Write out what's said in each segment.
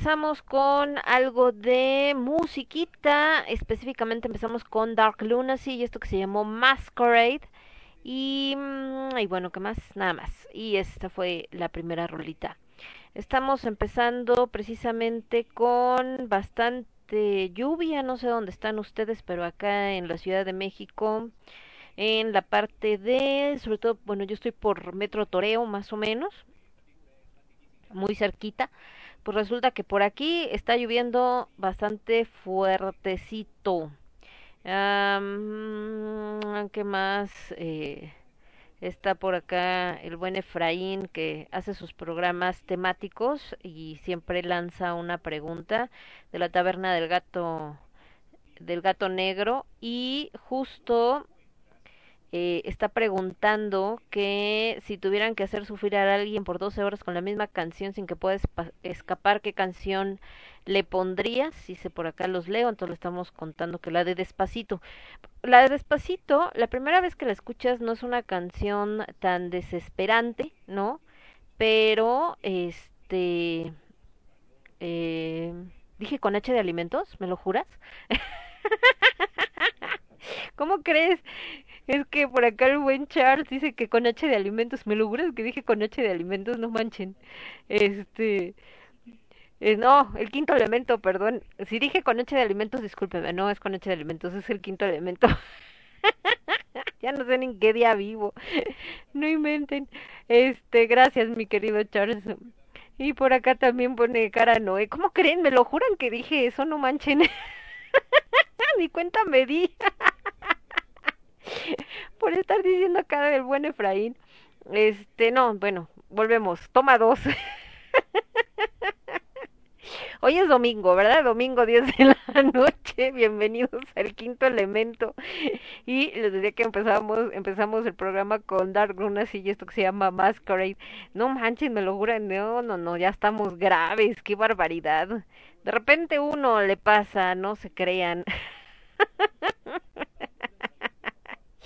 Empezamos con algo de musiquita, específicamente empezamos con Dark Lunacy y esto que se llamó Masquerade. Y, mm, y bueno, ¿qué más? Nada más. Y esta fue la primera rolita. Estamos empezando precisamente con bastante lluvia, no sé dónde están ustedes, pero acá en la Ciudad de México, en la parte de, sobre todo, bueno, yo estoy por Metro Toreo más o menos, muy cerquita, pues resulta que por aquí está lloviendo bastante fuertecito. ¿Qué más? Eh, está por acá el buen Efraín que hace sus programas temáticos y siempre lanza una pregunta de la taberna del gato del gato negro y justo eh, está preguntando que si tuvieran que hacer sufrir a alguien por 12 horas con la misma canción sin que pueda escapar, ¿qué canción le pondrías? Si se por acá los leo, entonces le estamos contando que la de Despacito. La de Despacito, la primera vez que la escuchas no es una canción tan desesperante, ¿no? Pero, este... Eh, dije con H de alimentos, ¿me lo juras? ¿Cómo crees? Es que por acá el buen Charles dice que con H de alimentos. ¿Me lo que dije con H de alimentos? No manchen. Este. Eh, no, el quinto elemento, perdón. Si dije con H de alimentos, discúlpeme. No es con H de alimentos, es el quinto elemento. ya no sé ni en qué día vivo. no inventen. Este, gracias, mi querido Charles. Y por acá también pone cara Noé. ¿Cómo creen? ¿Me lo juran que dije eso? No manchen. Ni cuenta me di. Por estar diciendo acá del buen Efraín. Este, no, bueno, volvemos. Toma dos. Hoy es domingo, ¿verdad? Domingo 10 de la noche. Bienvenidos al quinto elemento. Y les decía que empezamos, empezamos el programa con Dark Runas y esto que se llama Masquerade. No manchen, me lo juran. No, no, no, ya estamos graves. Qué barbaridad. De repente uno le pasa, no se crean.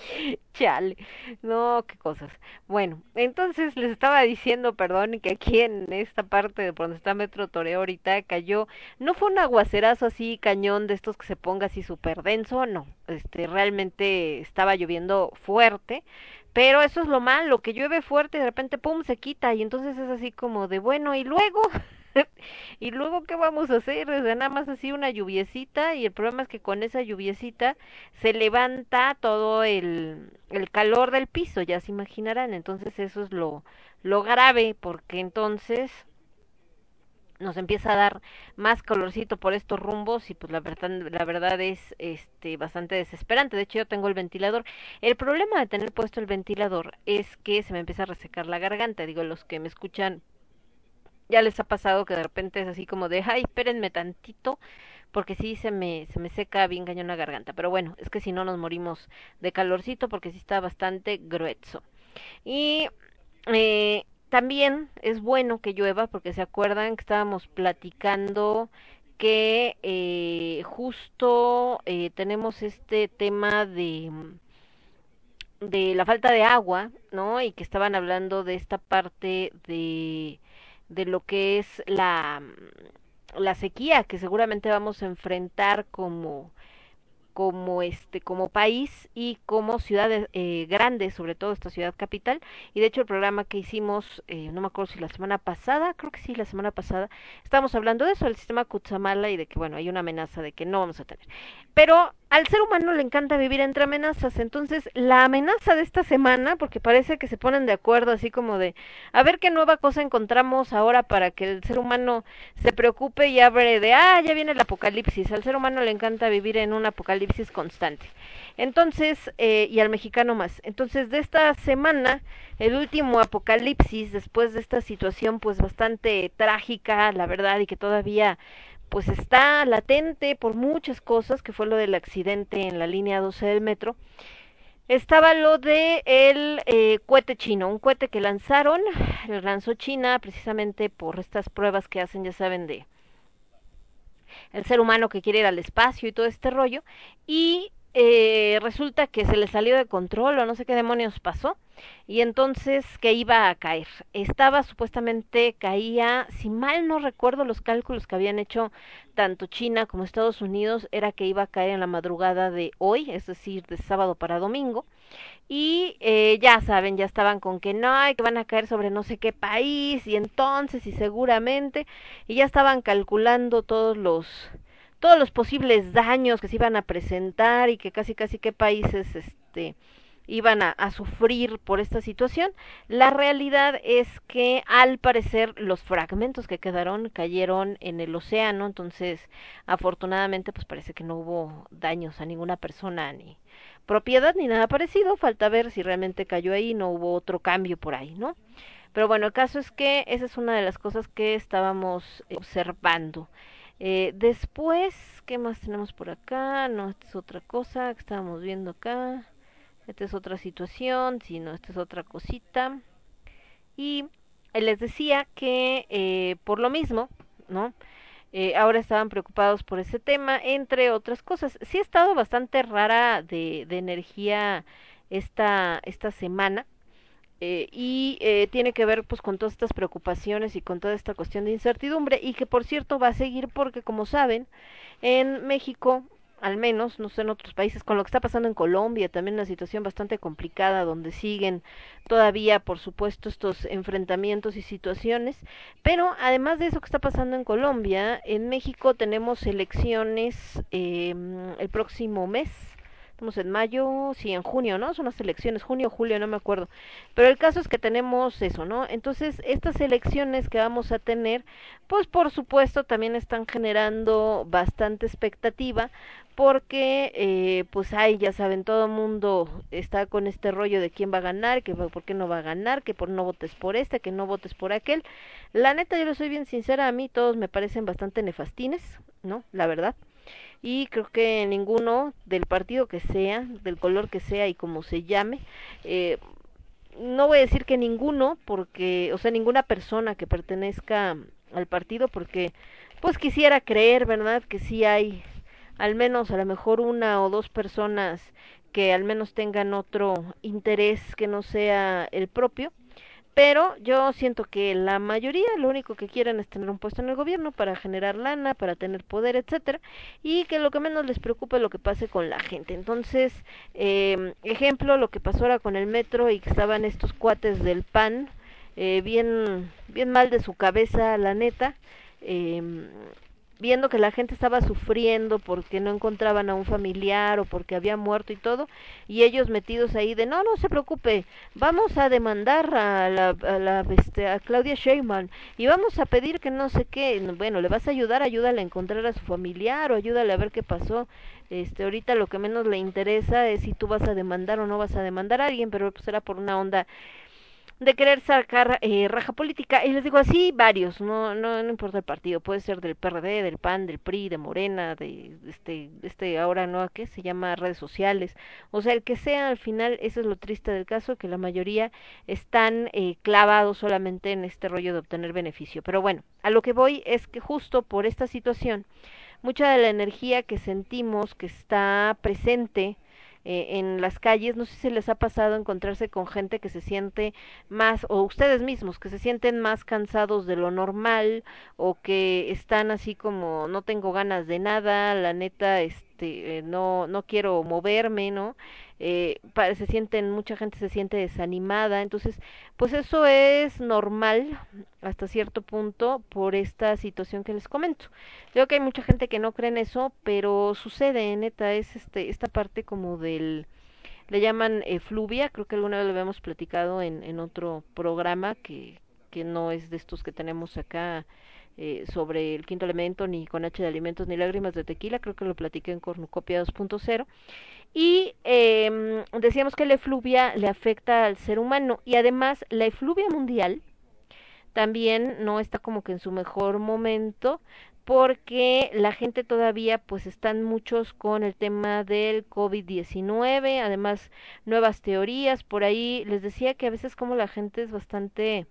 Chale, no, qué cosas. Bueno, entonces les estaba diciendo, perdón, que aquí en esta parte de donde está Metro Toreo ahorita cayó, no fue un aguacerazo así cañón de estos que se ponga así súper denso, no, este, realmente estaba lloviendo fuerte, pero eso es lo malo, que llueve fuerte y de repente pum se quita y entonces es así como de bueno y luego y luego, ¿qué vamos a hacer? Nada más así una lluviecita y el problema es que con esa lluviecita se levanta todo el, el calor del piso, ya se imaginarán. Entonces eso es lo, lo grave porque entonces nos empieza a dar más colorcito por estos rumbos y pues la verdad la verdad es este bastante desesperante. De hecho yo tengo el ventilador. El problema de tener puesto el ventilador es que se me empieza a resecar la garganta. Digo, los que me escuchan ya les ha pasado que de repente es así como de, ay, espérenme tantito, porque sí se me, se me seca bien cañón la garganta. Pero bueno, es que si no nos morimos de calorcito porque sí está bastante grueso. Y eh, también es bueno que llueva porque se acuerdan que estábamos platicando que eh, justo eh, tenemos este tema de de la falta de agua, ¿no? Y que estaban hablando de esta parte de de lo que es la, la sequía que seguramente vamos a enfrentar como como este como país y como ciudades eh, grandes sobre todo esta ciudad capital. Y de hecho el programa que hicimos eh, no me acuerdo si la semana pasada creo que sí la semana pasada estábamos hablando de eso del sistema Kutsamala y de que bueno hay una amenaza de que no vamos a tener. Pero al ser humano le encanta vivir entre amenazas, entonces la amenaza de esta semana, porque parece que se ponen de acuerdo así como de, a ver qué nueva cosa encontramos ahora para que el ser humano se preocupe y abre de, ah, ya viene el apocalipsis, al ser humano le encanta vivir en un apocalipsis constante. Entonces, eh, y al mexicano más. Entonces, de esta semana, el último apocalipsis, después de esta situación pues bastante trágica, la verdad, y que todavía pues está latente por muchas cosas, que fue lo del accidente en la línea 12 del metro, estaba lo de el eh, cohete chino, un cohete que lanzaron, lo lanzó China precisamente por estas pruebas que hacen, ya saben, de el ser humano que quiere ir al espacio y todo este rollo, y eh, resulta que se le salió de control o no sé qué demonios pasó y entonces que iba a caer. Estaba supuestamente caía, si mal no recuerdo los cálculos que habían hecho tanto China como Estados Unidos era que iba a caer en la madrugada de hoy, es decir, de sábado para domingo. Y eh, ya saben, ya estaban con que no, que van a caer sobre no sé qué país y entonces y seguramente y ya estaban calculando todos los todos los posibles daños que se iban a presentar y que casi casi qué países este iban a, a, sufrir por esta situación. La realidad es que al parecer los fragmentos que quedaron cayeron en el océano, entonces afortunadamente pues parece que no hubo daños a ninguna persona ni propiedad ni nada parecido, falta ver si realmente cayó ahí, no hubo otro cambio por ahí, ¿no? Pero bueno, el caso es que esa es una de las cosas que estábamos observando. Eh, después, ¿qué más tenemos por acá? No, esta es otra cosa que estábamos viendo acá. Esta es otra situación, si no, esta es otra cosita. Y les decía que eh, por lo mismo, ¿no? Eh, ahora estaban preocupados por ese tema, entre otras cosas. Sí ha estado bastante rara de, de energía esta, esta semana. Eh, y eh, tiene que ver pues con todas estas preocupaciones y con toda esta cuestión de incertidumbre y que por cierto va a seguir porque como saben en México al menos, no sé en otros países, con lo que está pasando en Colombia, también una situación bastante complicada donde siguen todavía, por supuesto, estos enfrentamientos y situaciones, pero además de eso que está pasando en Colombia, en México tenemos elecciones eh, el próximo mes, estamos en mayo, sí, en junio, ¿no? Son las elecciones, junio, julio, no me acuerdo. Pero el caso es que tenemos eso, ¿no? Entonces, estas elecciones que vamos a tener, pues por supuesto también están generando bastante expectativa porque eh, pues ay ya saben todo el mundo está con este rollo de quién va a ganar que por qué no va a ganar que por no votes por este que no votes por aquel la neta yo lo soy bien sincera a mí todos me parecen bastante nefastines no la verdad y creo que ninguno del partido que sea, del color que sea y como se llame, eh, no voy a decir que ninguno, porque, o sea, ninguna persona que pertenezca al partido, porque pues quisiera creer, ¿verdad? Que sí hay al menos a lo mejor una o dos personas que al menos tengan otro interés que no sea el propio pero yo siento que la mayoría lo único que quieren es tener un puesto en el gobierno para generar lana, para tener poder, etcétera, y que lo que menos les preocupe es lo que pase con la gente. Entonces, eh, ejemplo, lo que pasó ahora con el metro y que estaban estos cuates del PAN, eh, bien, bien mal de su cabeza, la neta, eh, viendo que la gente estaba sufriendo porque no encontraban a un familiar o porque había muerto y todo, y ellos metidos ahí de no, no se preocupe, vamos a demandar a la, a, la, este, a Claudia Sheinbaum y vamos a pedir que no sé qué, bueno, le vas a ayudar, ayúdale a encontrar a su familiar o ayúdale a ver qué pasó, este, ahorita lo que menos le interesa es si tú vas a demandar o no vas a demandar a alguien, pero pues era por una onda de querer sacar eh, raja política. Y les digo así, varios, no, no, importa el partido, puede ser del PRD, del PAN, del PRI, de Morena, de este, este ahora no, ¿qué? Se llama redes sociales. O sea, el que sea, al final, eso es lo triste del caso, que la mayoría están eh, clavados solamente en este rollo de obtener beneficio. Pero bueno, a lo que voy es que justo por esta situación, mucha de la energía que sentimos que está presente, eh, en las calles, no sé si les ha pasado encontrarse con gente que se siente más, o ustedes mismos, que se sienten más cansados de lo normal, o que están así como no tengo ganas de nada, la neta, este, eh, no, no quiero moverme, ¿no? eh, se sienten, mucha gente se siente desanimada, entonces, pues eso es normal hasta cierto punto por esta situación que les comento. Creo que hay mucha gente que no cree en eso, pero sucede, neta, es este, esta parte como del, le llaman eh, fluvia, creo que alguna vez lo habíamos platicado en, en otro programa que, que no es de estos que tenemos acá eh, sobre el quinto elemento, ni con H de alimentos, ni lágrimas de tequila, creo que lo platiqué en Cornucopia 2.0. Y eh, decíamos que la efluvia le afecta al ser humano y además la efluvia mundial también no está como que en su mejor momento porque la gente todavía pues están muchos con el tema del COVID-19, además nuevas teorías, por ahí les decía que a veces como la gente es bastante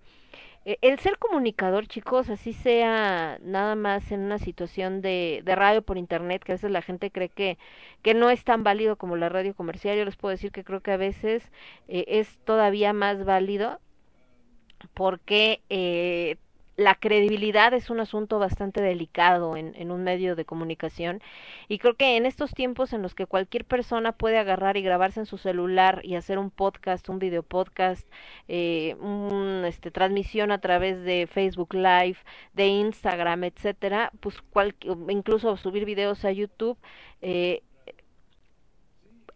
el ser comunicador, chicos, así sea nada más en una situación de, de radio por internet, que a veces la gente cree que, que no es tan válido como la radio comercial, yo les puedo decir que creo que a veces eh, es todavía más válido porque eh, la credibilidad es un asunto bastante delicado en, en, un medio de comunicación y creo que en estos tiempos en los que cualquier persona puede agarrar y grabarse en su celular y hacer un podcast, un video podcast, eh, este, transmisión a través de Facebook Live, de Instagram, etcétera, pues incluso subir videos a YouTube, eh,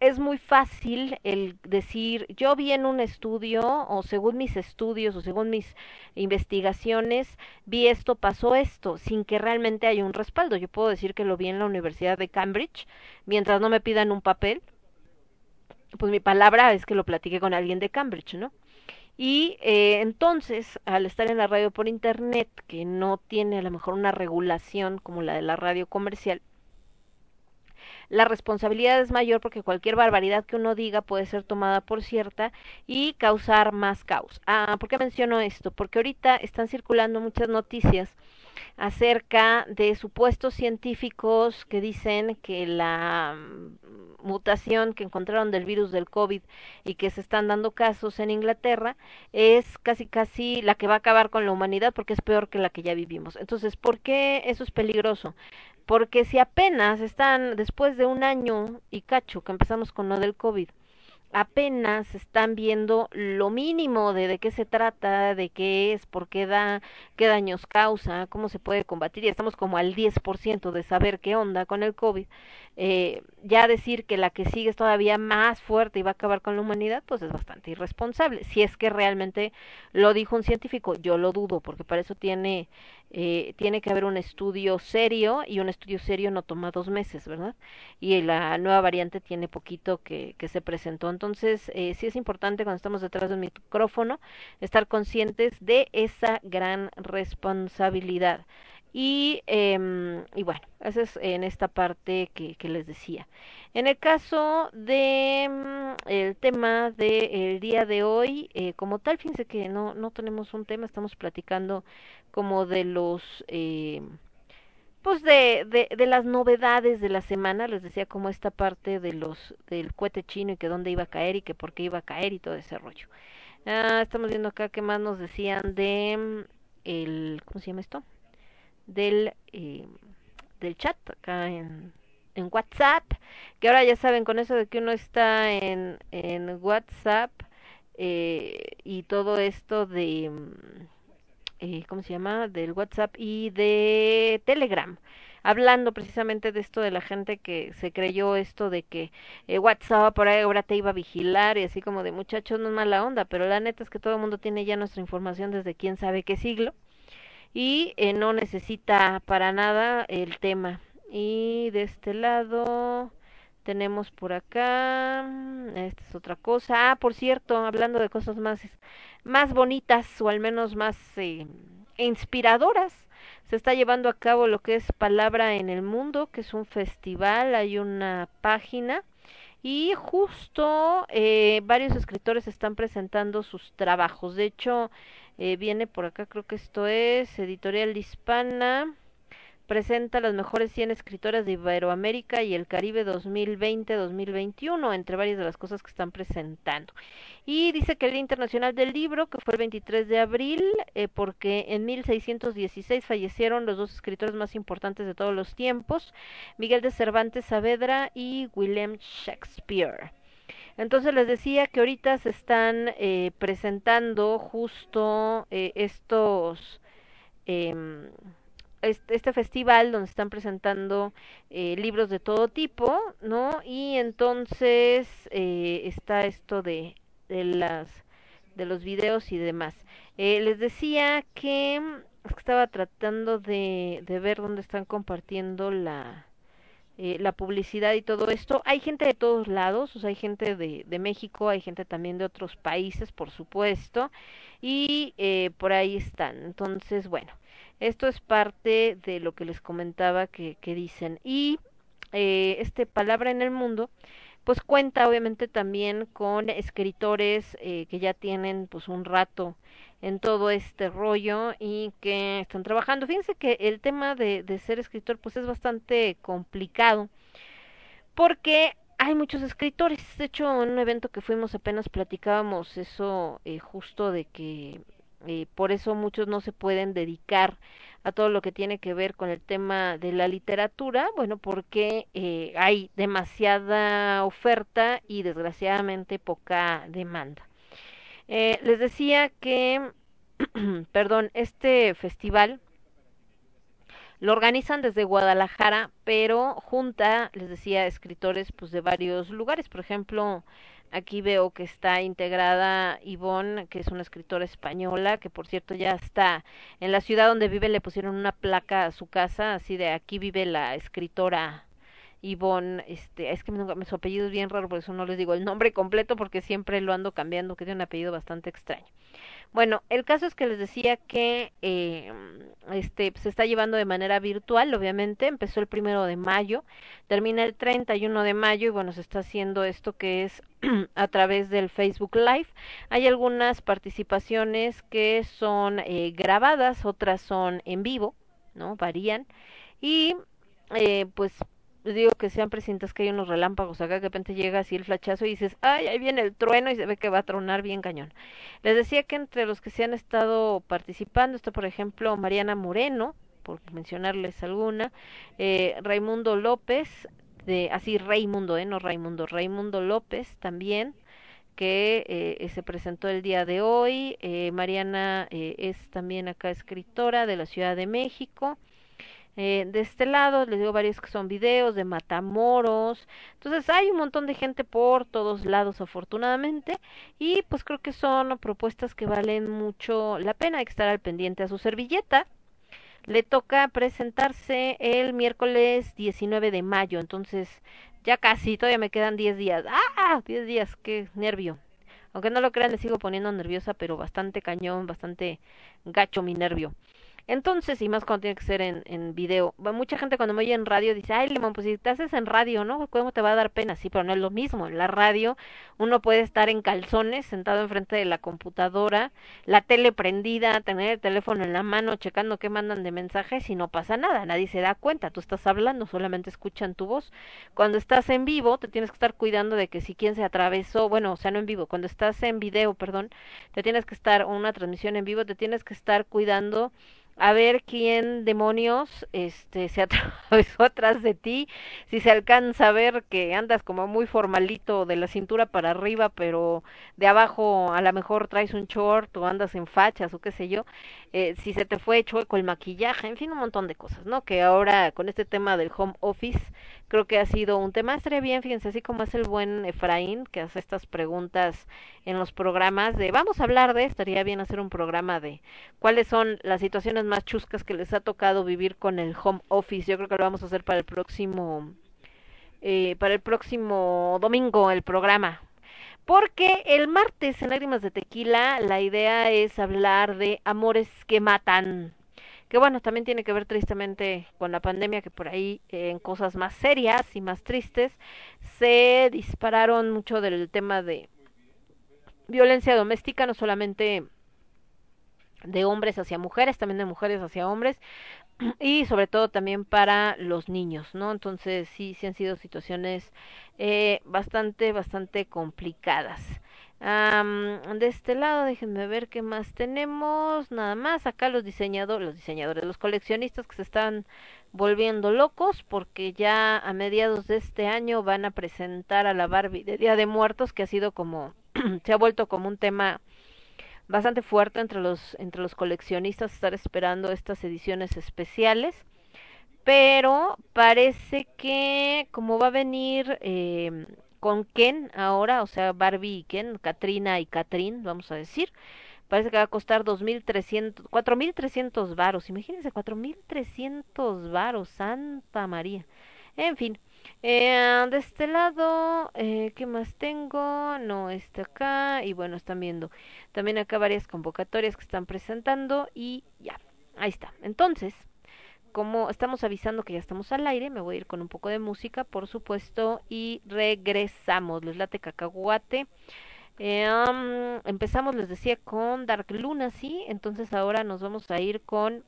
es muy fácil el decir, yo vi en un estudio, o según mis estudios, o según mis investigaciones, vi esto, pasó esto, sin que realmente haya un respaldo. Yo puedo decir que lo vi en la Universidad de Cambridge, mientras no me pidan un papel, pues mi palabra es que lo platiqué con alguien de Cambridge, ¿no? Y eh, entonces, al estar en la radio por internet, que no tiene a lo mejor una regulación como la de la radio comercial, la responsabilidad es mayor porque cualquier barbaridad que uno diga puede ser tomada por cierta y causar más caos. Ah, ¿por qué menciono esto? Porque ahorita están circulando muchas noticias acerca de supuestos científicos que dicen que la mm, mutación que encontraron del virus del COVID y que se están dando casos en Inglaterra es casi casi la que va a acabar con la humanidad porque es peor que la que ya vivimos. Entonces, ¿por qué eso es peligroso? Porque si apenas están después de un año y cacho que empezamos con lo del COVID, apenas están viendo lo mínimo de de qué se trata, de qué es, por qué da, qué daños causa, cómo se puede combatir, y estamos como al 10% de saber qué onda con el COVID, eh, ya decir que la que sigue es todavía más fuerte y va a acabar con la humanidad, pues es bastante irresponsable. Si es que realmente lo dijo un científico, yo lo dudo, porque para eso tiene, eh, tiene que haber un estudio serio, y un estudio serio no toma dos meses, ¿verdad? Y la nueva variante tiene poquito que, que se presentó entonces, eh, sí es importante cuando estamos detrás de un micrófono estar conscientes de esa gran responsabilidad. Y, eh, y bueno, eso es en esta parte que, les decía. En el caso de mm, el tema del día de hoy, eh, como tal, fíjense que no, no tenemos un tema, estamos platicando como de los... Eh, pues de, de, de, las novedades de la semana, les decía como esta parte de los del cohete chino y que dónde iba a caer y que por qué iba a caer y todo ese rollo. Ah, estamos viendo acá qué más nos decían de mm, el ¿cómo se llama esto? Del eh, del chat acá en en WhatsApp, que ahora ya saben con eso de que uno está en en WhatsApp eh, y todo esto de mm, eh, ¿cómo se llama? Del WhatsApp y de Telegram. Hablando precisamente de esto de la gente que se creyó esto de que eh, WhatsApp por ahí ahora te iba a vigilar y así como de muchachos no es mala onda, pero la neta es que todo el mundo tiene ya nuestra información desde quién sabe qué siglo y eh, no necesita para nada el tema. Y de este lado tenemos por acá, esta es otra cosa. Ah, por cierto, hablando de cosas más más bonitas o al menos más eh, inspiradoras. Se está llevando a cabo lo que es Palabra en el Mundo, que es un festival, hay una página y justo eh, varios escritores están presentando sus trabajos. De hecho, eh, viene por acá, creo que esto es Editorial Hispana presenta las mejores 100 escritoras de Iberoamérica y el Caribe 2020-2021, entre varias de las cosas que están presentando. Y dice que el Día Internacional del Libro, que fue el 23 de abril, eh, porque en 1616 fallecieron los dos escritores más importantes de todos los tiempos, Miguel de Cervantes Saavedra y William Shakespeare. Entonces les decía que ahorita se están eh, presentando justo eh, estos... Eh, este, festival donde están presentando eh, libros de todo tipo, ¿no? Y entonces eh, está esto de, de las de los videos y demás. Eh, les decía que estaba tratando de, de ver dónde están compartiendo la eh, la publicidad y todo esto. Hay gente de todos lados, o sea, hay gente de, México, hay gente también de otros países, por supuesto, y eh, por ahí están. Entonces, bueno, esto es parte de lo que les comentaba que, que dicen. Y eh, este Palabra en el Mundo, pues cuenta obviamente también con escritores eh, que ya tienen pues un rato en todo este rollo y que están trabajando. Fíjense que el tema de, de ser escritor pues es bastante complicado porque hay muchos escritores. De hecho, en un evento que fuimos apenas platicábamos eso eh, justo de que eh, por eso muchos no se pueden dedicar a todo lo que tiene que ver con el tema de la literatura, bueno, porque eh, hay demasiada oferta y desgraciadamente poca demanda. Eh, les decía que, perdón, este festival lo organizan desde Guadalajara, pero junta, les decía, escritores pues de varios lugares, por ejemplo, Aquí veo que está integrada Yvonne, que es una escritora española, que por cierto ya está en la ciudad donde vive, le pusieron una placa a su casa, así de aquí vive la escritora Yvonne, este, es que me, su apellido es bien raro, por eso no les digo el nombre completo, porque siempre lo ando cambiando, que tiene un apellido bastante extraño. Bueno, el caso es que les decía que eh, este se está llevando de manera virtual, obviamente, empezó el primero de mayo, termina el 31 de mayo y bueno, se está haciendo esto que es a través del Facebook Live. Hay algunas participaciones que son eh, grabadas, otras son en vivo, ¿no? Varían. Y eh, pues digo que sean presentes que hay unos relámpagos acá, que de repente llega así el flachazo y dices, ay, ahí viene el trueno y se ve que va a tronar bien cañón. Les decía que entre los que se han estado participando está, por ejemplo, Mariana Moreno, por mencionarles alguna, eh, Raimundo López, de, así Raimundo, eh, no Raimundo, Raimundo López también, que eh, se presentó el día de hoy. Eh, Mariana eh, es también acá escritora de la Ciudad de México. Eh, de este lado les digo varios que son videos de Matamoros. Entonces hay un montón de gente por todos lados afortunadamente y pues creo que son propuestas que valen mucho la pena. Hay que estar al pendiente a su servilleta. Le toca presentarse el miércoles 19 de mayo, entonces ya casi, todavía me quedan 10 días. ¡Ah! 10 días, qué nervio. Aunque no lo crean, le sigo poniendo nerviosa, pero bastante cañón, bastante gacho mi nervio. Entonces, y más cuando tiene que ser en, en video. Mucha gente cuando me oye en radio dice, ay, Limón, pues si te haces en radio, ¿no? ¿Cómo te va a dar pena? Sí, pero no es lo mismo. En la radio uno puede estar en calzones, sentado enfrente de la computadora, la tele prendida, tener el teléfono en la mano, checando qué mandan de mensajes y no pasa nada. Nadie se da cuenta. Tú estás hablando, solamente escuchan tu voz. Cuando estás en vivo, te tienes que estar cuidando de que si quien se atravesó, bueno, o sea, no en vivo, cuando estás en video, perdón, te tienes que estar, una transmisión en vivo, te tienes que estar cuidando a ver quién demonios este se atravesó atrás de ti, si se alcanza a ver que andas como muy formalito de la cintura para arriba, pero de abajo a lo mejor traes un short o andas en fachas o qué sé yo, eh, si se te fue chueco el maquillaje, en fin, un montón de cosas, ¿no? Que ahora con este tema del home office creo que ha sido un tema, estaría bien, fíjense, así como es el buen Efraín, que hace estas preguntas en los programas de, vamos a hablar de, estaría bien hacer un programa de cuáles son las situaciones más chuscas que les ha tocado vivir con el home office. Yo creo que lo vamos a hacer para el próximo, eh, para el próximo domingo el programa. Porque el martes en Lágrimas de Tequila la idea es hablar de amores que matan. Que bueno, también tiene que ver tristemente con la pandemia, que por ahí eh, en cosas más serias y más tristes se dispararon mucho del tema de violencia doméstica, no solamente de hombres hacia mujeres, también de mujeres hacia hombres y sobre todo también para los niños, ¿no? Entonces sí, sí han sido situaciones eh, bastante, bastante complicadas. De este lado, déjenme ver qué más tenemos. Nada más, acá los diseñadores, los diseñadores, los coleccionistas que se están volviendo locos porque ya a mediados de este año van a presentar a la Barbie de Día de Muertos, que ha sido como, se ha vuelto como un tema bastante fuerte entre los entre los coleccionistas estar esperando estas ediciones especiales pero parece que como va a venir eh, con Ken ahora o sea Barbie y Ken Katrina y Katrin vamos a decir parece que va a costar 2.300 4.300 varos imagínense 4.300 varos Santa María en fin Eh, de este lado, eh, ¿qué más tengo? No, está acá. Y bueno, están viendo también acá varias convocatorias que están presentando. Y ya, ahí está. Entonces, como estamos avisando que ya estamos al aire, me voy a ir con un poco de música, por supuesto. Y regresamos. Les late cacahuate. Um, empezamos, les decía, con Dark Luna, sí. Entonces ahora nos vamos a ir con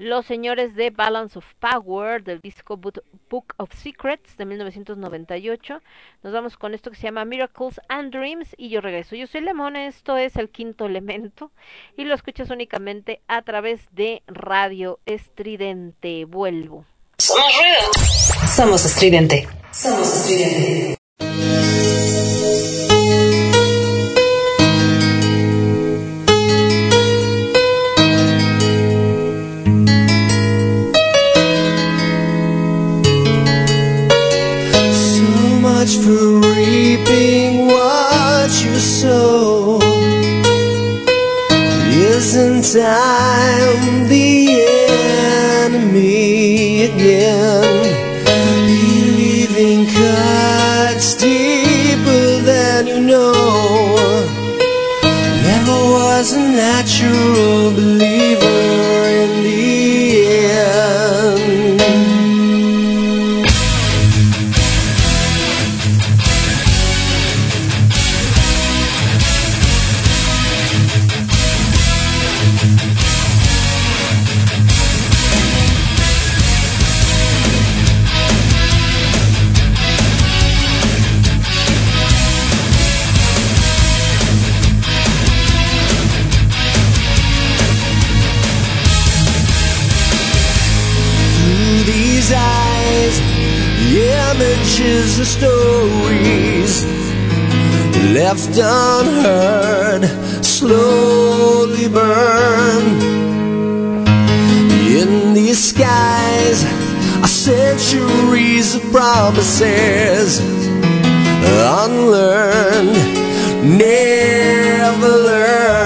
los señores de Balance of Power del disco Book of Secrets de 1998. Nos vamos con esto que se llama Miracles and Dreams y yo regreso. Yo soy Lemon, esto es el quinto elemento y lo escuchas únicamente a través de Radio Estridente. Vuelvo. Somos ruido. Somos estridente. Somos estridente. for reaping what you sow. Isn't time? Left unheard slowly burn. In these skies centuries of promises unlearned never learned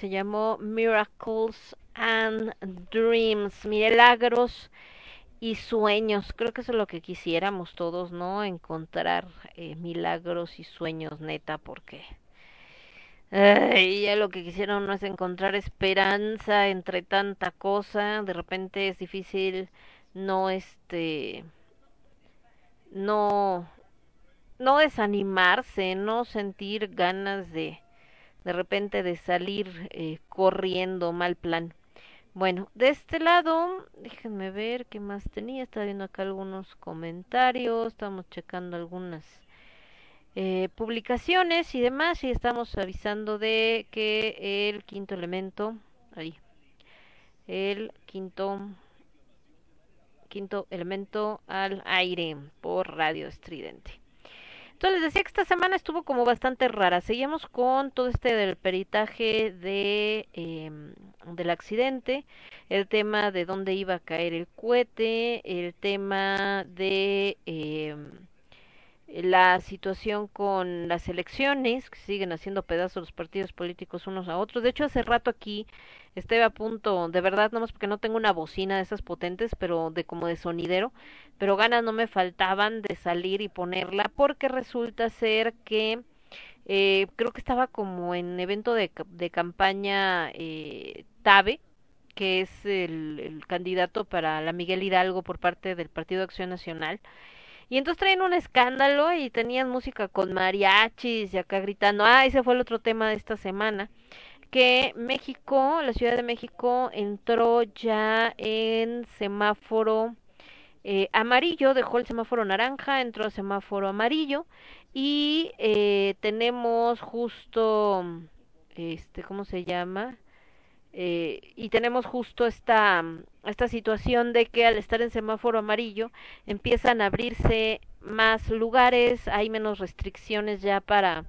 se llamó Miracles and Dreams, milagros y sueños. Creo que eso es lo que quisiéramos todos, ¿no? Encontrar eh, milagros y sueños, neta, porque ya lo que quisieron no es encontrar esperanza entre tanta cosa. De repente es difícil no este no no desanimarse, no sentir ganas de de repente de salir eh, corriendo, mal plan. Bueno, de este lado, déjenme ver qué más tenía. Estaba viendo acá algunos comentarios, estamos checando algunas eh, publicaciones y demás y estamos avisando de que el quinto elemento, ahí, el quinto quinto elemento al aire por radio estridente. Entonces les decía que esta semana estuvo como bastante rara. Seguimos con todo este del peritaje de em, del accidente, el tema de dónde iba a caer el cohete, el tema de eh, la situación con las elecciones, que siguen haciendo pedazos los partidos políticos unos a otros. De hecho, hace rato aquí estuve a punto, de verdad, nomás porque no tengo una bocina de esas potentes, pero de como de sonidero, pero ganas no me faltaban de salir y ponerla, porque resulta ser que eh, creo que estaba como en evento de, de campaña eh, TABE, que es el, el candidato para la Miguel Hidalgo por parte del Partido de Acción Nacional y entonces traen un escándalo y tenían música con mariachis y acá gritando. Ah, ese fue el otro tema de esta semana. Que México, la Ciudad de México, entró ya en semáforo eh, amarillo, dejó el semáforo naranja, entró el semáforo amarillo y eh, tenemos justo, este, ¿cómo se llama? Eh, y tenemos justo esta, esta situación de que al estar en semáforo amarillo empiezan a abrirse más lugares, hay menos restricciones ya para...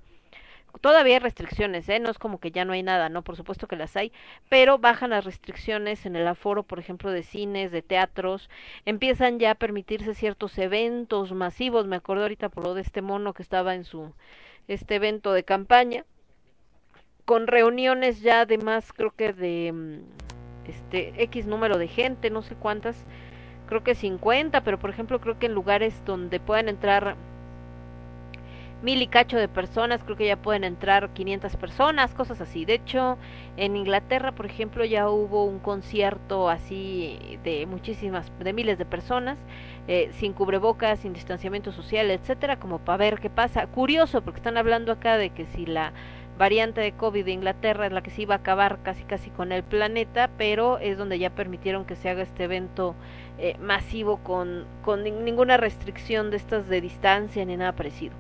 Todavía hay restricciones, ¿eh? No es como que ya no hay nada, ¿no? Por supuesto que las hay, pero bajan las restricciones en el aforo, por ejemplo, de cines, de teatros, empiezan ya a permitirse ciertos eventos masivos, me acuerdo ahorita por lo de este mono que estaba en su, este evento de campaña, con reuniones ya de más, creo que de mm, este X número de gente, no sé cuántas, creo que 50, pero por ejemplo creo que en lugares donde pueden entrar mil y cacho de personas, creo que ya pueden entrar 500 personas, cosas así. De hecho, en Inglaterra, por ejemplo, ya hubo un concierto así de muchísimas, de miles de personas, eh, sin cubrebocas, sin distanciamiento social, etcétera, como para ver qué pasa. Curioso, porque están hablando acá de que si la variante de COVID de Inglaterra es la que se iba a acabar casi casi con el planeta, pero es donde ya permitieron que se haga este evento eh, masivo con, con ninguna restricción de estas de distancia ni nada parecido.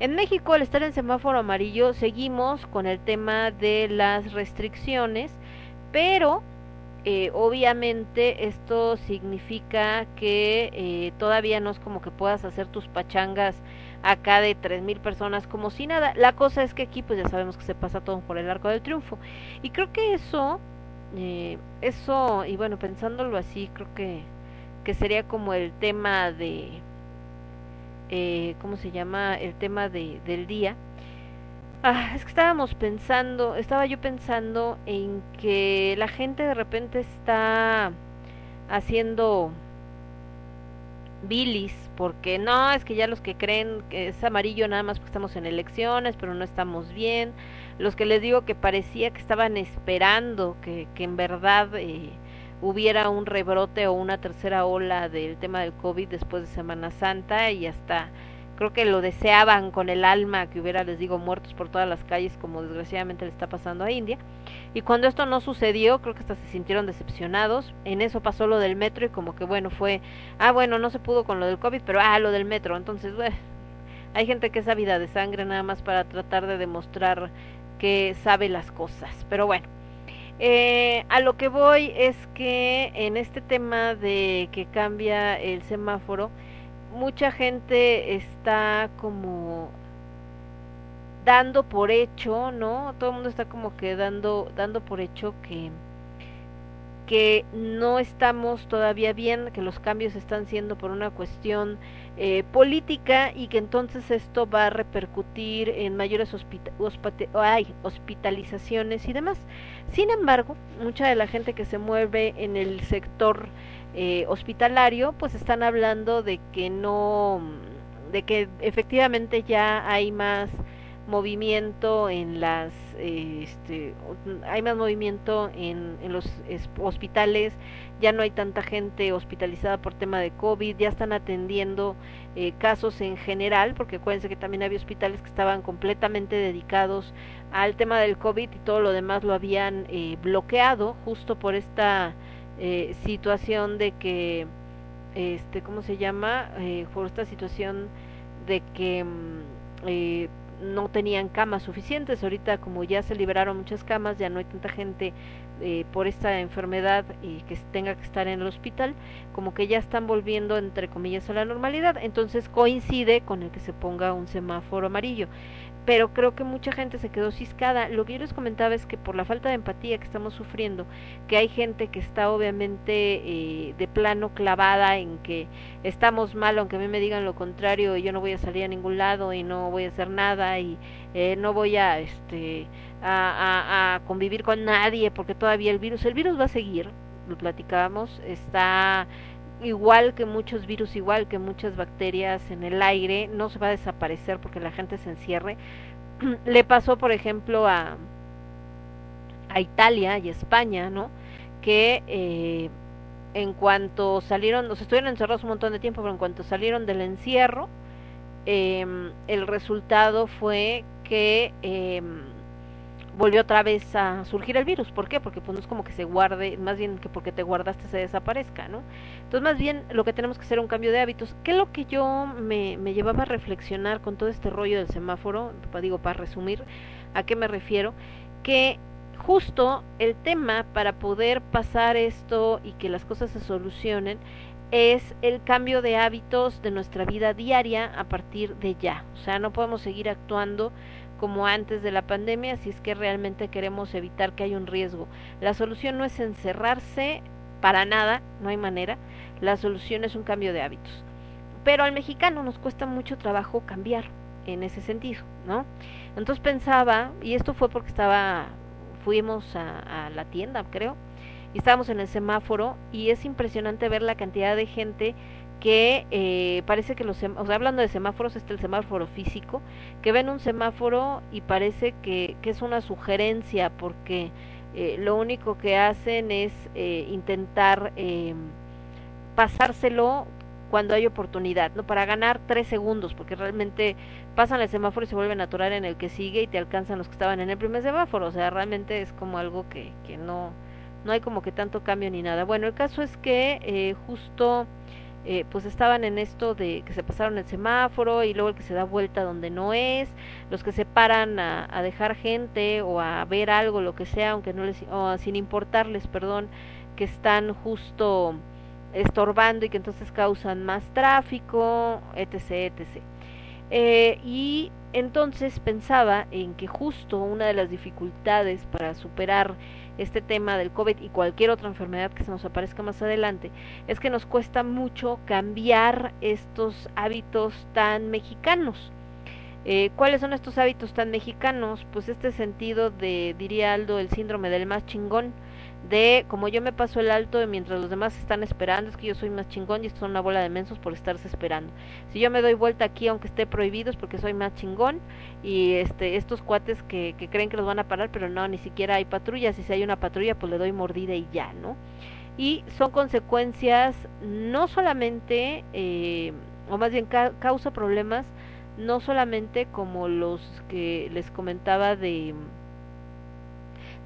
En México, al estar en semáforo amarillo, seguimos con el tema de las restricciones, pero eh, obviamente esto significa que eh, todavía no es como que puedas hacer tus pachangas acá de tres mil personas como si nada. La cosa es que aquí pues ya sabemos que se pasa todo por el arco del triunfo. Y creo que eso, eh, eso, y bueno, pensándolo así, creo que, que sería como el tema de, eh, ¿cómo se llama? El tema de, del día. Ah, es que estábamos pensando, estaba yo pensando en que la gente de repente está haciendo bilis, porque no, es que ya los que creen que es amarillo nada más porque estamos en elecciones, pero no estamos bien, los que les digo que parecía que estaban esperando que, que en verdad eh, hubiera un rebrote o una tercera ola del tema del COVID después de Semana Santa y hasta creo que lo deseaban con el alma que hubiera, les digo, muertos por todas las calles como desgraciadamente le está pasando a India. Y cuando esto no sucedió, creo que hasta se sintieron decepcionados. En eso pasó lo del metro y como que bueno, fue, ah, bueno, no se pudo con lo del COVID, pero ah, lo del metro. Entonces, hay gente que es ávida de sangre nada más para tratar de demostrar que sabe las cosas. Pero bueno, eh, a lo que voy es que en este tema de que cambia el semáforo, mucha gente está como dando por hecho, ¿no? Todo el mundo está como que dando, dando por hecho que, que no estamos todavía bien, que los cambios están siendo por una cuestión eh, política y que entonces esto va a repercutir en mayores hospitalizaciones y demás. Sin embargo, mucha de la gente que se mueve en el sector eh, hospitalario, pues están hablando de que no, de que efectivamente ya hay más movimiento en las este, hay más movimiento en, los hospitales. Ya no hay tanta gente hospitalizada por tema de COVID ya están atendiendo eh, casos en general porque acuérdense que también había hospitales que estaban completamente dedicados al tema del COVID y todo lo demás lo habían eh, bloqueado justo por esta eh, situación de que este cómo se llama por esta situación de que mm, no tenían camas suficientes. Ahorita como ya se liberaron muchas camas, ya no hay tanta gente eh, por esta enfermedad y que tenga que estar en el hospital, como que ya están volviendo entre comillas a la normalidad. Entonces coincide con el que se ponga un semáforo amarillo pero creo que mucha gente se quedó ciscada. Lo que yo les comentaba es que por la falta de empatía que estamos sufriendo, que hay gente que está obviamente eh, de plano clavada en que estamos mal, aunque a mí me digan lo contrario, y yo no voy a salir a ningún lado y no voy a hacer nada y eh, no voy a, este, a, a, convivir con nadie porque todavía el virus, el virus va a seguir, lo platicábamos, está igual que muchos virus, igual que muchas bacterias en el aire, no se va a desaparecer porque la gente se encierre. Le pasó, por ejemplo, a, a Italia y España, ¿no? Que eh, en cuanto salieron, nos estuvieron encerrados un montón de tiempo, pero en cuanto salieron del encierro, eh, el resultado fue que eh, volvió otra vez a surgir el virus. ¿Por qué? Porque pues no es como que se guarde, más bien que porque te guardaste se desaparezca, ¿no? Entonces más bien lo que tenemos que hacer es un cambio de hábitos. ¿Qué es lo que yo me, me llevaba a reflexionar con todo este rollo del semáforo? Digo, para resumir, ¿a qué me refiero? Que justo el tema para poder pasar esto y que las cosas se solucionen es el cambio de hábitos de nuestra vida diaria a partir de ya. O sea, no podemos seguir actuando como antes de la pandemia si es que realmente queremos evitar que haya un riesgo. La solución no es encerrarse para nada, no hay manera. La solución es un cambio de hábitos. Pero al mexicano nos cuesta mucho trabajo cambiar en ese sentido, ¿no? Entonces pensaba, y esto fue porque estaba, fuimos a, a la tienda, creo, y estábamos en el semáforo, y es impresionante ver la cantidad de gente que eh, parece que los o sea, hablando de semáforos está el semáforo físico que ven un semáforo y parece que, que es una sugerencia porque eh, lo único que hacen es eh, intentar eh, pasárselo cuando hay oportunidad, ¿no? Para ganar tres segundos, porque realmente pasan el semáforo y se vuelven a atorar en el que sigue y te alcanzan los que estaban en el primer semáforo, o sea, realmente es como algo que, que no, no hay como que tanto cambio ni nada. Bueno, el caso es que eh, justo eh, pues estaban en esto de que se pasaron el semáforo y luego el que se da vuelta donde no es, los que se paran a, dejar gente o a ver algo, lo que sea, aunque no les, o sin importarles, perdón, que están justo estorbando y que entonces causan más tráfico, etc., etc. Eh, y entonces pensaba en que justo una de las dificultades para superar este tema del COVID y cualquier otra enfermedad que se nos aparezca más adelante, es que nos cuesta mucho cambiar estos hábitos tan mexicanos. Eh, ¿Cuáles son estos hábitos tan mexicanos? Pues este sentido de, diría Aldo, el síndrome del más chingón, de como yo me paso el alto mientras los demás están esperando, es que yo soy más chingón y esto son una bola de mensos por estarse esperando. Si yo me doy vuelta aquí aunque esté prohibido es porque soy más chingón y este estos cuates que, que creen que los van a parar, pero no, ni siquiera hay patrullas, y si hay una patrulla pues le doy mordida y ya, ¿no? Y son consecuencias no solamente, eh, o más bien causa problemas, no solamente como los que les comentaba de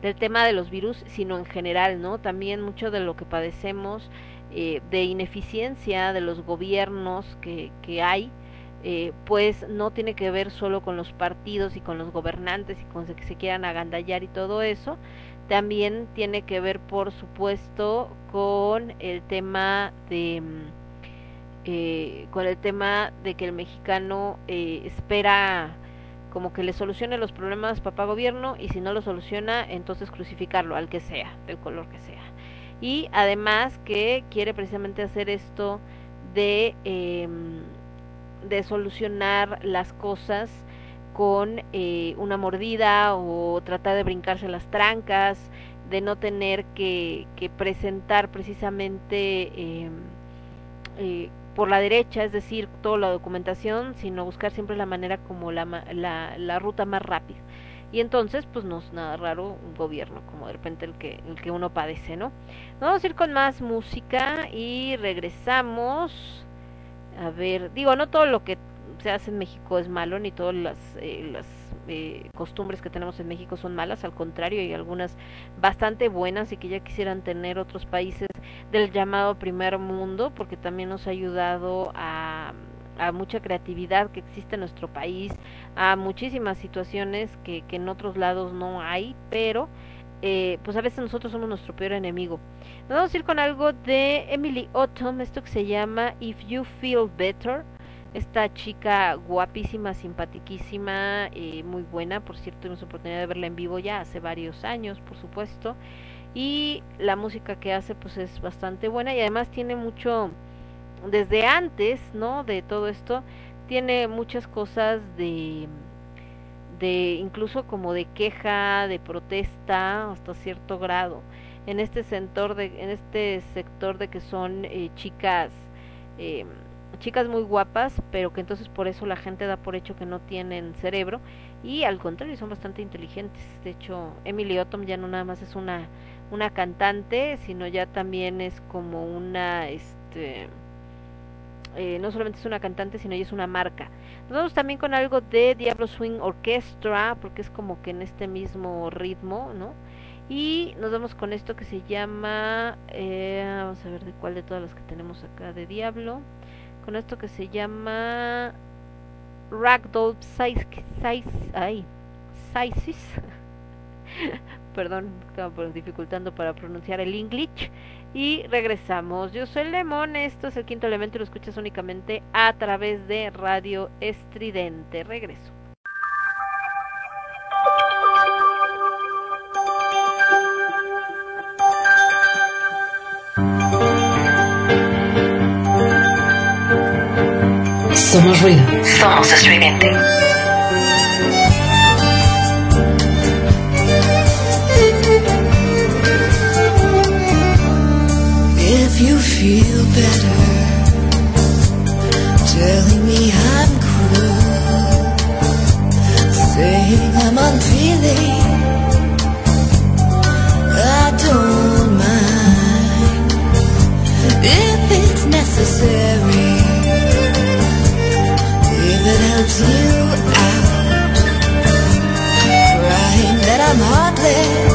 del tema de los virus, sino en general, ¿no? También mucho de lo que padecemos eh, de ineficiencia de los gobiernos que, que hay, eh, pues no tiene que ver solo con los partidos y con los gobernantes y con que se quieran agandallar y todo eso, también tiene que ver, por supuesto, con el tema de eh, con el tema de que el mexicano eh, espera como que le solucione los problemas papá gobierno y si no lo soluciona entonces crucificarlo al que sea del color que sea. Y además que quiere precisamente hacer esto de em, de solucionar las cosas con eh, una mordida o tratar de brincarse las trancas de no tener que, que presentar precisamente em, eh, por la derecha, es decir, toda la documentación, sino buscar siempre la manera como la, la, la ruta más rápida. Y entonces, pues no es nada raro un gobierno como de repente el que, el que uno padece, ¿no? Vamos a ir con más música y regresamos. A ver, digo, no todo lo que se hace en México es malo, ni todas las, eh, las eh, costumbres que tenemos en México son malas, al contrario, hay algunas bastante buenas y que ya quisieran tener otros países del llamado primer mundo, porque también nos ha ayudado a, a mucha creatividad que existe en nuestro país, a muchísimas situaciones que, que en otros lados no hay, pero eh, pues a veces nosotros somos nuestro peor enemigo. Nos vamos a ir con algo de Emily Autumn, esto que se llama If You Feel Better. Esta chica guapísima, simpatiquísima, eh, muy buena, por cierto, tuvimos oportunidad de verla en vivo ya hace varios años, por supuesto y la música que hace pues es bastante buena y además tiene mucho desde antes no de todo esto tiene muchas cosas de de incluso como de queja de protesta hasta cierto grado. En este sector de en este sector de que son eh, chicas eh, chicas muy guapas pero que entonces por eso la gente da por hecho que no tienen cerebro y al contrario son bastante inteligentes de hecho Emily Ottom ya no nada más es una una cantante, sino ya también es como una, este, eh, no solamente es una cantante, sino ya es una marca. Nos vamos también con algo de Diablo Swing Orchestra, porque es como que en este mismo ritmo, ¿no? Y nos vamos con esto que se llama, eh, vamos a ver de cuál de todas las que tenemos acá de Diablo, con esto que se llama Ragdoll Sizes perdón, estaba dificultando para pronunciar el English. Y regresamos. Yo soy Lemón, esto es el quinto elemento y lo escuchas únicamente a través de Radio Estridente. Regreso. Somos ruido. Somos estridente. If you feel better Telling me I'm cruel Saying I'm unfeeling I don't mind If it's necessary You out. Crying that I'm heartless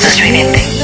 But if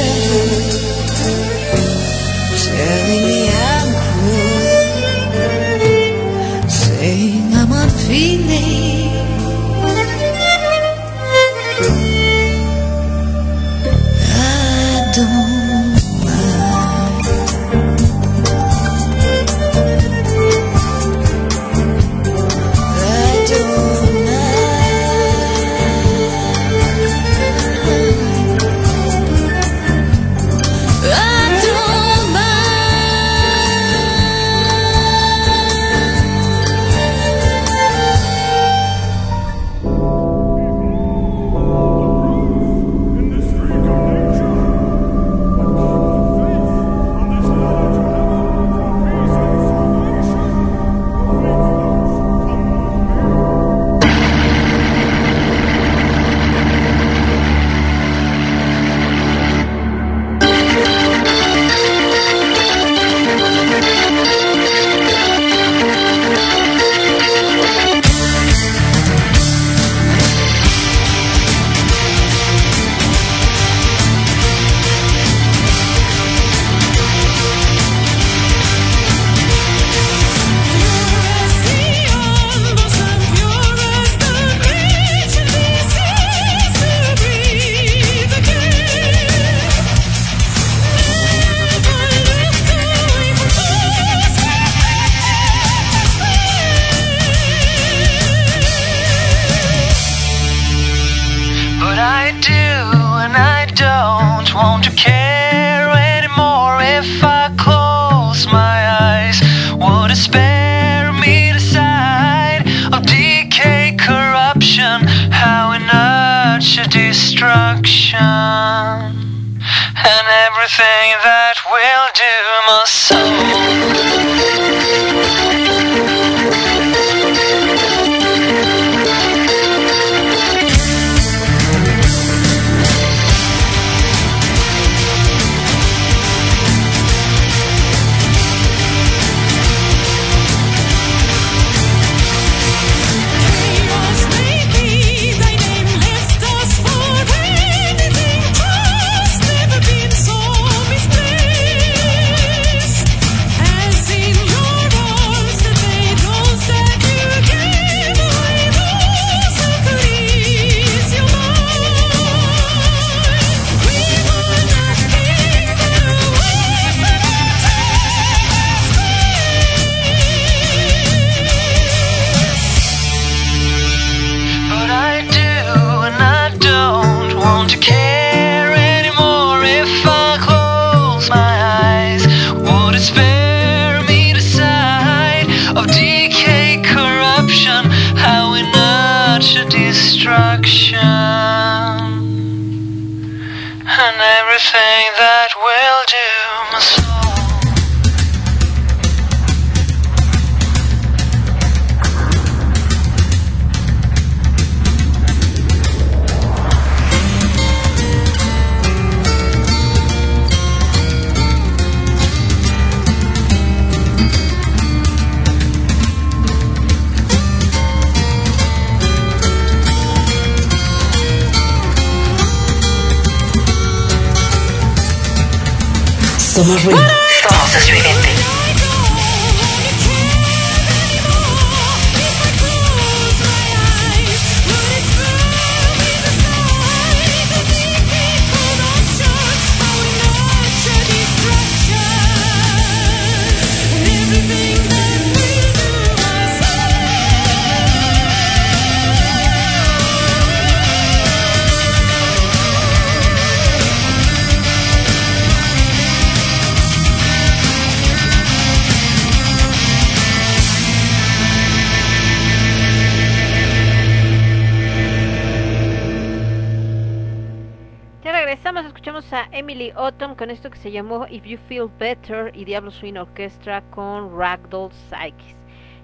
esto que se llamó If You Feel Better y Diablo Swing Orchestra con Ragdoll Psyches.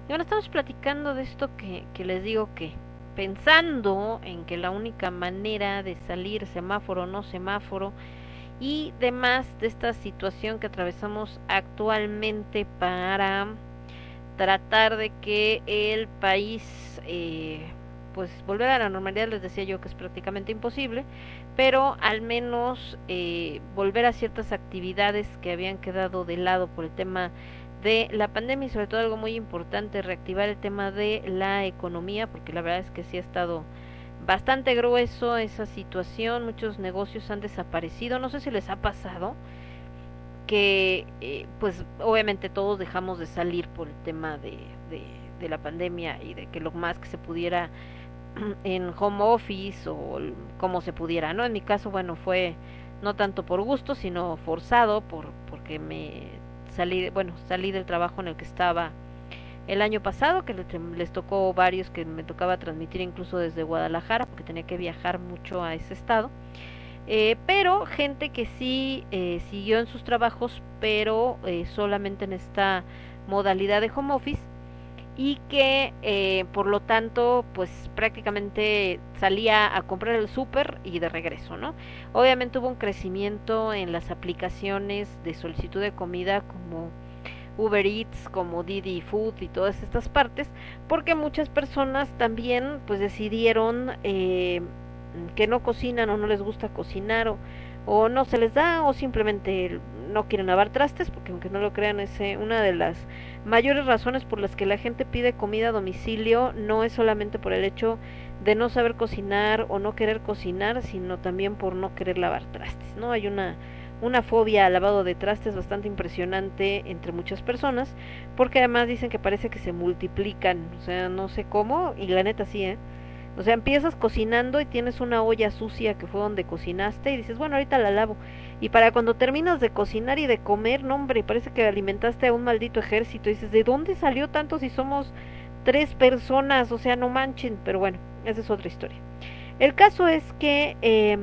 Y bueno, estamos platicando de esto que, que les digo que pensando en que la única manera de salir semáforo o no semáforo y demás de esta situación que atravesamos actualmente para tratar de que el país eh, pues volver a la normalidad les decía yo que es prácticamente imposible pero al menos eh, volver a ciertas actividades que habían quedado de lado por el tema de la pandemia y sobre todo algo muy importante, reactivar el tema de la economía, porque la verdad es que sí ha estado bastante grueso esa situación, muchos negocios han desaparecido, no sé si les ha pasado que eh, pues obviamente todos dejamos de salir por el tema de, de, de la pandemia y de que lo más que se pudiera en home office o como se pudiera, ¿no? En mi caso, bueno, fue no tanto por gusto, sino forzado por porque me salí, bueno, salí del trabajo en el que estaba el año pasado, que le- les tocó varios que me tocaba transmitir incluso desde Guadalajara, porque tenía que viajar mucho a ese estado. Eh, pero gente que sí eh, siguió en sus trabajos, pero eh, solamente en esta modalidad de home office y que eh, por lo tanto pues prácticamente salía a comprar el súper y de regreso, ¿no? Obviamente hubo un crecimiento en las aplicaciones de solicitud de comida como Uber Eats, como Didi Food y todas estas partes, porque muchas personas también pues decidieron eh, que no cocinan o no les gusta cocinar o, o no se les da o simplemente no quieren lavar trastes, porque aunque no lo crean es una de las mayores razones por las que la gente pide comida a domicilio no es solamente por el hecho de no saber cocinar o no querer cocinar, sino también por no querer lavar trastes, ¿no? Hay una una fobia al lavado de trastes bastante impresionante entre muchas personas, porque además dicen que parece que se multiplican, o sea, no sé cómo, y la neta sí, ¿eh? O sea, empiezas cocinando y tienes una olla sucia que fue donde cocinaste y dices, bueno, ahorita la lavo. Y para cuando terminas de cocinar y de comer, no hombre, parece que alimentaste a un maldito ejército. Y dices, ¿de dónde salió tanto si somos tres personas? O sea, no manchen. Pero bueno, esa es otra historia. El caso es que eh,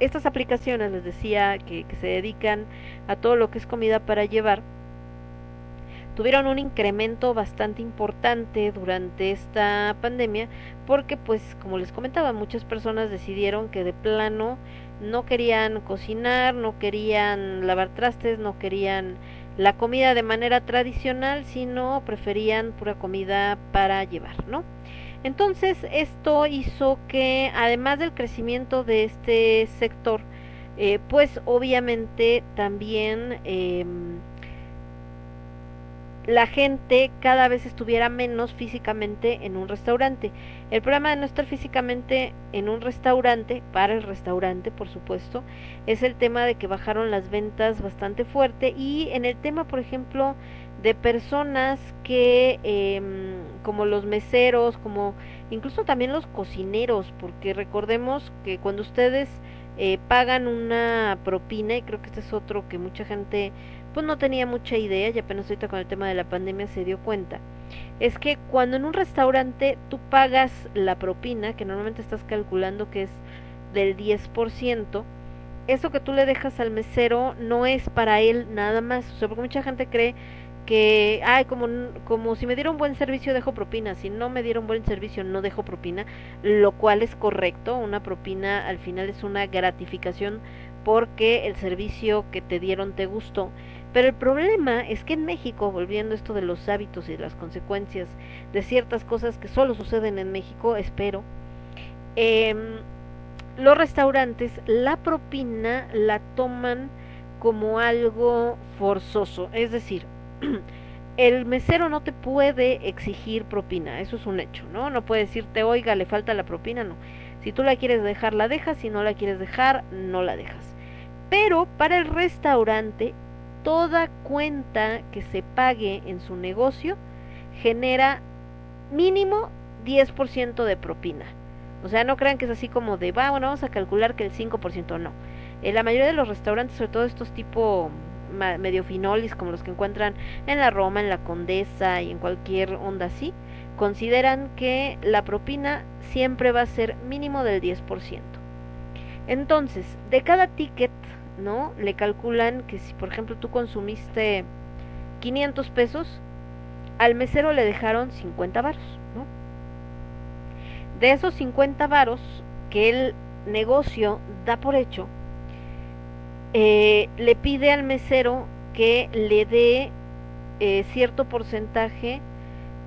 estas aplicaciones, les decía, que, que se dedican a todo lo que es comida para llevar, tuvieron un incremento bastante importante durante esta pandemia porque pues como les comentaba muchas personas decidieron que de plano no querían cocinar, no querían lavar trastes, no querían la comida de manera tradicional, sino preferían pura comida para llevar, ¿no? Entonces esto hizo que además del crecimiento de este sector, eh, pues obviamente también eh, la gente cada vez estuviera menos físicamente en un restaurante. El problema de no estar físicamente en un restaurante, para el restaurante por supuesto, es el tema de que bajaron las ventas bastante fuerte y en el tema, por ejemplo, de personas que, eh, como los meseros, como incluso también los cocineros, porque recordemos que cuando ustedes eh, pagan una propina, y creo que este es otro que mucha gente pues no tenía mucha idea y apenas ahorita con el tema de la pandemia se dio cuenta, es que cuando en un restaurante tú pagas la propina, que normalmente estás calculando que es del 10%, eso que tú le dejas al mesero no es para él nada más, o sea, porque mucha gente cree que, ay, como, como si me dieron buen servicio dejo propina, si no me dieron buen servicio no dejo propina, lo cual es correcto, una propina al final es una gratificación porque el servicio que te dieron te gustó, pero el problema es que en México, volviendo esto de los hábitos y las consecuencias de ciertas cosas que solo suceden en México, espero, em, los restaurantes la propina la toman como algo forzoso, es decir, el mesero no te puede exigir propina, eso es un hecho, ¿no? No puede decirte, oiga, le falta la propina, no. Si tú la quieres dejar, la dejas, si no la quieres dejar, no la dejas. Pero para el restaurante, toda cuenta que se pague en su negocio genera mínimo 10% de propina. O sea, no crean que es así como de, va, bueno, vamos a calcular que el 5%, no. En la mayoría de los restaurantes, sobre todo estos tipo ma- medio finolis, como los que encuentran en la Roma, en la Condesa y en cualquier onda así, consideran que la propina siempre va a ser mínimo del 10%. Entonces, de cada ticket, ¿no? Le calculan que si, por ejemplo, tú consumiste 500 pesos, al mesero le dejaron 50 varos, ¿no? De esos 50 varos que el negocio da por hecho, eh, le pide al mesero que le dé eh, cierto porcentaje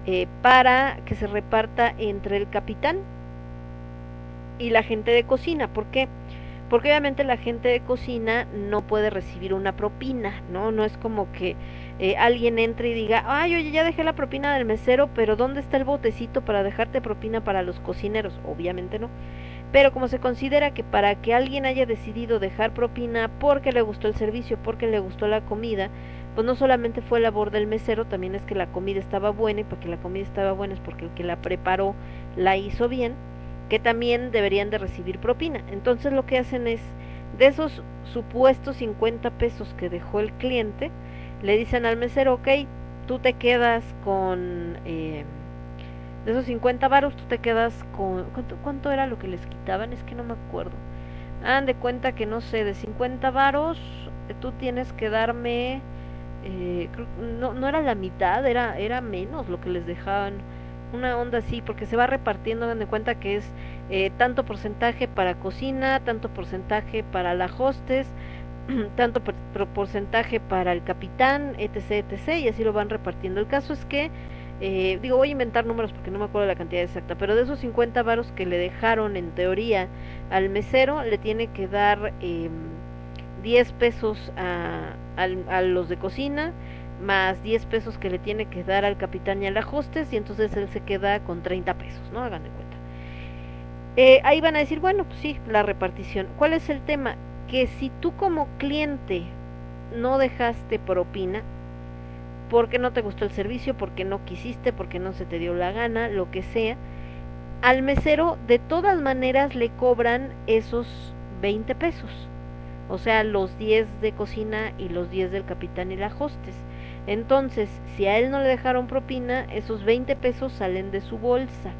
eh, para que se reparta entre el capitán y la gente de cocina. ¿Por qué? Porque obviamente la gente de cocina no puede recibir una propina, ¿no? No es como que eh, alguien entre y diga, ay, oye, ya dejé la propina del mesero, pero ¿dónde está el botecito para dejarte propina para los cocineros? Obviamente no. Pero como se considera que para que alguien haya decidido dejar propina porque le gustó el servicio, porque le gustó la comida, pues no solamente fue labor del mesero, también es que la comida estaba buena y porque la comida estaba buena es porque el que la preparó la hizo bien, que también deberían de recibir propina. Entonces lo que hacen es, de esos supuestos 50 pesos que dejó el cliente, le dicen al mesero, ok, tú te quedas con... Eh, de esos 50 varos tú te quedas con... ¿cuánto, ¿Cuánto era lo que les quitaban? Es que no me acuerdo. Hagan de cuenta que no sé, de 50 varos eh, tú tienes que darme... Eh, no, no era la mitad, era, era menos lo que les dejaban. Una onda así, porque se va repartiendo, hagan de cuenta que es eh, tanto porcentaje para cocina, tanto porcentaje para la hostess, tanto por- por- porcentaje para el capitán, etc, etc, y así lo van repartiendo. El caso es que eh, digo, voy a inventar números porque no me acuerdo la cantidad exacta, pero de esos 50 varos que le dejaron en teoría al mesero, le tiene que dar eh, 10 pesos a, al- a los de cocina, más 10 pesos que le tiene que dar al capitán y a la hostess, y entonces él se queda con 30 pesos, ¿no? Hagan de cuenta. Eh, ahí van a decir, bueno, pues sí, la repartición. ¿Cuál es el tema? Que si tú como cliente no dejaste propina, porque no te gustó el servicio, porque no quisiste, porque no se te dio la gana, lo que sea, al mesero de todas maneras le cobran esos 20 pesos. O sea, los 10 de cocina y los 10 del capitán y la hostess. Entonces, si a él no le dejaron propina, esos 20 pesos salen de su bolsa.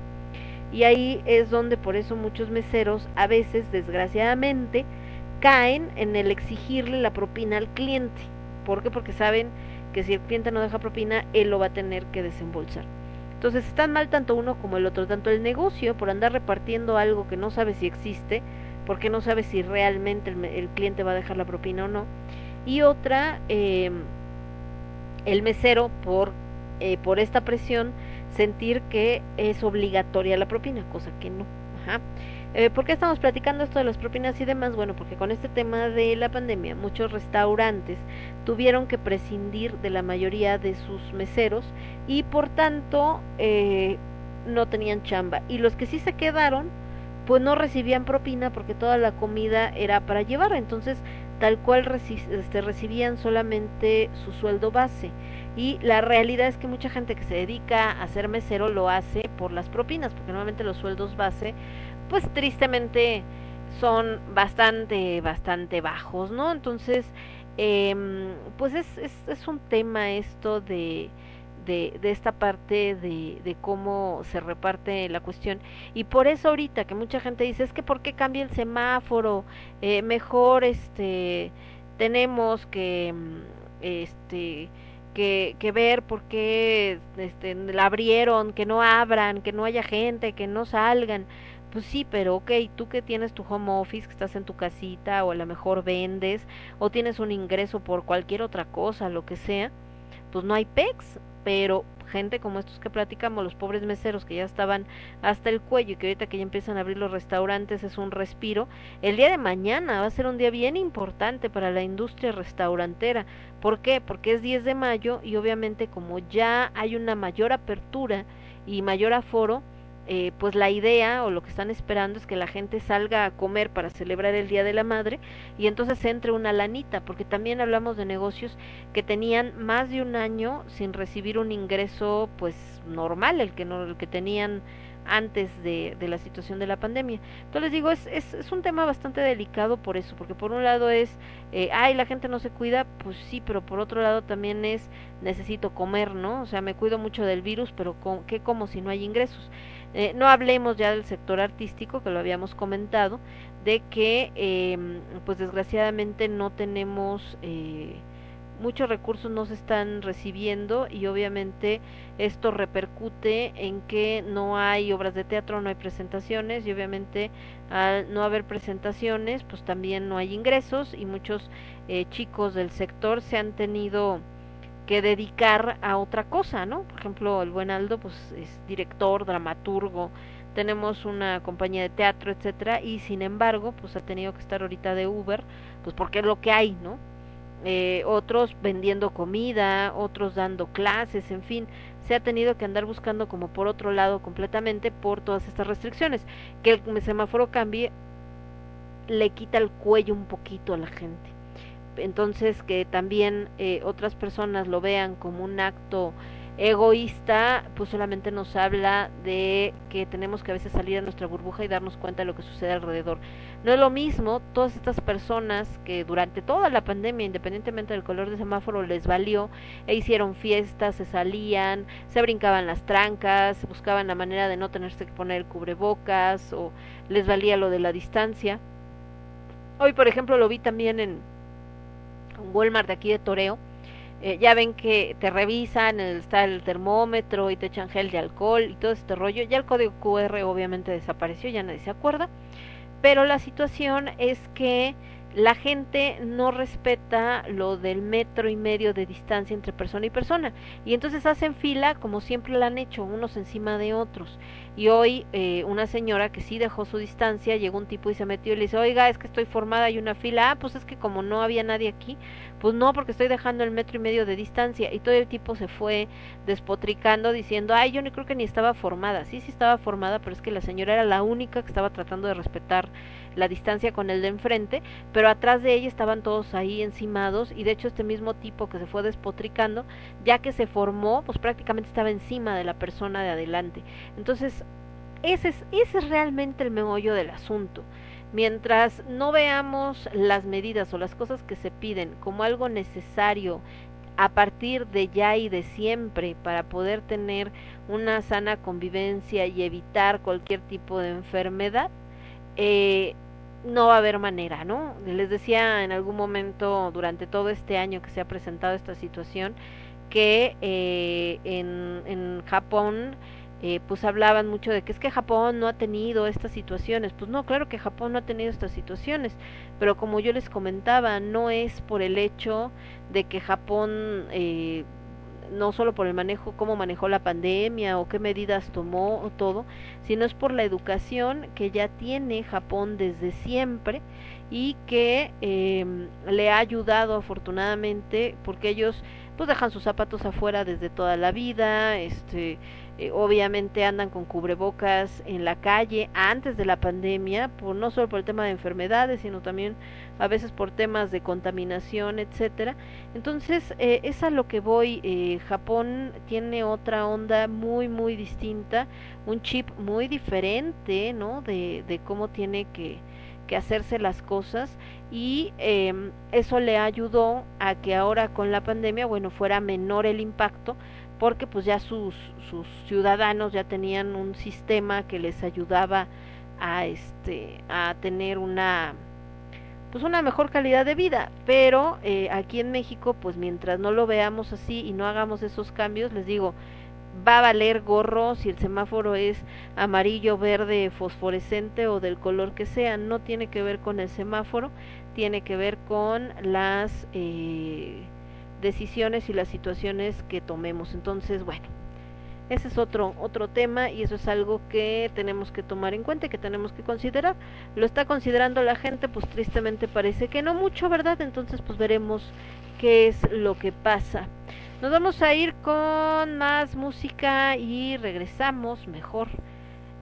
Y ahí es donde por eso muchos meseros a veces, desgraciadamente, caen en el exigirle la propina al cliente. ¿Por qué? Porque saben que si el cliente no deja propina, él lo va a tener que desembolsar. Entonces están mal tanto uno como el otro, tanto el negocio por andar repartiendo algo que no sabe si existe, porque no sabe si realmente el, cliente va a dejar la propina o no, y otra, eh, el mesero por, eh, por esta presión sentir que es obligatoria la propina, cosa que no. Ajá. Eh, ¿Por qué estamos platicando esto de las propinas y demás? Bueno, porque con este tema de la pandemia, muchos restaurantes tuvieron que prescindir de la mayoría de sus meseros y por tanto eh, no tenían chamba. Y los que sí se quedaron, pues no recibían propina porque toda la comida era para llevar. Entonces, tal cual reci- este, recibían solamente su sueldo base. Y la realidad es que mucha gente que se dedica a ser mesero lo hace por las propinas, porque normalmente los sueldos base, pues tristemente son bastante, bastante bajos, ¿no? Entonces, em, pues es, es, es un tema esto de, de, esta parte de, de cómo se reparte la cuestión. Y por eso ahorita que mucha gente dice es que por qué cambia el semáforo eh, mejor este tenemos que mm, este que, que ver por qué este, la abrieron, que no abran, que no haya gente, que no salgan. Pues sí, pero ok, tú que tienes tu home office, que estás en tu casita o a lo mejor vendes o tienes un ingreso por cualquier otra cosa, lo que sea, pues no hay PEX, pero gente como estos que platicamos, los pobres meseros que ya estaban hasta el cuello y que ahorita que ya empiezan a abrir los restaurantes es un respiro, el día de mañana va a ser un día bien importante para la industria restaurantera. ¿Por qué? Porque es 10 de mayo y obviamente como ya hay una mayor apertura y mayor aforo, eh, pues la idea o lo que están esperando es que la gente salga a comer para celebrar el Día de la Madre y entonces entre una lanita, porque también hablamos de negocios que tenían más de un año sin recibir un ingreso pues normal, el que no, el que tenían antes de, de la situación de la pandemia. Entonces les digo, es, es, es un tema bastante delicado por eso, porque por un lado es, eh, ay, la gente no se cuida, pues sí, pero por otro lado también es, necesito comer, ¿no? O sea, me cuido mucho del virus, pero ¿qué como si no hay ingresos? Eh, no hablemos ya del sector artístico, que lo habíamos comentado, de que eh, pues desgraciadamente no tenemos eh, muchos recursos no se están recibiendo y obviamente esto repercute en que no hay obras de teatro, no hay presentaciones y obviamente al no haber presentaciones pues también no hay ingresos y muchos eh, chicos del sector se han tenido que dedicar a otra cosa, ¿no? Por ejemplo, el buen Aldo pues es director, dramaturgo, tenemos una compañía de teatro, etcétera, y sin embargo, pues ha tenido que estar ahorita de Uber, pues porque es lo que hay, ¿no? Eh, otros vendiendo comida, otros dando clases, en fin, se ha tenido que andar buscando como por otro lado completamente por todas estas restricciones. Que el semáforo cambie le quita el cuello un poquito a la gente entonces que también eh, otras personas lo vean como un acto egoísta, pues solamente nos habla de que tenemos que a veces salir a nuestra burbuja y darnos cuenta de lo que sucede alrededor. No es lo mismo todas estas personas que durante toda la pandemia, independientemente del color de semáforo, les valió e hicieron fiestas, se salían, se brincaban las trancas, buscaban la manera de no tenerse que poner cubrebocas o les valía lo de la distancia. Hoy, por ejemplo, lo vi también en un Walmart de aquí de Toreo, eh, ya ven que te revisan, el, está el termómetro y te echan gel de alcohol y todo este rollo. Ya el código QR obviamente desapareció, ya nadie se acuerda. Pero la situación es que la gente no respeta lo del metro y medio de distancia entre persona y persona. Y entonces hacen fila como siempre la han hecho, unos encima de otros. Y hoy eh, una señora que sí dejó su distancia, llegó un tipo y se metió y le dice, oiga, es que estoy formada, hay una fila. Ah, pues es que como no había nadie aquí, pues no, porque estoy dejando el metro y medio de distancia. Y todo el tipo se fue despotricando diciendo, ay, yo no creo que ni estaba formada. Sí, sí estaba formada, pero es que la señora era la única que estaba tratando de respetar la distancia con el de enfrente, pero atrás de ella estaban todos ahí encimados y de hecho este mismo tipo que se fue despotricando, ya que se formó, pues prácticamente estaba encima de la persona de adelante. Entonces, ese es, ese es realmente el meollo del asunto. Mientras no veamos las medidas o las cosas que se piden como algo necesario a partir de ya y de siempre para poder tener una sana convivencia y evitar cualquier tipo de enfermedad, eh, no va a haber manera, ¿no? Les decía en algún momento durante todo este año que se ha presentado esta situación que eh, en, en Japón eh, pues hablaban mucho de que es que Japón no ha tenido estas situaciones. Pues no, claro que Japón no ha tenido estas situaciones, pero como yo les comentaba, no es por el hecho de que Japón eh, no solo por el manejo, cómo manejó la pandemia o qué medidas tomó o todo, sino es por la educación que ya tiene Japón desde siempre y que eh, le ha ayudado afortunadamente porque ellos pues dejan sus zapatos afuera desde toda la vida, este eh, obviamente andan con cubrebocas en la calle antes de la pandemia, por no solo por el tema de enfermedades, sino también a veces por temas de contaminación, etcétera. Entonces, eh, es a lo que voy. Eh, Japón tiene otra onda muy, muy distinta, un chip muy diferente, ¿no? De, de cómo tiene que, que hacerse las cosas y eh, eso le ayudó a que ahora con la pandemia, bueno, fuera menor el impacto, porque pues ya sus, sus ciudadanos ya tenían un sistema que les ayudaba a este a tener una pues una mejor calidad de vida pero eh, aquí en México pues mientras no lo veamos así y no hagamos esos cambios les digo va a valer gorro si el semáforo es amarillo, verde, fosforescente o del color que sea. No tiene que ver con el semáforo, tiene que ver con las eh, decisiones y las situaciones que tomemos. Entonces, bueno, ese es otro otro tema y eso es algo que tenemos que tomar en cuenta y que tenemos que considerar. Lo está considerando la gente, pues tristemente parece que no mucho, ¿verdad? Entonces, pues veremos qué es lo que pasa. Nos vamos a ir con más música y regresamos mejor.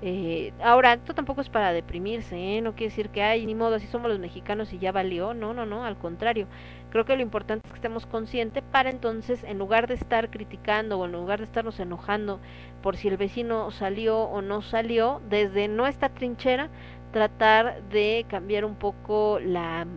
Eh, ahora, esto tampoco es para deprimirse, ¿eh? no quiere decir que, ay, ni modo, así somos los mexicanos y ya valió. No, no, no, al contrario. Creo que lo importante es que estemos conscientes para entonces, en lugar de estar criticando o en lugar de estarnos enojando por si el vecino salió o no salió, desde nuestra trinchera, tratar de cambiar un poco la,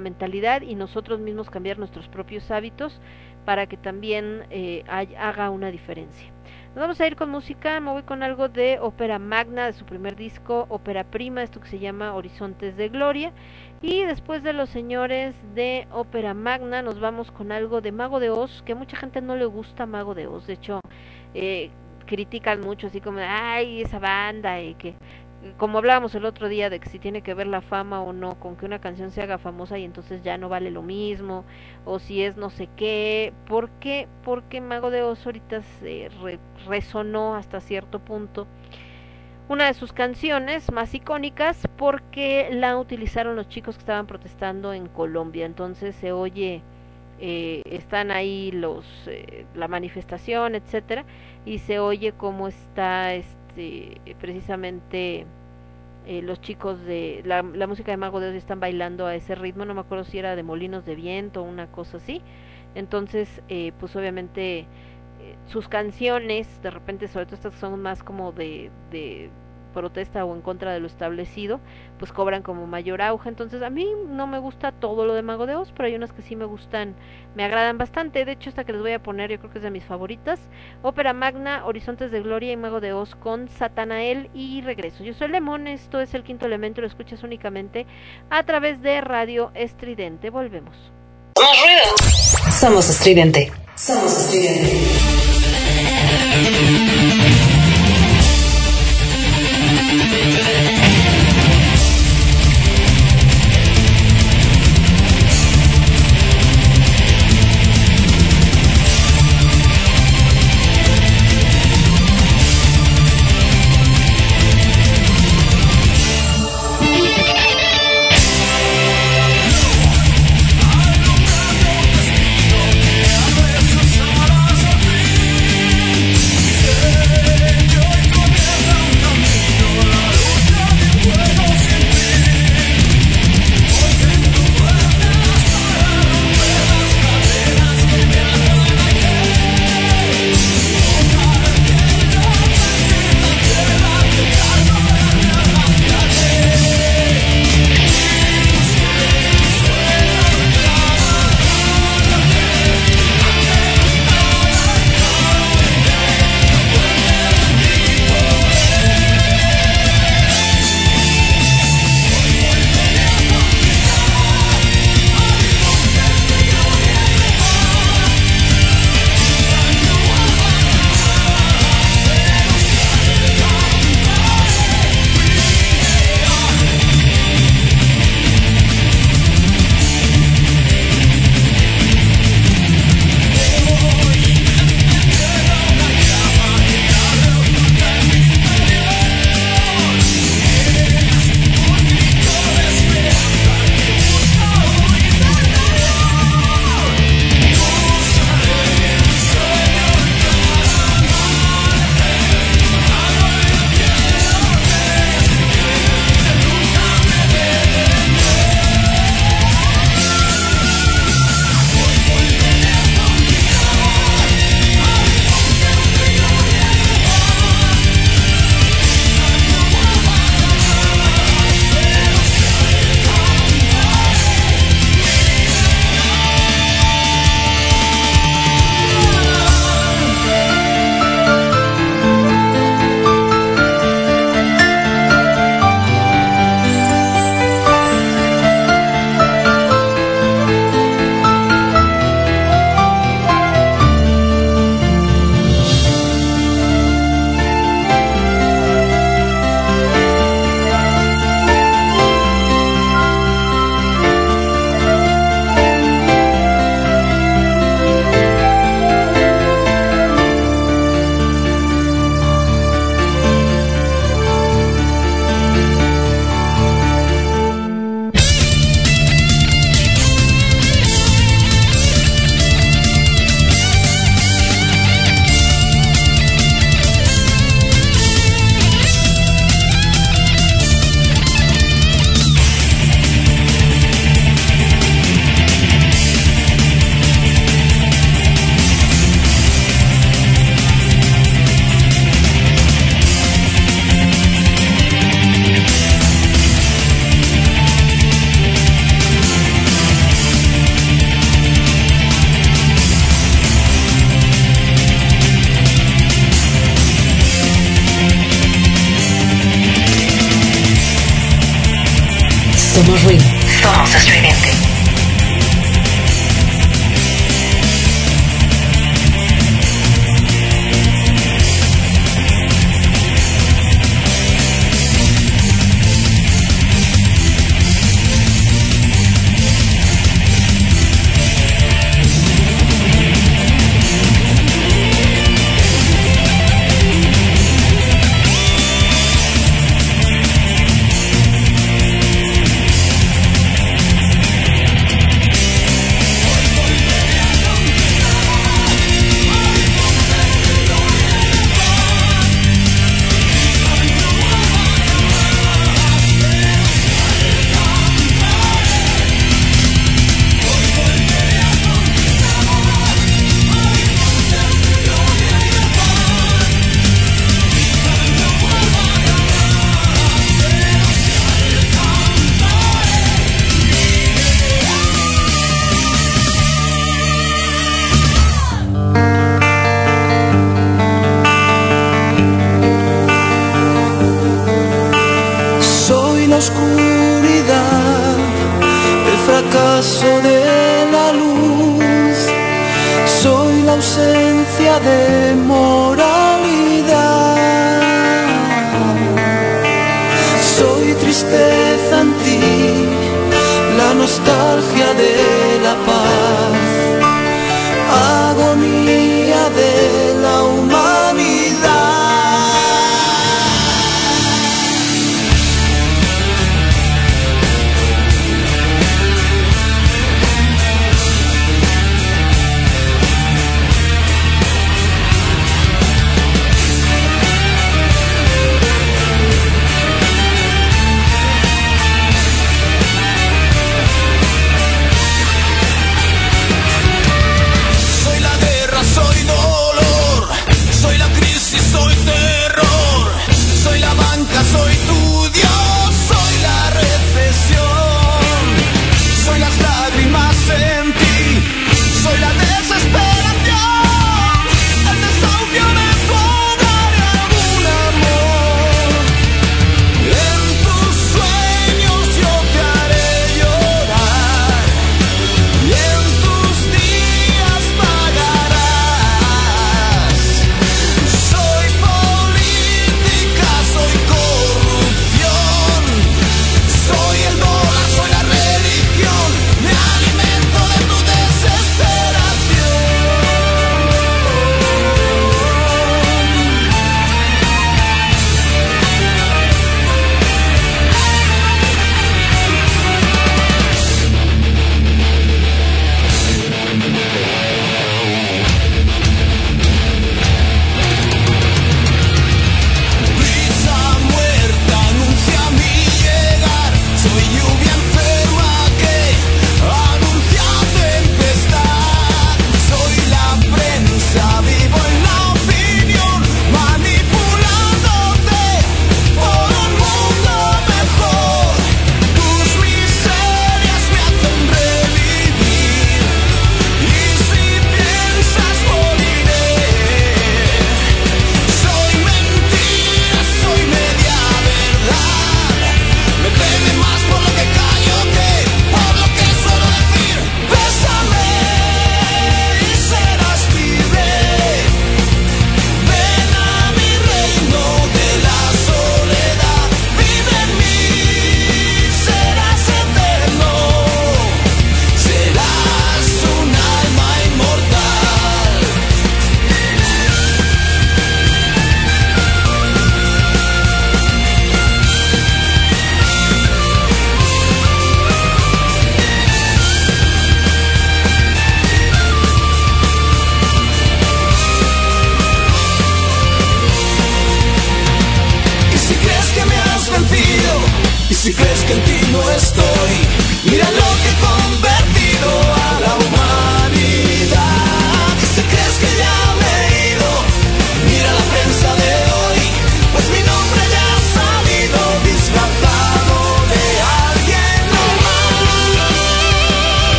mentalidad y nosotros mismos cambiar nuestros propios hábitos para que también eh, haga una diferencia. Nos vamos a ir con música, me voy con algo de ópera magna de su primer disco, ópera prima, esto que se llama Horizontes de Gloria. Y después de los señores de ópera magna nos vamos con algo de Mago de Oz, que a mucha gente no le gusta Mago de Oz, de hecho eh, critican mucho así como, ay, esa banda y que como hablábamos el otro día de que si tiene que ver la fama o no con que una canción se haga famosa y entonces ya no vale lo mismo o si es no sé qué, ¿por qué? Porque Mago de Oz ahorita se re- resonó hasta cierto punto una de sus canciones más icónicas porque la utilizaron los chicos que estaban protestando en Colombia, entonces se oye eh, están ahí los eh, la manifestación, etcétera, y se oye cómo está este precisamente eh, los chicos de la, música de Mago de Oz están bailando a ese ritmo, no me acuerdo si era de Molinos de Viento o una cosa así. Entonces, eh, pues obviamente eh, sus canciones, de repente, sobre todo estas son más como de protesta o en contra de lo establecido, pues cobran como mayor auge. Entonces, a mí no me gusta todo lo de Mago de Oz, pero hay unas que sí me gustan, me agradan bastante. De hecho, esta que les voy a poner, yo creo que es de mis favoritas. Ópera Magna, Horizontes de Gloria y Mago de Oz con Satanael y regreso. Yo soy Lemón, esto es el quinto elemento, lo escuchas únicamente a través de Radio Estridente. Volvemos. Somos estridente. Somos estridente.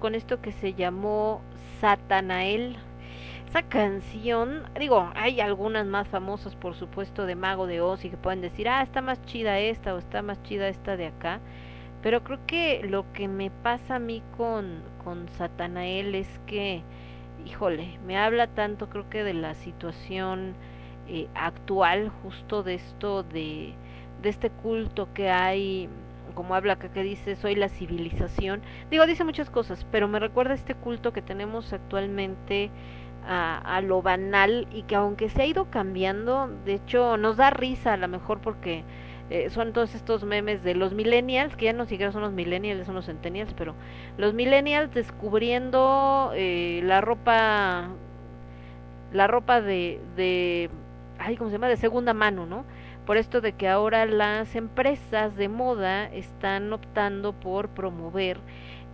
Con esto que se llamó Satanael. Esa canción, digo, hay algunas más famosas por supuesto de Mago de Oz y que pueden decir, ah, está más chida esta o está más chida esta de acá. Pero creo que lo que me pasa a mí con, con Satanael es que, híjole, me habla tanto creo que de la situación eh, actual, justo de esto de, de este culto que hay como habla acá que dice soy la civilización digo dice muchas cosas pero me recuerda este culto que tenemos actualmente a, a lo banal y que aunque se ha ido cambiando de hecho nos da risa a lo mejor porque eh, son todos estos memes de los millennials que ya no siquiera son los millennials son los centennials pero los millennials descubriendo eh, la ropa la ropa de de ay cómo se llama de segunda mano no por esto de que ahora las empresas de moda están optando por promover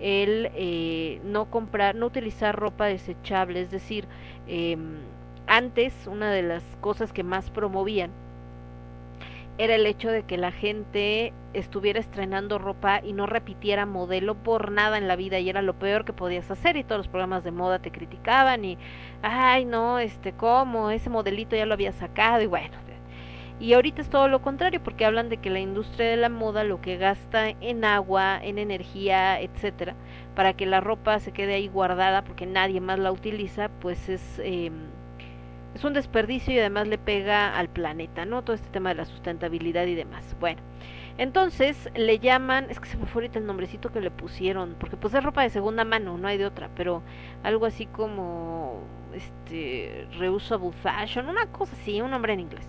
el eh, no comprar, no utilizar ropa desechable, es decir, eh, antes una de las cosas que más promovían era el hecho de que la gente estuviera estrenando ropa y no repitiera modelo por nada en la vida y era lo peor que podías hacer y todos los programas de moda te criticaban y ay no este cómo ese modelito ya lo había sacado y bueno y ahorita es todo lo contrario, porque hablan de que la industria de la moda lo que gasta en agua, en energía, etcétera, para que la ropa se quede ahí guardada porque nadie más la utiliza, pues es eh, es un desperdicio y además le pega al planeta, ¿no? Todo este tema de la sustentabilidad y demás. Bueno, entonces le llaman, es que se me fue ahorita el nombrecito que le pusieron, porque pues es ropa de segunda mano, no hay de otra, pero algo así como este reusable fashion, una cosa así, un nombre en inglés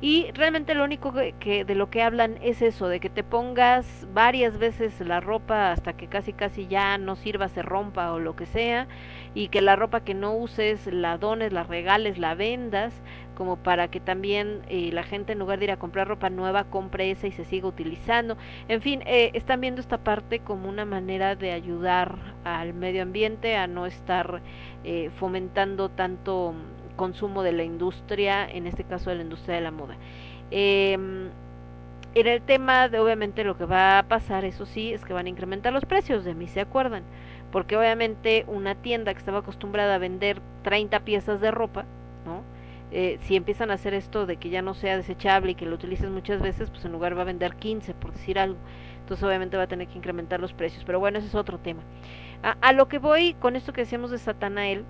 y realmente lo único que, de lo que hablan es eso de que te pongas varias veces la ropa hasta que casi casi ya no sirva se rompa o lo que sea y que la ropa que no uses la dones la regales la vendas como para que también eh, la gente en lugar de ir a comprar ropa nueva compre esa y se siga utilizando. En fin eh, están viendo esta parte como una manera de ayudar al medio ambiente a no estar eh, fomentando tanto consumo de la industria, en este caso de la industria de la moda. Eh, en el tema de obviamente lo que va a pasar, eso sí, es que van a incrementar los precios, de mí se acuerdan, porque obviamente una tienda que estaba acostumbrada a vender 30 piezas de ropa, ¿no? Eh, si empiezan a hacer esto de que ya no sea desechable y que lo utilices muchas veces, pues en lugar va a vender 15, por decir algo. Entonces obviamente va a tener que incrementar los precios. Pero bueno, ese es otro tema. A, a lo que voy con esto que decíamos de Satanael,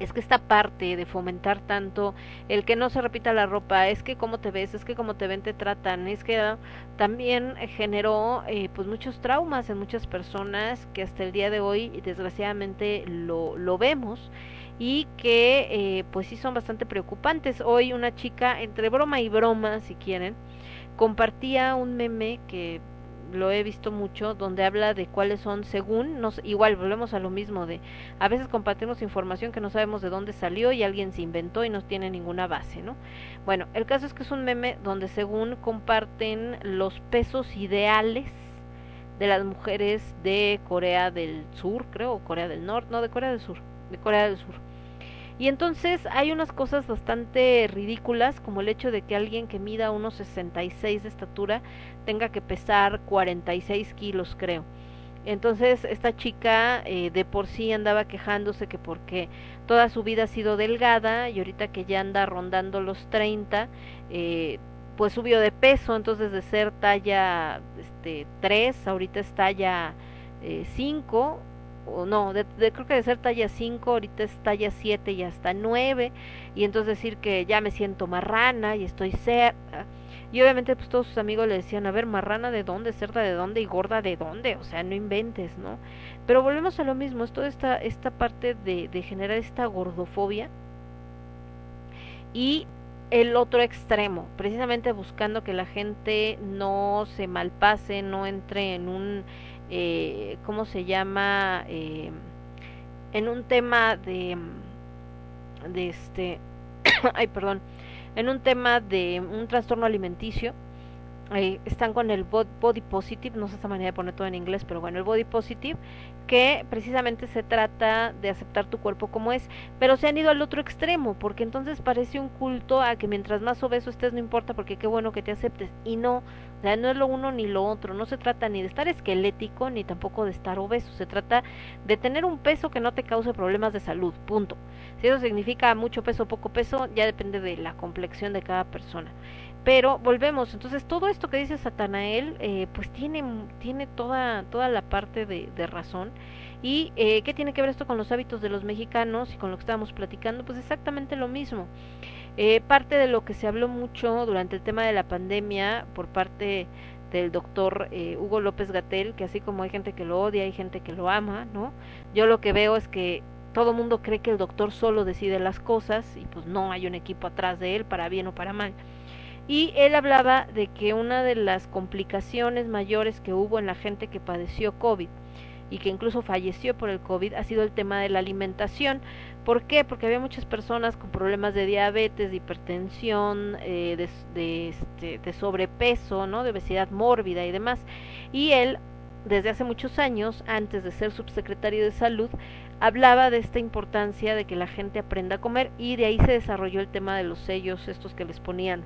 es que esta parte de fomentar tanto el que no se repita la ropa, es que cómo te ves, es que cómo te ven te tratan, es que también generó eh, pues muchos traumas en muchas personas que hasta el día de hoy desgraciadamente lo, lo vemos y que eh, pues sí son bastante preocupantes. Hoy una chica, entre broma y broma si quieren, compartía un meme que lo he visto mucho, donde habla de cuáles son, según, nos, igual volvemos a lo mismo, de a veces compartimos información que no sabemos de dónde salió y alguien se inventó y no tiene ninguna base, ¿no? Bueno, el caso es que es un meme donde según comparten los pesos ideales de las mujeres de Corea del Sur, creo, o Corea del Norte, no, de Corea del Sur, de Corea del Sur. Y entonces hay unas cosas bastante ridículas, como el hecho de que alguien que mida unos 66 de estatura tenga que pesar 46 kilos, creo. Entonces esta chica eh, de por sí andaba quejándose que porque toda su vida ha sido delgada y ahorita que ya anda rondando los 30, eh, pues subió de peso, entonces de ser talla este, 3, ahorita es talla eh, 5 o no, de, de, creo que de ser talla 5, ahorita es talla 7 y hasta 9, y entonces decir que ya me siento marrana y estoy cerca. Y obviamente pues todos sus amigos le decían, a ver, marrana de dónde, cerda de dónde y gorda de dónde, o sea, no inventes, ¿no? Pero volvemos a lo mismo, es toda esta, esta parte de, de generar esta gordofobia y el otro extremo, precisamente buscando que la gente no se malpase, no entre en un eh, ¿cómo se llama? Eh, en un tema de, de este, ay, perdón, en un tema de un trastorno alimenticio, eh, están con el body positive, no sé esa manera de poner todo en inglés, pero bueno, el body positive, que precisamente se trata de aceptar tu cuerpo como es, pero se han ido al otro extremo, porque entonces parece un culto a que mientras más obeso estés no importa, porque qué bueno que te aceptes, y no, o sea, no es lo uno ni lo otro, no se trata ni de estar esquelético ni tampoco de estar obeso, se trata de tener un peso que no te cause problemas de salud, punto. Si eso significa mucho peso o poco peso, ya depende de la complexión de cada persona. Pero volvemos, entonces todo esto que dice Satanael, eh, pues tiene, tiene toda, toda la parte de, razón. ¿Y eh, qué tiene que ver esto con los hábitos de los mexicanos y con lo que estábamos platicando? Pues exactamente lo mismo. Eh, parte de lo que se habló mucho durante el tema de la pandemia por parte del doctor eh, Hugo López Gatel, que así como hay gente que lo odia, hay gente que lo ama, ¿no? Yo lo que veo es que todo mundo cree que el doctor solo decide las cosas y pues no hay un equipo atrás de él para bien o para mal. Y él hablaba de que una de las complicaciones mayores que hubo en la gente que padeció COVID y que incluso falleció por el COVID ha sido el tema de la alimentación. ¿Por qué? Porque había muchas personas con problemas de diabetes, de hipertensión, eh, de, este, de sobrepeso, ¿no? de obesidad mórbida y demás. Y él, desde hace muchos años, antes de ser subsecretario de salud, hablaba de esta importancia de que la gente aprenda a comer y de ahí se desarrolló el tema de los sellos, estos que les ponían,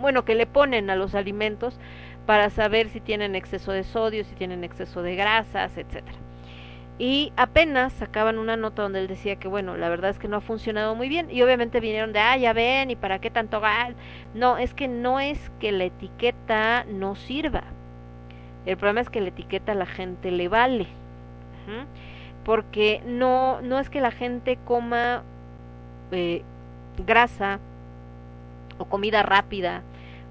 bueno, que le ponen a los alimentos para saber si tienen exceso de sodio, si tienen exceso de grasas, etcétera. Y apenas sacaban una nota donde él decía que, bueno, la verdad es que no ha funcionado muy bien. Y obviamente vinieron de, ah, ya ven, ¿y para qué tanto gas? No, es que no es que la etiqueta no sirva. El problema es que la etiqueta a la gente le vale. Porque no, no es que la gente coma eh, grasa o comida rápida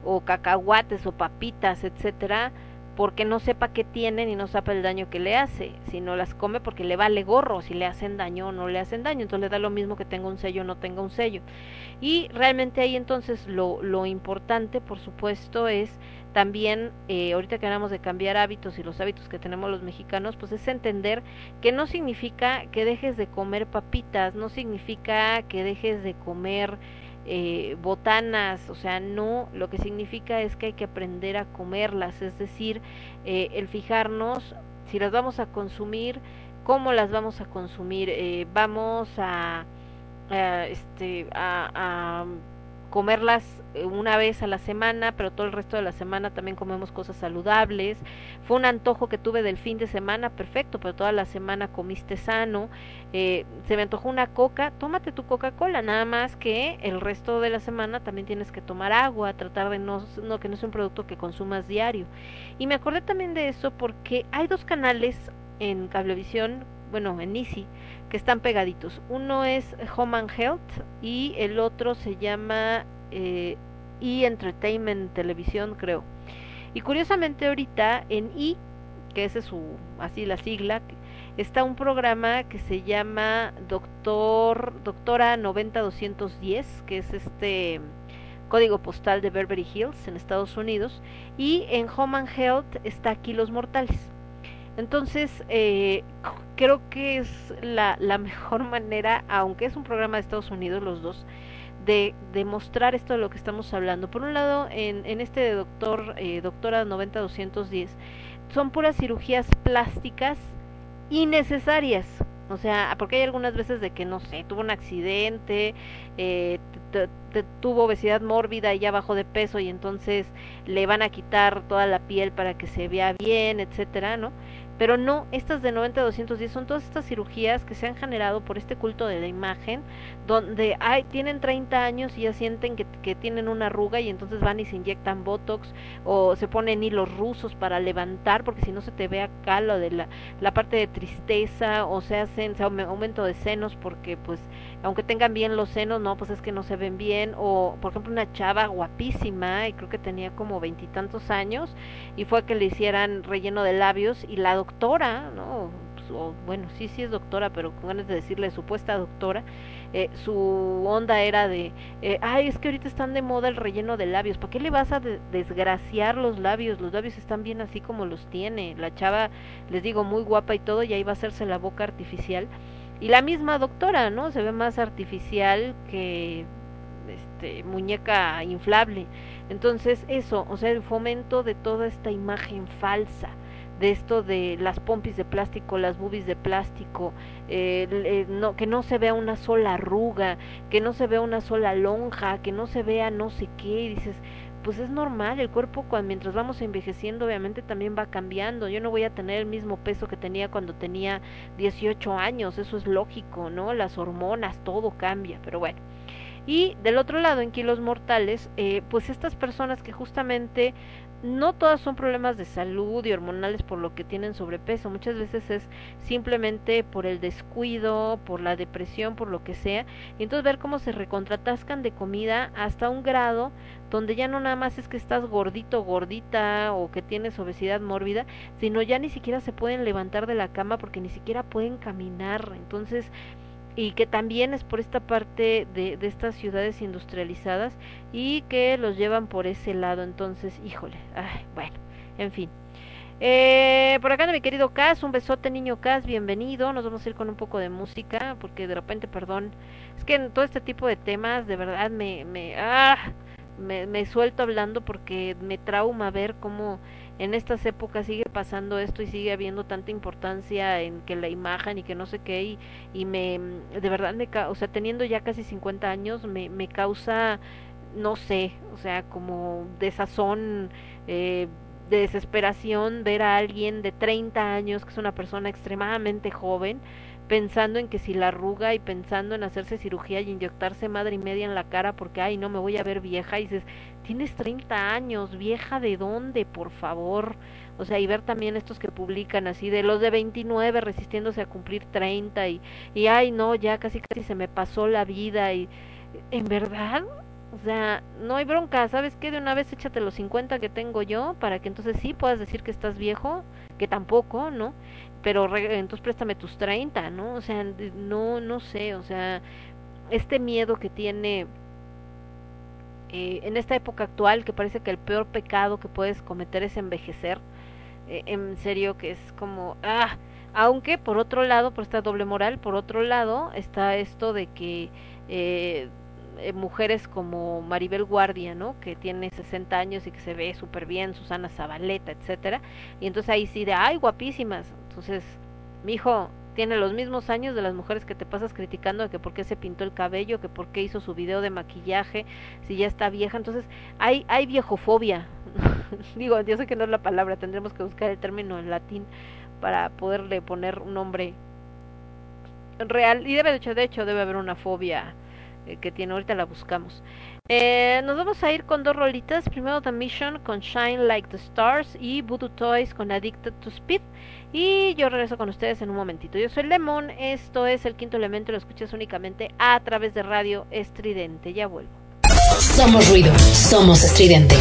o cacahuates o papitas, etcétera, porque no sepa qué tienen y no sepa el daño que le hace, si no las come porque le vale gorro, si le hacen daño o no le hacen daño, entonces le da lo mismo que tenga un sello o no tenga un sello. Y realmente ahí entonces lo, lo importante, por supuesto, es también, eh, ahorita que hablamos de cambiar hábitos y los hábitos que tenemos los mexicanos, pues es entender que no significa que dejes de comer papitas, no significa que dejes de comer eh, botanas, o sea, no, lo que significa es que hay que aprender a comerlas, es decir, eh, el fijarnos si las vamos a consumir, cómo las vamos a consumir, eh, vamos a, este, a, a comerlas una vez a la semana, pero todo el resto de la semana también comemos cosas saludables. Fue un antojo que tuve del fin de semana, perfecto, pero toda la semana comiste sano. Eh, se me antojó una coca, tómate tu Coca-Cola, nada más que el resto de la semana también tienes que tomar agua, tratar de no, no que no sea un producto que consumas diario. Y me acordé también de eso porque hay dos canales en Cablevisión, bueno, en Easy, que están pegaditos. Uno es Home and Health y el otro se llama eh, E Entertainment Televisión, creo. Y curiosamente ahorita en E, que ese es su, así la sigla, está un programa que se llama Doctor, Doctora 90210, que es este código postal de Beverly Hills en Estados Unidos y en Home Health está Kilos Mortales. Entonces, eh, creo que es la, la mejor manera, aunque es un programa de Estados Unidos los dos, de, de mostrar esto de lo que estamos hablando. Por un lado, en, en este de doctor, eh, doctora 90-210, son puras cirugías plásticas innecesarias. O sea, porque hay algunas veces de que, no sé, tuvo un accidente, eh, tuvo obesidad mórbida y ya bajó de peso y entonces le van a quitar toda la piel para que se vea bien, etcétera, ¿no? Pero no, estas de 90-210 son todas estas cirugías que se han generado por este culto de la imagen, donde hay, tienen 30 años y ya sienten que, que tienen una arruga y entonces van y se inyectan Botox o se ponen hilos rusos para levantar, porque si no se te ve acá lo de la, la parte de tristeza o se hacen aumento de senos porque pues aunque tengan bien los senos, no, pues es que no se ven bien o por ejemplo una chava guapísima y creo que tenía como veintitantos años y fue que le hicieran relleno de labios y la doctora, ¿no? Pues, bueno, sí, sí es doctora, pero con ganas de decirle supuesta doctora, eh, su onda era de, eh, ay, es que ahorita están de moda el relleno de labios, ¿para qué le vas a de- desgraciar los labios? Los labios están bien así como los tiene. La chava, les digo, muy guapa y todo, y ahí va a hacerse la boca artificial. Y la misma doctora, ¿no? Se ve más artificial que este muñeca inflable. Entonces, eso, o sea, el fomento de toda esta imagen falsa de esto de las pompis de plástico, las boobies de plástico, eh, eh, no, que no se vea una sola arruga, que no se vea una sola lonja, que no se vea no sé qué, y dices, pues es normal, el cuerpo cuando, mientras vamos envejeciendo obviamente también va cambiando, yo no voy a tener el mismo peso que tenía cuando tenía 18 años, eso es lógico, ¿no? Las hormonas, todo cambia, pero bueno. Y del otro lado, en kilos mortales, eh, pues estas personas que justamente no todas son problemas de salud y hormonales por lo que tienen sobrepeso, muchas veces es simplemente por el descuido, por la depresión, por lo que sea, y entonces ver cómo se recontratascan de comida hasta un grado donde ya no nada más es que estás gordito, gordita o que tienes obesidad mórbida, sino ya ni siquiera se pueden levantar de la cama porque ni siquiera pueden caminar, entonces y que también es por esta parte de, de estas ciudades industrializadas y que los llevan por ese lado. Entonces, híjole, ay, bueno, en fin. Eh, por acá de mi querido Cas, un besote niño Cas, bienvenido. Nos vamos a ir con un poco de música porque de repente, perdón, es que en todo este tipo de temas de verdad me, me, ah, me, me suelto hablando porque me trauma ver cómo en estas épocas sigue pasando esto y sigue habiendo tanta importancia en que la imagen y que no sé qué y, y me de verdad me o sea teniendo ya casi 50 años me, me causa no sé o sea como desazón eh, de desesperación ver a alguien de 30 años que es una persona extremadamente joven pensando en que si la arruga y pensando en hacerse cirugía y inyectarse madre y media en la cara porque ay no me voy a ver vieja y dices tienes 30 años vieja de dónde por favor o sea y ver también estos que publican así de los de 29 resistiéndose a cumplir 30 y y ay no ya casi casi se me pasó la vida y en verdad o sea, no hay bronca, ¿sabes qué? De una vez échate los 50 que tengo yo para que entonces sí puedas decir que estás viejo, que tampoco, ¿no? Pero entonces préstame tus 30, ¿no? O sea, no no sé, o sea, este miedo que tiene eh, en esta época actual que parece que el peor pecado que puedes cometer es envejecer, eh, en serio que es como, ah, aunque por otro lado, por esta doble moral, por otro lado está esto de que eh, mujeres como Maribel Guardia, ¿no? Que tiene 60 años y que se ve súper bien, Susana Zabaleta, etcétera, y entonces ahí sí de, ay, guapísimas, entonces, mi hijo tiene los mismos años de las mujeres que te pasas criticando de que por qué se pintó el cabello, que por qué hizo su video de maquillaje, si ya está vieja, entonces hay, hay viejofobia, digo, yo sé que no es la palabra, tendremos que buscar el término en latín para poderle poner un nombre real, y debe de hecho, de hecho debe haber una fobia eh, que tiene, ahorita la buscamos. Eh, nos vamos a ir con dos rolitas, primero The Mission con Shine Like the Stars y Voodoo Toys con Addicted to Speed. Y yo regreso con ustedes en un momentito. Yo soy Lemon, esto es el quinto elemento, lo escuchas únicamente a través de Radio Estridente. Ya vuelvo. Somos ruido, somos estridente.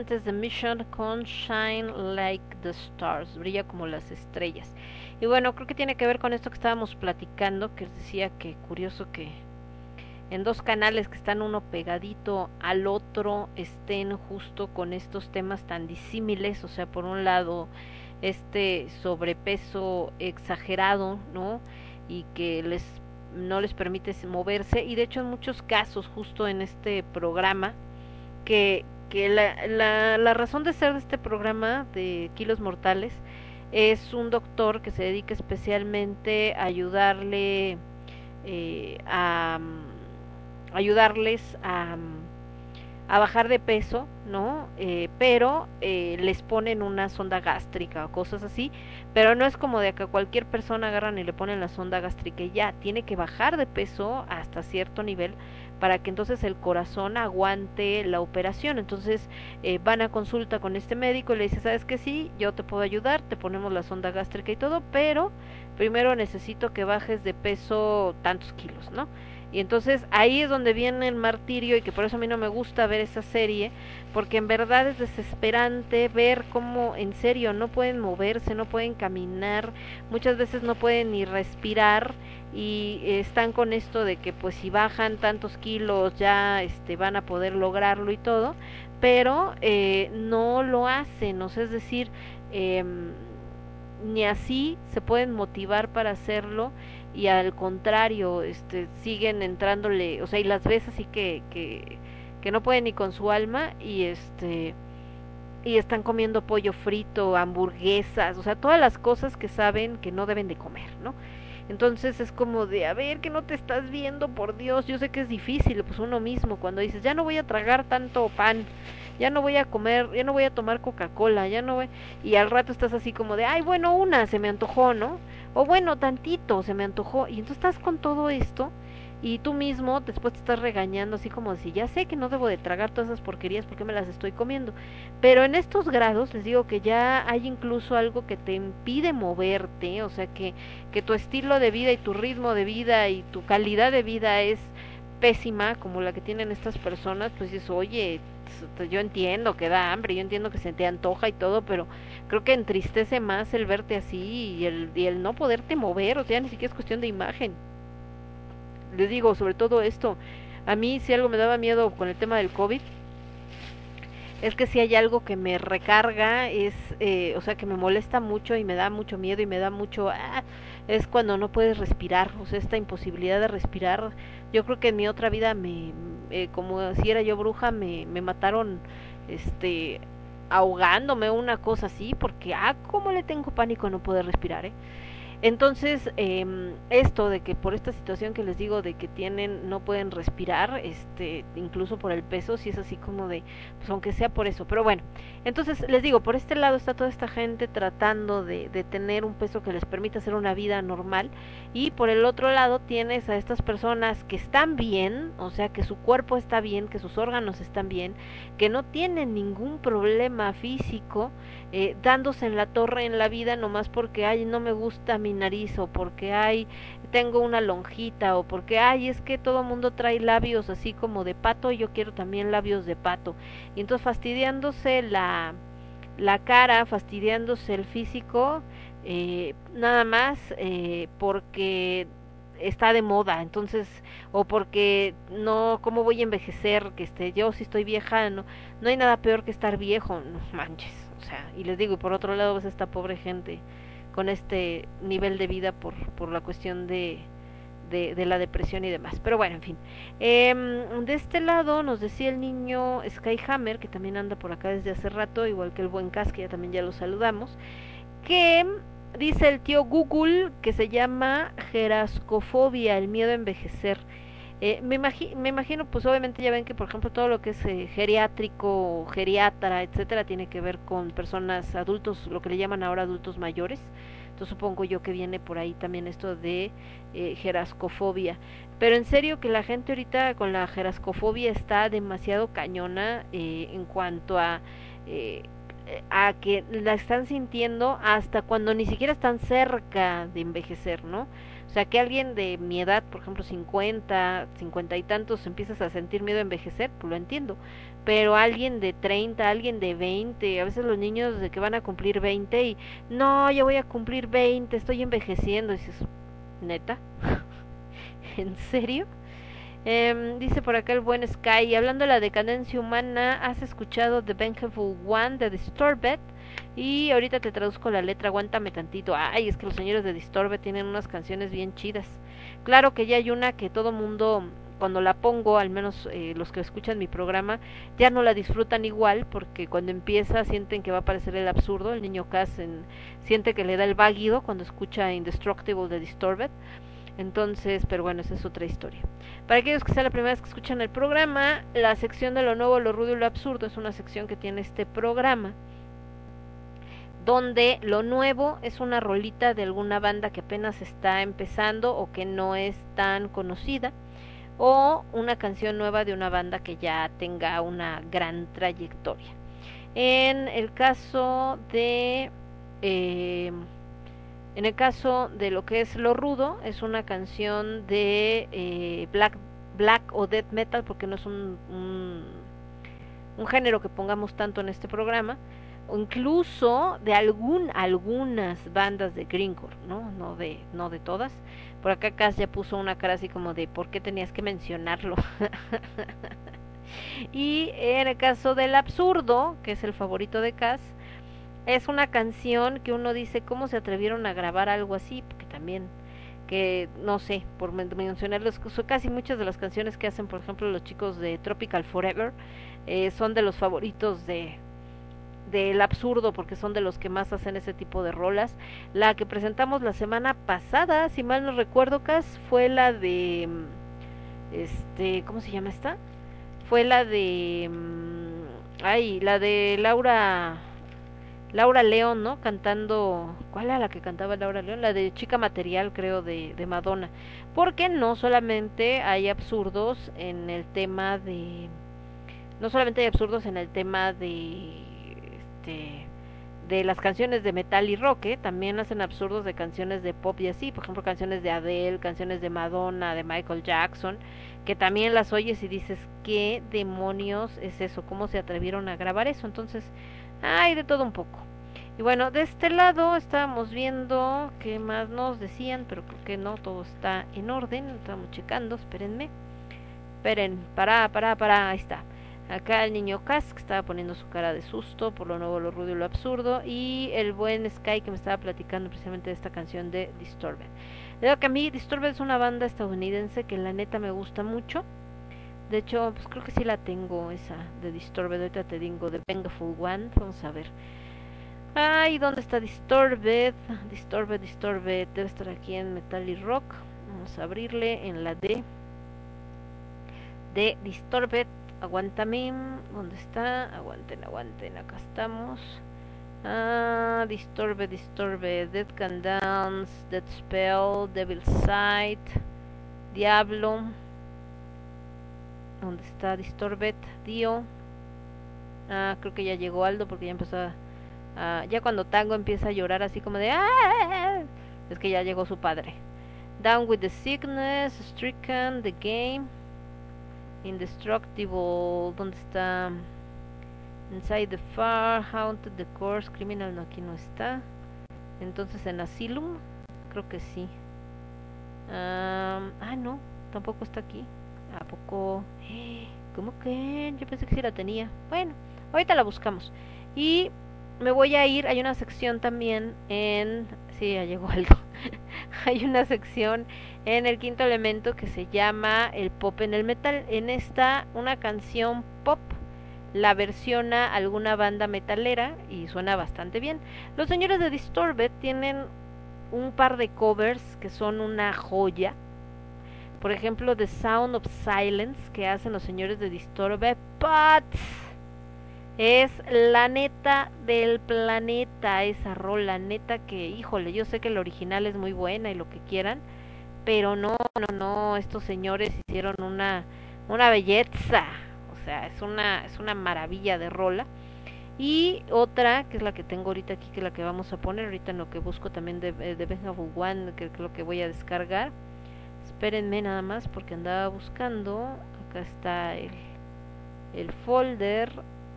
Antes de Mission con Shine Like the Stars, brilla como las estrellas. Y bueno, creo que tiene que ver con esto que estábamos platicando, que decía que curioso que en dos canales que están uno pegadito al otro estén justo con estos temas tan disímiles, o sea, por un lado este sobrepeso exagerado, ¿no? Y que les no les permite moverse y de hecho en muchos casos justo en este programa que, que la, la, la razón de ser de este programa de Kilos Mortales es un doctor que se dedica especialmente a ayudarle eh, a ayudarles a, a bajar de peso, ¿no? Eh, pero eh, les ponen una sonda gástrica o cosas así, pero no es como de que cualquier persona agarran y le ponen la sonda gástrica y ya, tiene que bajar de peso hasta cierto nivel para que entonces el corazón aguante la operación. Entonces eh, van a consulta con este médico y le dice, sabes que sí, yo te puedo ayudar, te ponemos la sonda gástrica y todo, pero primero necesito que bajes de peso tantos kilos, ¿no? Y entonces ahí es donde viene el martirio y que por eso a mí no me gusta ver esa serie, porque en verdad es desesperante ver cómo en serio no pueden moverse, no pueden caminar, muchas veces no pueden ni respirar y están con esto de que pues si bajan tantos kilos ya este van a poder lograrlo y todo, pero eh, no lo hacen, o sea, es decir, eh, ni así se pueden motivar para hacerlo y al contrario, este, siguen entrándole, o sea, y las ves así que, que, que no pueden ni con su alma y este y están comiendo pollo frito, hamburguesas, o sea, todas las cosas que saben que no deben de comer, ¿no? Entonces es como de, a ver, que no te estás viendo, por Dios, yo sé que es difícil, pues uno mismo, cuando dices, ya no voy a tragar tanto pan, ya no voy a comer, ya no voy a tomar Coca-Cola, ya no voy, y al rato estás así como de, ay, bueno, una, se me antojó, ¿no? O bueno, tantito, se me antojó, y entonces estás con todo esto, y tú mismo después te estás regañando así como si ya sé que no debo de tragar todas esas porquerías porque me las estoy comiendo. Pero en estos grados les digo que ya hay incluso algo que te impide moverte, o sea que, que tu estilo de vida y tu ritmo de vida y tu calidad de vida es pésima como la que tienen estas personas, pues dices, oye, yo entiendo que da hambre, yo entiendo que se te antoja y todo, pero creo que entristece más el verte así y el, y el no poderte mover, o sea, ni siquiera es cuestión de imagen les digo, sobre todo esto, a mí si algo me daba miedo con el tema del COVID, es que si hay algo que me recarga, es, eh, o sea, que me molesta mucho y me da mucho miedo y me da mucho, ah, es cuando no puedes respirar, o sea, esta imposibilidad de respirar. Yo creo que en mi otra vida, me, eh, como si era yo bruja, me, me mataron, este, ahogándome una cosa así, porque, ah, cómo le tengo pánico a no poder respirar, eh. Entonces, eh, esto de que por esta situación que les digo de que tienen, no pueden respirar, este, incluso por el peso, si es así como de, pues aunque sea por eso, pero bueno, entonces les digo, por este lado está toda esta gente tratando de, de tener un peso que les permita hacer una vida normal. Y por el otro lado tienes a estas personas que están bien, o sea, que su cuerpo está bien, que sus órganos están bien, que no tienen ningún problema físico, eh, dándose en la torre en la vida nomás porque ay no me gusta mi nariz o porque ay tengo una lonjita o porque ay es que todo mundo trae labios así como de pato y yo quiero también labios de pato y entonces fastidiándose la la cara fastidiándose el físico eh, nada más eh, porque está de moda, entonces, o porque no, ¿cómo voy a envejecer? Que este, yo si estoy vieja, no, no hay nada peor que estar viejo, no manches, y les digo, y por otro lado, pues esta pobre gente con este nivel de vida por, por la cuestión de, de, de la depresión y demás. Pero bueno, en fin. Eh, de este lado nos decía el niño Skyhammer, que también anda por acá desde hace rato, igual que el buen Cas, que ya también ya lo saludamos, que dice el tío Google que se llama gerascofobia, el miedo a envejecer. Eh, me, imagi me imagino, pues obviamente ya ven que, por ejemplo, todo lo que es eh, geriátrico, geriatra, etcétera, tiene que ver con personas adultos, lo que le llaman ahora adultos mayores. Entonces supongo yo que viene por ahí también esto de eh, gerascofobia. Pero en serio que la gente ahorita con la gerascofobia está demasiado cañona eh, en cuanto a eh, a que la están sintiendo hasta cuando ni siquiera están cerca de envejecer, ¿no? O sea, que alguien de mi edad, por ejemplo, 50, 50 y tantos, empiezas a sentir miedo a envejecer, pues lo entiendo. Pero alguien de 30, alguien de 20, a veces los niños de que van a cumplir 20 y, no, ya voy a cumplir 20, estoy envejeciendo. Y dices, ¿neta? ¿En serio? Eh, dice por acá el buen Sky, hablando de la decadencia humana, ¿has escuchado The Vengeful One de Disturbed? Y ahorita te traduzco la letra, aguántame tantito. Ay, es que los señores de Disturbed tienen unas canciones bien chidas. Claro que ya hay una que todo mundo, cuando la pongo, al menos eh, los que escuchan mi programa, ya no la disfrutan igual, porque cuando empieza sienten que va a aparecer el absurdo. El niño Cass en, siente que le da el váguido cuando escucha Indestructible de Disturbed Entonces, pero bueno, esa es otra historia. Para aquellos que sea la primera vez que escuchan el programa, la sección de lo nuevo, lo rudo y lo absurdo es una sección que tiene este programa donde lo nuevo es una rolita de alguna banda que apenas está empezando o que no es tan conocida o una canción nueva de una banda que ya tenga una gran trayectoria. En el caso de eh, en el caso de lo que es lo rudo es una canción de eh, black black o death metal porque no es un, un, un género que pongamos tanto en este programa incluso de algún algunas bandas de greencore, ¿no? No de no de todas. Por acá Cass ya puso una cara así como de ¿por qué tenías que mencionarlo? y en el caso del absurdo, que es el favorito de Cass, es una canción que uno dice cómo se atrevieron a grabar algo así, porque también que no sé, por mencionarles, casi muchas de las canciones que hacen, por ejemplo, los chicos de Tropical Forever, eh, son de los favoritos de, del absurdo porque son de los que más hacen ese tipo de rolas. La que presentamos la semana pasada, si mal no recuerdo, Cas, fue la de este, ¿cómo se llama esta? Fue la de ay, la de Laura Laura León, ¿no? Cantando, ¿cuál era la que cantaba Laura León? La de Chica Material, creo, de, de Madonna. Porque no solamente hay absurdos en el tema de, no solamente hay absurdos en el tema de este, de las canciones de metal y rock, ¿eh? también hacen absurdos de canciones de pop y así, por ejemplo canciones de Adele, canciones de Madonna, de Michael Jackson, que también las oyes y dices, ¿qué demonios es eso? ¿Cómo se atrevieron a grabar eso? Entonces, hay de todo un poco. Y bueno, de este lado estábamos viendo qué más nos decían, pero creo que no, todo está en orden, estamos checando, espérenme. Esperen, para, para, para, ahí está. Acá el niño que estaba poniendo su cara de susto por lo nuevo, lo rudo y lo absurdo. Y el buen Sky que me estaba platicando precisamente de esta canción de Disturbed. Digo que a mí Disturbed es una banda estadounidense que la neta me gusta mucho. De hecho, pues creo que sí la tengo esa de Disturbed. Ahorita te digo de Vengeful One. Vamos a ver. Ay, ¿dónde está Disturbed? Disturbed, Disturbed. Debe estar aquí en Metal y Rock. Vamos a abrirle en la D de Disturbed aguántame, ¿dónde está? Aguanten, aguanten, acá estamos. Ah, Disturbe, Disturbe, Dead Can Dance, Dead Spell, Devil's Sight, Diablo. ¿Dónde está Disturbed? Dio. Ah, creo que ya llegó Aldo porque ya empezó a... a ya cuando Tango empieza a llorar así como de... ¡Ah! Es que ya llegó su padre. Down with the Sickness, Stricken, The Game. Indestructible, ¿dónde está? Inside the Far, Haunted the Course, Criminal, no, aquí no está. Entonces en Asylum, creo que sí. Um, ah, no, tampoco está aquí. ¿A poco? ¿Cómo que? Yo pensé que sí la tenía. Bueno, ahorita la buscamos. Y me voy a ir, hay una sección también en... Sí, ya llegó algo. hay una sección en el quinto elemento que se llama el pop en el metal. En esta, una canción pop la versiona alguna banda metalera y suena bastante bien. Los señores de Disturbed tienen un par de covers que son una joya. Por ejemplo, The Sound of Silence que hacen los señores de Disturbed. But es la neta del planeta esa rola, neta que, híjole, yo sé que la original es muy buena y lo que quieran, pero no, no, no, estos señores hicieron una, una belleza, o sea, es una, es una maravilla de rola. Y otra, que es la que tengo ahorita aquí, que es la que vamos a poner, ahorita en lo que busco también de, de Benjamin One, que es lo que voy a descargar. Espérenme nada más porque andaba buscando, acá está el, el folder,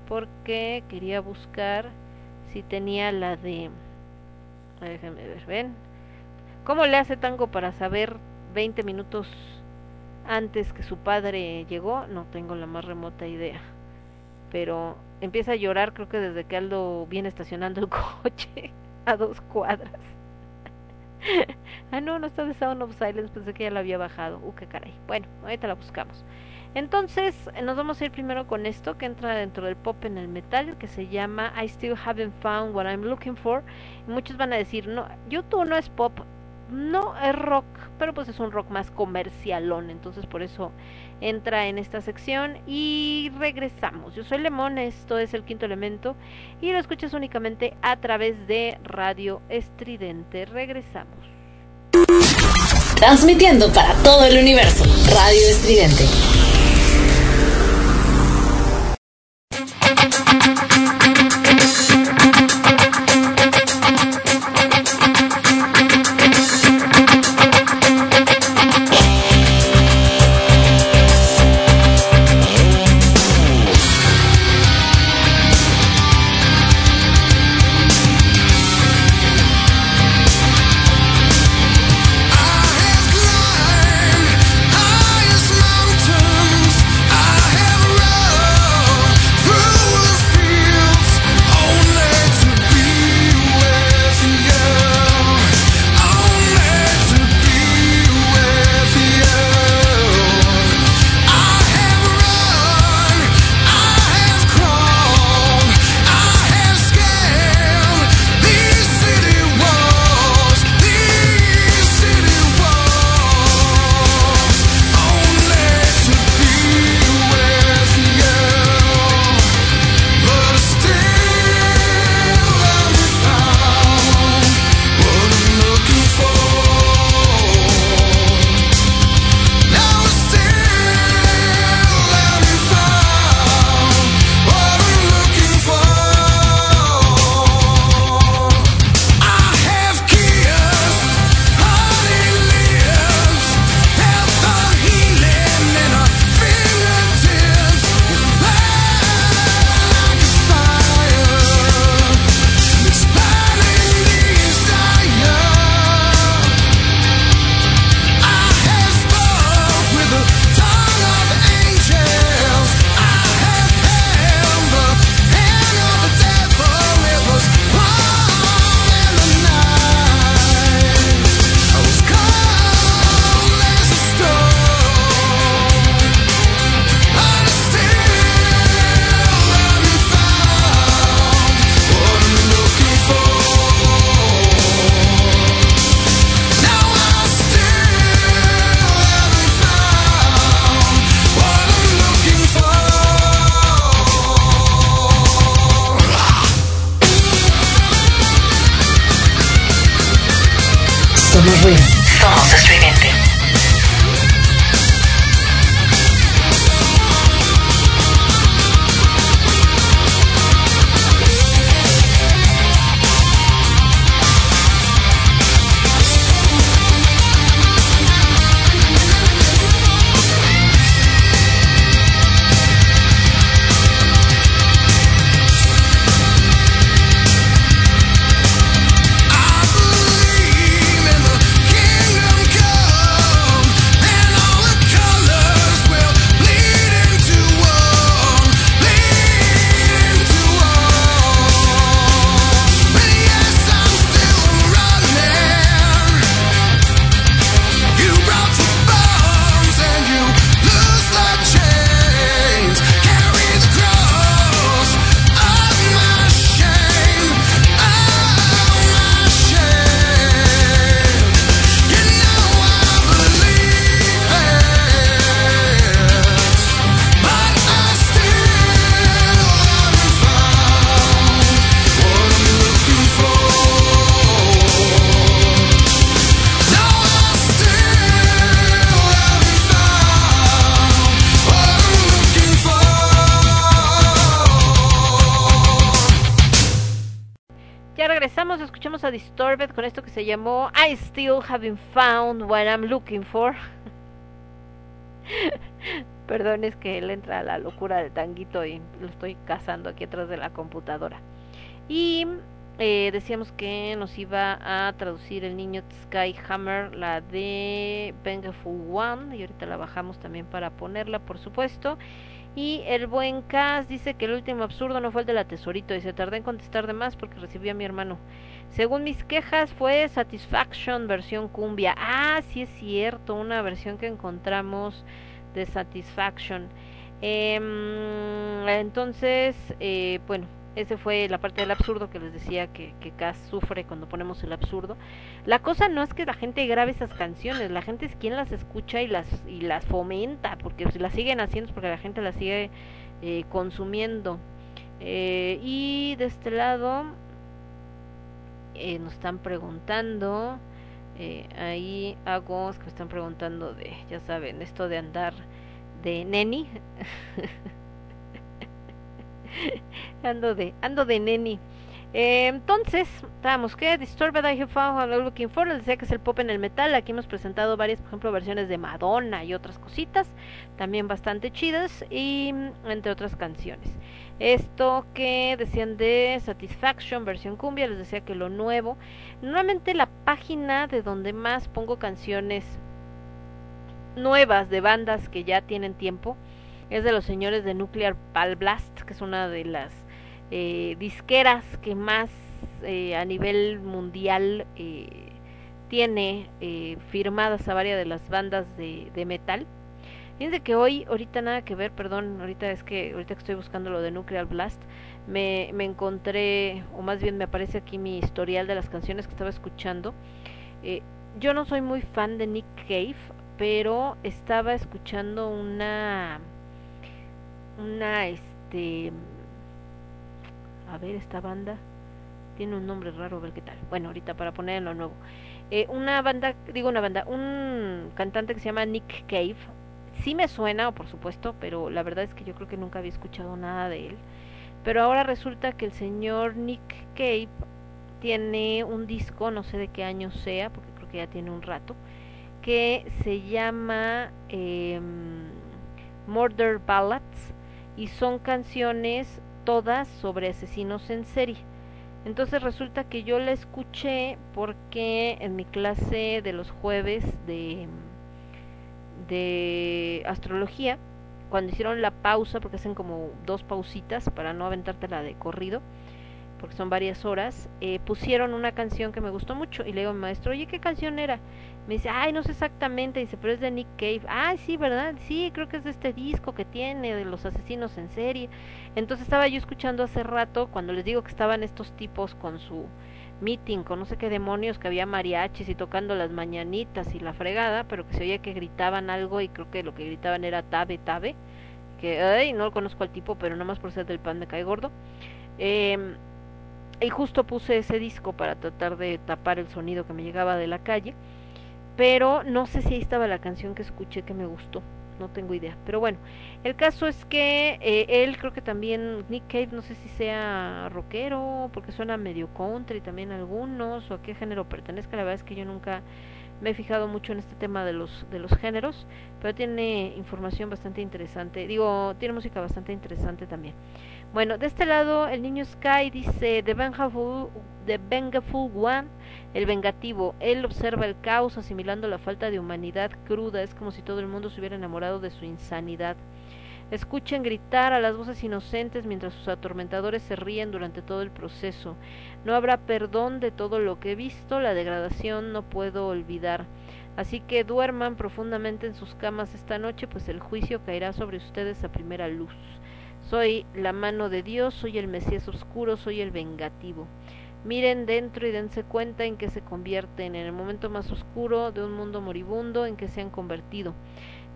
porque quería buscar si tenía la de... Déjenme ver, ven, ¿Cómo le hace Tango para saber 20 minutos antes que su padre llegó? No tengo la más remota idea. Pero empieza a llorar creo que desde que Aldo viene estacionando el coche a dos cuadras. ah, no, no está de Sound of Silence, pensé que ya la había bajado. Uh, qué caray. Bueno, ahorita la buscamos. Entonces, nos vamos a ir primero con esto que entra dentro del pop en el metal, que se llama I Still Haven't Found What I'm Looking For. Muchos van a decir, no, YouTube no es pop no es rock, pero pues es un rock más comercialón, entonces por eso entra en esta sección y regresamos. Yo soy Lemón, esto es el quinto elemento y lo escuchas únicamente a través de Radio Estridente. Regresamos. Transmitiendo para todo el universo. Radio Estridente. I Still Haven't Found What I'm Looking For. Perdón, es que le entra la locura del tanguito y lo estoy cazando aquí atrás de la computadora. Y eh, decíamos que nos iba a traducir el niño Skyhammer, la de Vengeful One, y ahorita la bajamos también para ponerla, por supuesto. Y el buen Cas dice que el último absurdo no fue el de la tesorito y se tardé en contestar de más porque recibí a mi hermano. Según mis quejas fue Satisfaction versión cumbia. Ah, sí es cierto, una versión que encontramos de Satisfaction. Em, entonces, eh, bueno, Ese fue la parte del absurdo que les decía que, que Cass sufre cuando ponemos el absurdo. La cosa no es que la gente grabe esas canciones, la gente es quien las escucha y las, y las fomenta, porque si las siguen haciendo porque la gente las sigue eh, consumiendo. Eh, y de este lado eh, nos están preguntando, eh, ahí hago, que me están preguntando de, ya saben, esto de andar de neni. ando de, ando de neni. Eh, entonces, estábamos que Disturbed I Have Found I'm Looking For, les decía que es el pop en el metal. Aquí hemos presentado varias, por ejemplo, versiones de Madonna y otras cositas, también bastante chidas, y mm, entre otras canciones. Esto que decían de Satisfaction, versión cumbia, les decía que lo nuevo. Normalmente la página de donde más pongo canciones nuevas de bandas que ya tienen tiempo es de los señores de Nuclear Pal Blast, que es una de las eh, disqueras que más eh, a nivel mundial eh, tiene eh, firmadas a varias de las bandas de, de metal. Fíjense que hoy, ahorita nada que ver, perdón, ahorita es que ahorita que estoy buscando lo de Nuclear Blast, me, me encontré, o más bien me aparece aquí mi historial de las canciones que estaba escuchando. Eh, yo no soy muy fan de Nick Cave, pero estaba escuchando una, una, este, a ver, esta banda tiene un nombre raro, a ver qué tal. Bueno, ahorita para poner en lo nuevo. Eh, una banda, digo una banda, un cantante que se llama Nick Cave. Sí me suena, por supuesto, pero la verdad es que yo creo que nunca había escuchado nada de él. Pero ahora resulta que el señor Nick Cave tiene un disco, no sé de qué año sea, porque creo que ya tiene un rato, que se llama eh, Murder Ballads y son canciones todas sobre asesinos en serie. Entonces resulta que yo la escuché porque en mi clase de los jueves de, de astrología, cuando hicieron la pausa, porque hacen como dos pausitas para no aventártela de corrido, porque son varias horas, eh, pusieron una canción que me gustó mucho y le digo a mi maestro, oye, ¿qué canción era? Me dice, ay, no sé exactamente, dice, pero es de Nick Cave. Ay, sí, ¿verdad? Sí, creo que es de este disco que tiene, de los asesinos en serie. Entonces estaba yo escuchando hace rato, cuando les digo que estaban estos tipos con su meeting, con no sé qué demonios, que había mariachis y tocando las mañanitas y la fregada, pero que se oía que gritaban algo y creo que lo que gritaban era tabe, tabe. Que, ay, no lo conozco al tipo, pero nada más por ser del pan me cae gordo. Eh, y justo puse ese disco para tratar de tapar el sonido que me llegaba de la calle pero no sé si ahí estaba la canción que escuché que me gustó, no tengo idea. Pero bueno, el caso es que eh, él creo que también, Nick Cave, no sé si sea rockero, porque suena medio country también algunos, o a qué género pertenezca, la verdad es que yo nunca me he fijado mucho en este tema de los, de los géneros, pero tiene información bastante interesante, digo, tiene música bastante interesante también. Bueno, de este lado el niño Sky dice The Vengeful, The Vengeful One, el vengativo. Él observa el caos asimilando la falta de humanidad cruda. Es como si todo el mundo se hubiera enamorado de su insanidad. Escuchen gritar a las voces inocentes mientras sus atormentadores se ríen durante todo el proceso. No habrá perdón de todo lo que he visto, la degradación no puedo olvidar. Así que duerman profundamente en sus camas esta noche, pues el juicio caerá sobre ustedes a primera luz. Soy la mano de Dios, soy el Mesías oscuro, soy el vengativo. Miren dentro y dense cuenta en que se convierten en el momento más oscuro de un mundo moribundo en que se han convertido.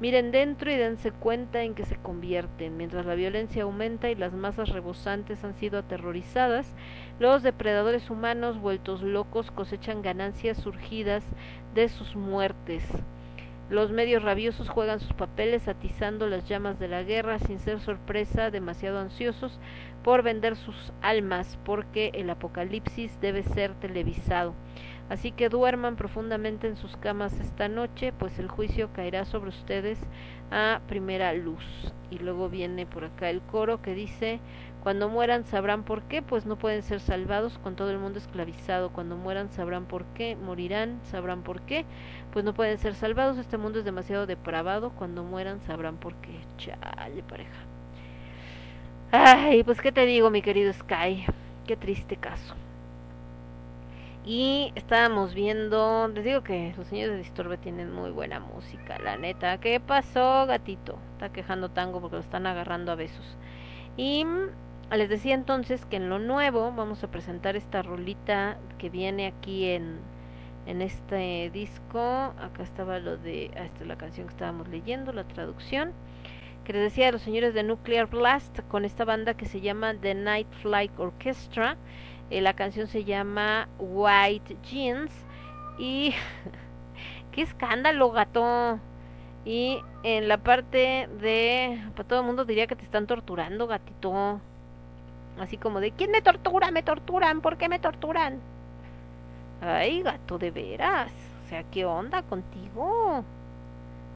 Miren dentro y dense cuenta en que se convierten. Mientras la violencia aumenta y las masas rebosantes han sido aterrorizadas, los depredadores humanos vueltos locos cosechan ganancias surgidas de sus muertes. Los medios rabiosos juegan sus papeles atizando las llamas de la guerra sin ser sorpresa, demasiado ansiosos por vender sus almas, porque el apocalipsis debe ser televisado. Así que duerman profundamente en sus camas esta noche, pues el juicio caerá sobre ustedes a primera luz. Y luego viene por acá el coro que dice, cuando mueran sabrán por qué, pues no pueden ser salvados con todo el mundo esclavizado. Cuando mueran sabrán por qué, morirán, sabrán por qué, pues no pueden ser salvados. Este mundo es demasiado depravado. Cuando mueran sabrán por qué. Chale, pareja. Ay, pues qué te digo, mi querido Sky. Qué triste caso. Y estábamos viendo, les digo que los señores de Disturbe tienen muy buena música, la neta. ¿Qué pasó, gatito? Está quejando tango porque lo están agarrando a besos. Y les decía entonces que en lo nuevo vamos a presentar esta rolita que viene aquí en, en este disco. Acá estaba lo de, ah, esta es la canción que estábamos leyendo, la traducción. Que les decía los señores de Nuclear Blast con esta banda que se llama The Night Flight Orchestra. Eh, la canción se llama White Jeans. Y. ¡Qué escándalo, gato! Y en la parte de. Para todo el mundo diría que te están torturando, gatito. Así como de: ¿Quién me tortura? Me torturan. ¿Por qué me torturan? Ay, gato, de veras. O sea, ¿qué onda contigo?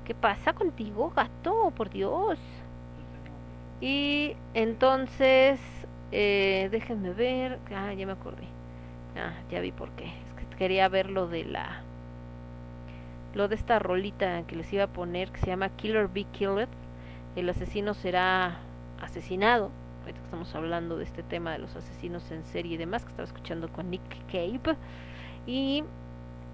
¿Qué pasa contigo, gato? Por Dios. Y entonces, eh, déjenme ver. Ah, ya me acordé. Ah, ya vi por qué. Es que quería ver lo de la. Lo de esta rolita que les iba a poner que se llama Killer Be Killed. El asesino será asesinado. Ahorita que estamos hablando de este tema de los asesinos en serie y demás, que estaba escuchando con Nick Cave. Y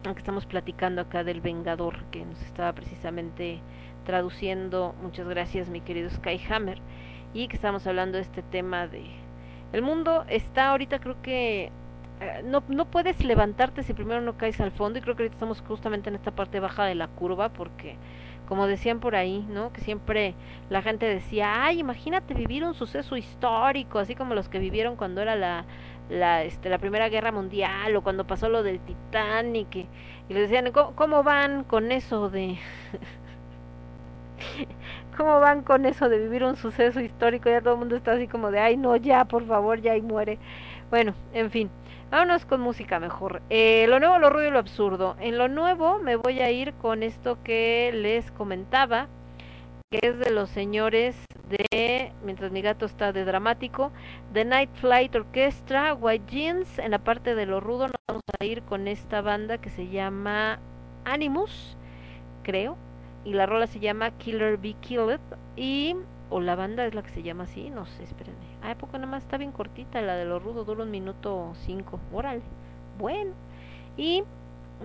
aunque estamos platicando acá del Vengador, que nos estaba precisamente traduciendo, muchas gracias mi querido Skyhammer, y que estamos hablando de este tema de... El mundo está ahorita creo que... eh, no, no puedes levantarte si primero no caes al fondo y creo que ahorita estamos justamente en esta parte baja de la curva porque como decían por ahí, ¿no? Que siempre la gente decía, ay, imagínate vivir un suceso histórico, así como los que vivieron cuando era la, la, este, la Primera Guerra Mundial o cuando pasó lo del Titanic y, les decían, ¿cómo, cómo van con eso de... ¿Cómo van con eso de vivir un suceso histórico? Ya todo el mundo está así como de, ay, no, ya, por favor, ya y muere. Bueno, en fin, vámonos con música mejor. Eh, lo nuevo, lo ruido y lo absurdo. En lo nuevo me voy a ir con esto que les comentaba, que es de los señores de, mientras mi gato está de dramático, The Night Flight Orchestra, White Jeans. En la parte de lo rudo nos vamos a ir con esta banda que se llama Animus, creo. Y la rola se llama Killer Be Killed. Y, o la banda es la que se llama así, no sé, espérenme. Ah, poco nada más está bien cortita, la de lo rudo dura un minuto cinco. Órale, bueno. Y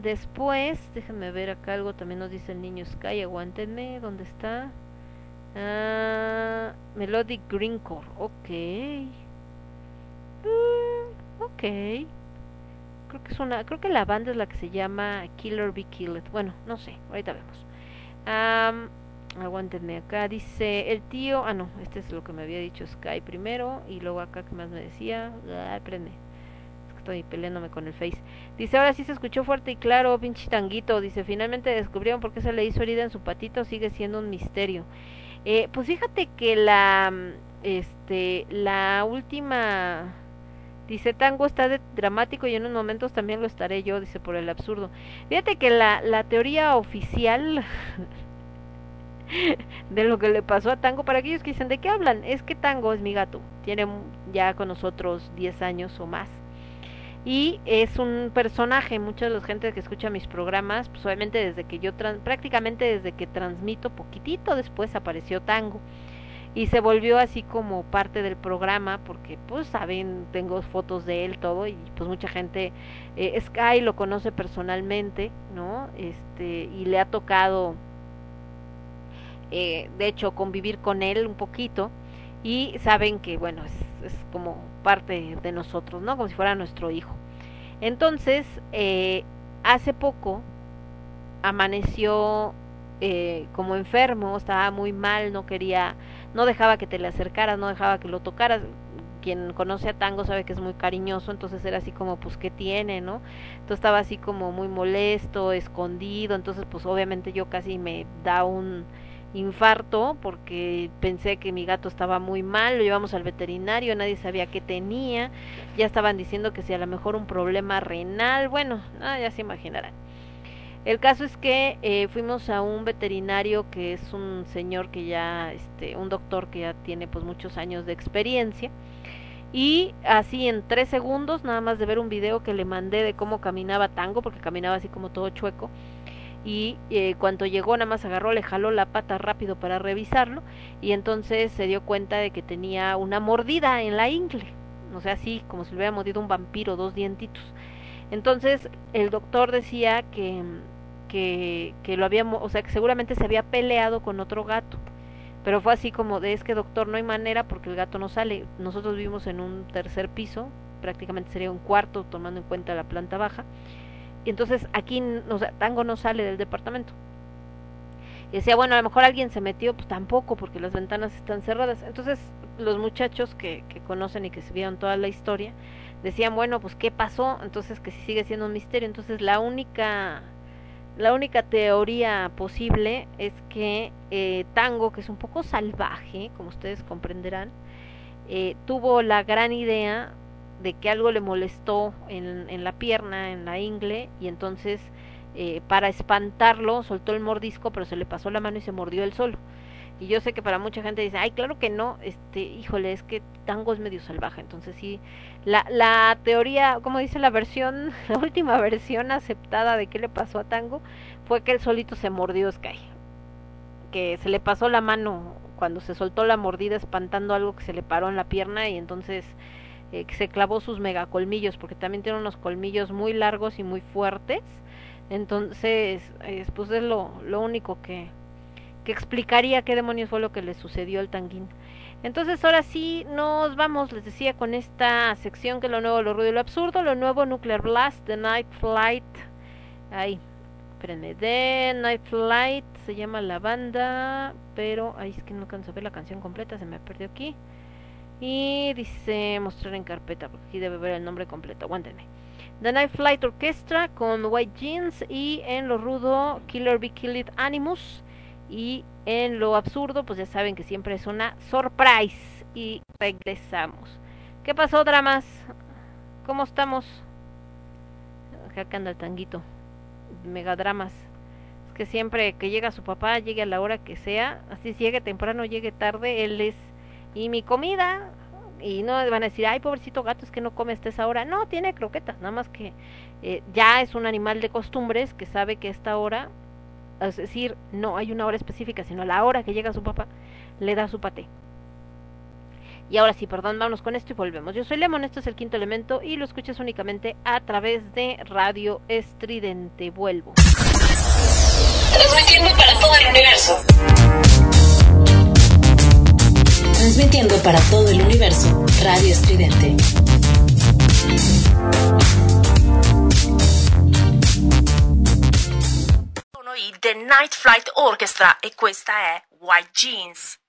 después, déjenme ver acá algo, también nos dice el niño Sky, aguántenme, ¿dónde está? Ah, Melodic Greencore, ok. Mm, ok. Creo que es una, creo que la banda es la que se llama Killer Be Killed. Bueno, no sé, ahorita vemos. Am, aguántenme acá, dice el tío, ah no, este es lo que me había dicho Sky primero y luego acá que más me decía, ah, prende. Estoy peleándome con el face. Dice, ahora sí se escuchó fuerte y claro, pinche tanguito. Dice, finalmente descubrieron por qué se le hizo herida en su patito, sigue siendo un misterio. Eh, pues fíjate que la, este, la última, dice, tango está de dramático y en unos momentos también lo estaré yo, dice, por el absurdo. Fíjate que la, la teoría oficial de lo que le pasó a Tango, para aquellos que dicen, ¿de qué hablan? Es que Tango es mi gato, tiene ya con nosotros 10 años o más. Y es un personaje, mucha de la gente que escucha mis programas, pues obviamente desde que yo, prácticamente desde que transmito poquitito después apareció Tango. Y se volvió así como parte del programa, porque pues saben, tengo fotos de él, todo, y pues mucha gente, eh, Sky lo conoce personalmente, ¿no? Este, y le ha tocado eh, de hecho convivir con él un poquito y saben que bueno es, es como parte de nosotros no como si fuera nuestro hijo. Entonces eh, hace poco amaneció eh, como enfermo estaba muy mal no quería no dejaba que te le acercaras no dejaba que lo tocaras. Quien conoce a Tango sabe que es muy cariñoso, entonces era así como, pues, ¿qué tiene, no? Entonces estaba así como muy molesto, escondido, entonces pues obviamente yo casi me da un, infarto porque pensé que mi gato estaba muy mal, lo llevamos al veterinario, nadie sabía qué tenía, ya estaban diciendo que si a lo mejor un problema renal, bueno, ah, ya se imaginarán. El caso es que eh, fuimos a un veterinario que es un señor que ya, este, un doctor que ya tiene pues muchos años de experiencia y así en tres segundos, nada más de ver un video que le mandé de cómo caminaba Tango, porque caminaba así como todo chueco, y eh, cuando llegó nada más agarró, le jaló la pata rápido para revisarlo y entonces se dio cuenta de que tenía una mordida en la ingle, o sea, así como si le hubiera mordido un vampiro, dos dientitos. Entonces el doctor decía que, que, que lo había, o sea, que seguramente se había peleado con otro gato. pero fue así como de es que doctor no hay manera porque el gato no sale. Nosotros vivimos en un tercer piso, prácticamente sería un cuarto tomando en cuenta la planta baja. Y entonces aquí, o sea, Tango no sale del departamento. Y decía, bueno, a lo mejor alguien se metió, pues tampoco, porque las ventanas están cerradas. Entonces, los muchachos que, que conocen y que se vieron toda la historia, decían, bueno, pues ¿qué pasó? Entonces, que si sigue siendo un misterio. Entonces, la única, la única teoría posible es que eh, Tango, que es un poco salvaje, como ustedes comprenderán, eh, tuvo la gran idea de que algo le molestó en, en la pierna, en la ingle, y entonces eh, para espantarlo soltó el mordisco, pero se le pasó la mano y se mordió él solo. Y yo sé que para mucha gente dice, ay, claro que no, este, híjole, es que Tango es medio salvaje, entonces sí, la, la teoría, como dice la versión, la última versión aceptada de qué le pasó a Tango, fue que él solito se mordió Sky, que se le pasó la mano cuando se soltó la mordida espantando algo que se le paró en la pierna y entonces eh, que se clavó sus megacolmillos, porque también tiene unos colmillos muy largos y muy fuertes, entonces, pues es lo, lo único que, que explicaría qué demonios fue lo que le sucedió al tanguín. Entonces ahora sí nos vamos, les decía, con esta sección que lo nuevo, lo ruido y lo absurdo, lo nuevo Nuclear Blast, The Night Flight, ay, espérenme, The Night Flight se llama la banda, pero, ay, es que no alcanzo a ver la canción completa, se me perdió aquí. Y dice mostrar en carpeta, porque aquí debe ver el nombre completo, aguántenme. The Night Flight Orchestra con White Jeans y en lo rudo Killer Be Killed Animus y en lo absurdo pues ya saben que siempre es una surprise y regresamos. ¿Qué pasó dramas? ¿Cómo estamos? Acá anda el tanguito. Megadramas. Es que siempre que llega su papá, llegue a la hora que sea, así llegue temprano, llegue tarde, él es y mi comida y no van a decir, ay, pobrecito gato, es que no come hasta esa hora. No, tiene croquetas, nada más que eh, ya es un animal de costumbres que sabe que esta hora, es decir, no hay una hora específica, sino la hora que llega su papá, le da su paté. Y ahora sí, perdón, vámonos con esto y volvemos. Yo soy Lemon, esto es el quinto elemento y lo escuchas únicamente a través de Radio Estridente. Vuelvo. Transmitiendo para todo el universo. Transmitiendo para todo el universo. Radio Estridente. Sono i The Night Flight Orchestra e questa è White Jeans.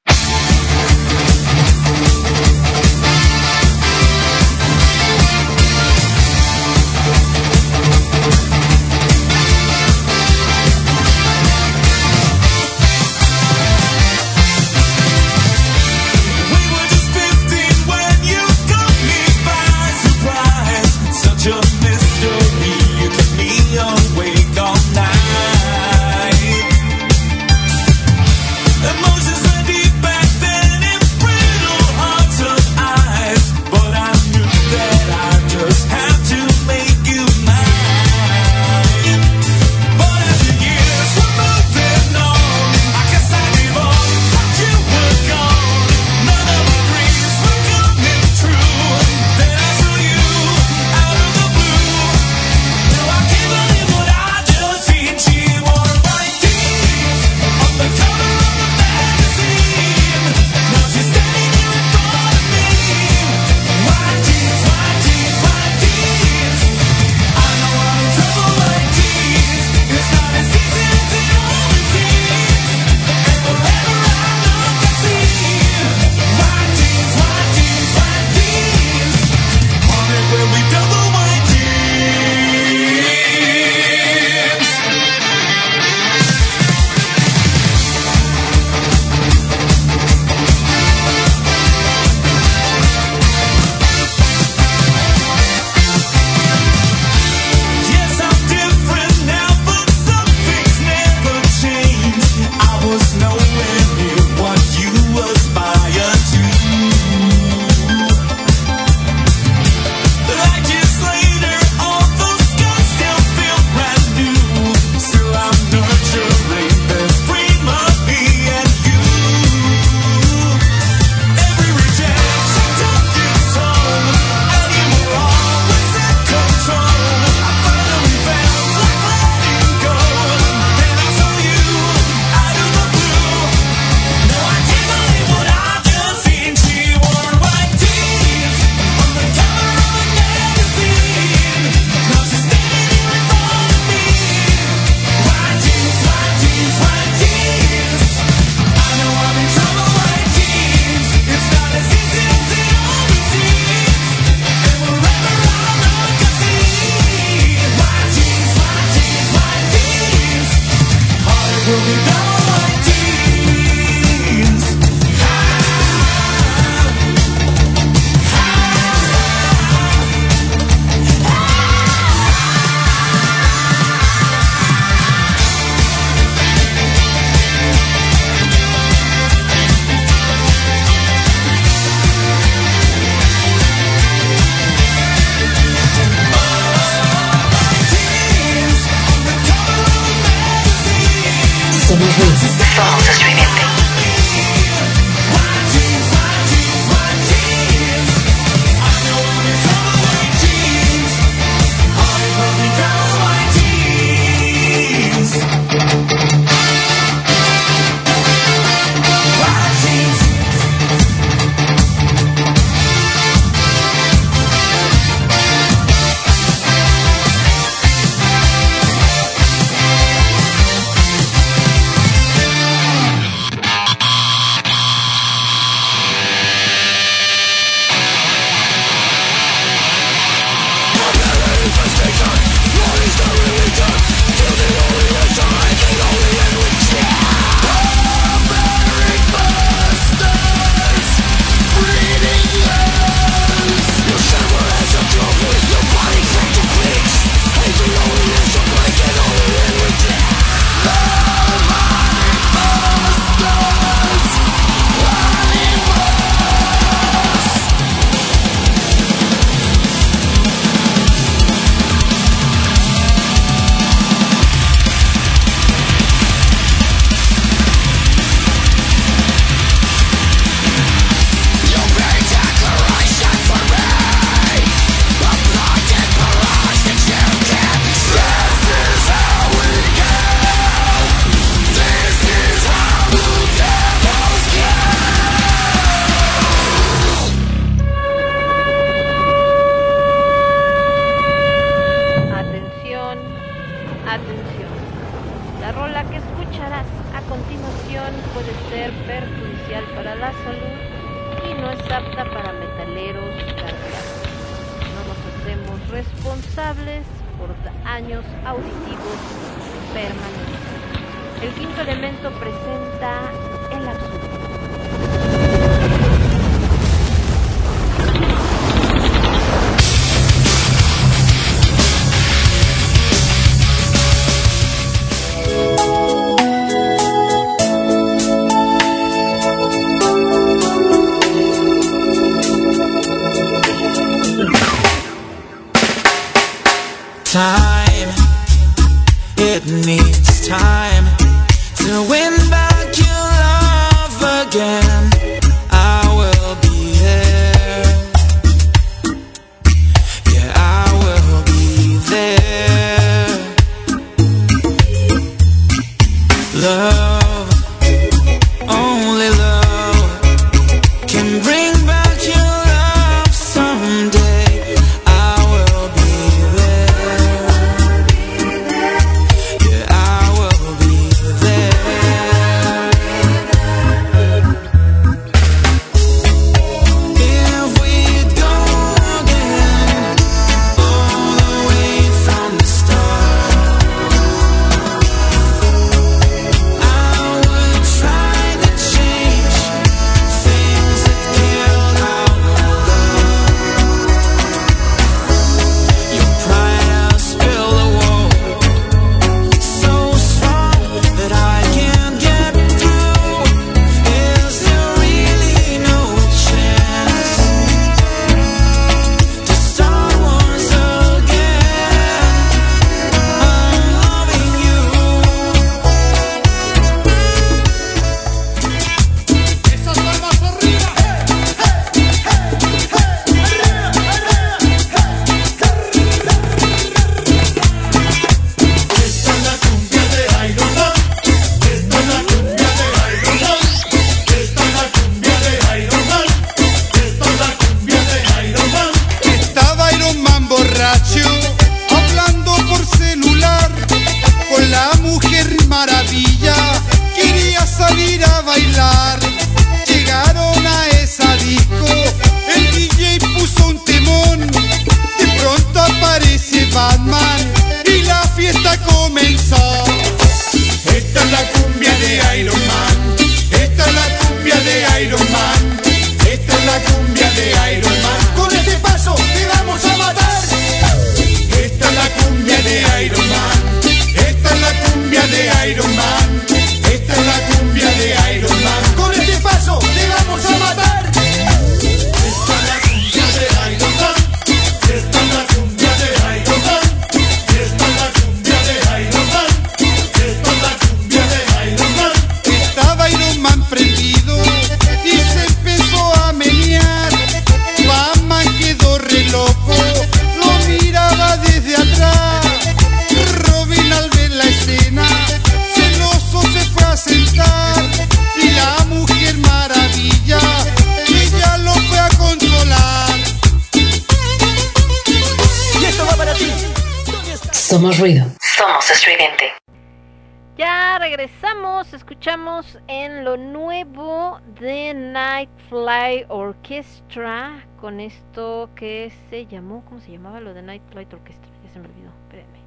Llamó, ¿cómo se llamaba lo de Night Flight Orchestra? Ya se me olvidó, espérenme.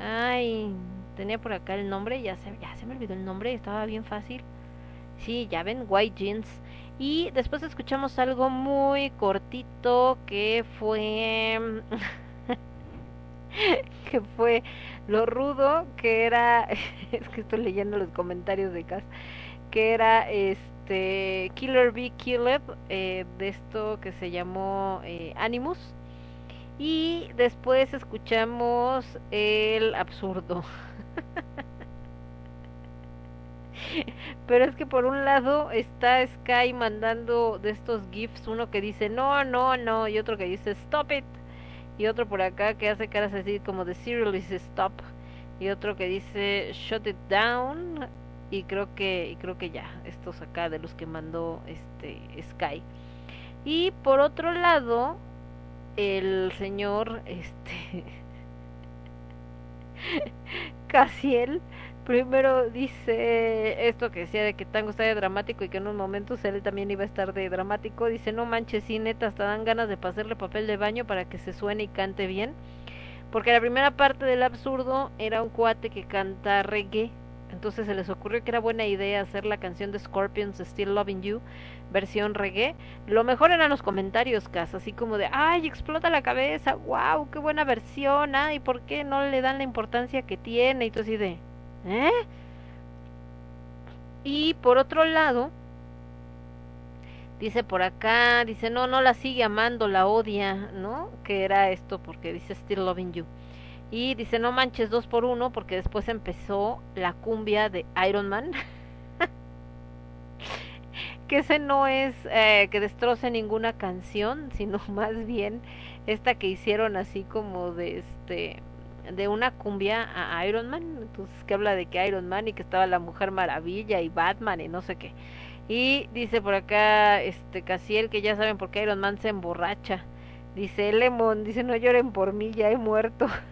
Ay, tenía por acá el nombre, ya se, ya se me olvidó el nombre, estaba bien fácil. Sí, ya ven, White Jeans. Y después escuchamos algo muy cortito que fue... que fue lo rudo que era es que estoy leyendo los comentarios de Cas que era este Killer Bee Killed eh, de esto que se llamó eh, Animus. Y después escuchamos el absurdo. Pero es que por un lado está Sky mandando de estos gifs uno que dice no no no y otro que dice stop it y otro por acá que hace caras así como de serial is stop y otro que dice shut it down y creo que y creo que ya estos acá de los que mandó este Sky y por otro lado el señor este Casiel primero dice esto que decía de que Tango está de dramático y que en unos momentos él también iba a estar de dramático. Dice, no manches, sí, neta, hasta dan ganas de pasarle papel de baño para que se suene y cante bien. Porque la primera parte del absurdo era un cuate que canta reggae. Entonces se les ocurrió que era buena idea hacer la canción de Scorpions, Still Loving You, versión reggae. Lo mejor eran los comentarios, Cas, así como de, ay, explota la cabeza, wow, qué buena versión, ay, ¿por qué no le dan la importancia que tiene? Y todo así de, ¿Eh? Y por otro lado, dice por acá, dice, no, no la sigue amando, la odia, ¿no? Que era esto porque dice Still Loving You. Y dice, no manches dos por uno porque después empezó la cumbia de Iron Man. que ese no es eh, que destroce ninguna canción, sino más bien esta que hicieron así como de este de una cumbia a Iron Man, entonces que habla de que Iron Man y que estaba la Mujer Maravilla y Batman y no sé qué. Y dice por acá este Casiel que ya saben por qué Iron Man se emborracha. Dice Lemon, dice no lloren por mí, ya he muerto.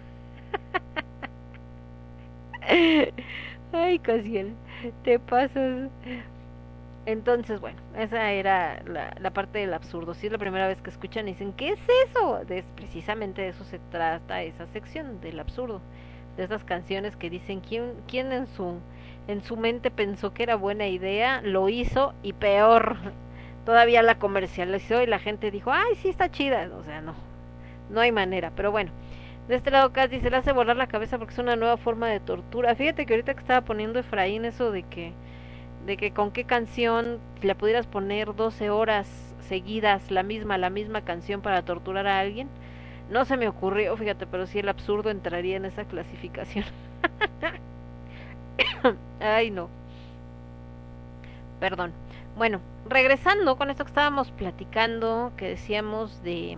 Ay, Casiel, te pasas. Entonces, bueno, esa era la, la, parte del absurdo. Si es la primera vez que escuchan y dicen, ¿qué es eso? De, precisamente de eso se trata esa sección, del absurdo. De esas canciones que dicen, ¿quién, quién en, su, en su mente pensó que era buena idea? Lo hizo y peor. Todavía la comercializó y la gente dijo, ay, sí está chida. O sea, no, no hay manera. Pero bueno, de este lado Cas dice, le hace volar la cabeza porque es una nueva forma de tortura. Fíjate que ahorita que estaba poniendo Efraín eso de que de que con qué canción le pudieras poner 12 horas seguidas la misma, la misma canción para torturar a alguien. No se me ocurrió, fíjate, pero sí el absurdo entraría en esa clasificación. Ay, no. Perdón. Bueno, regresando con esto que estábamos platicando, que decíamos de,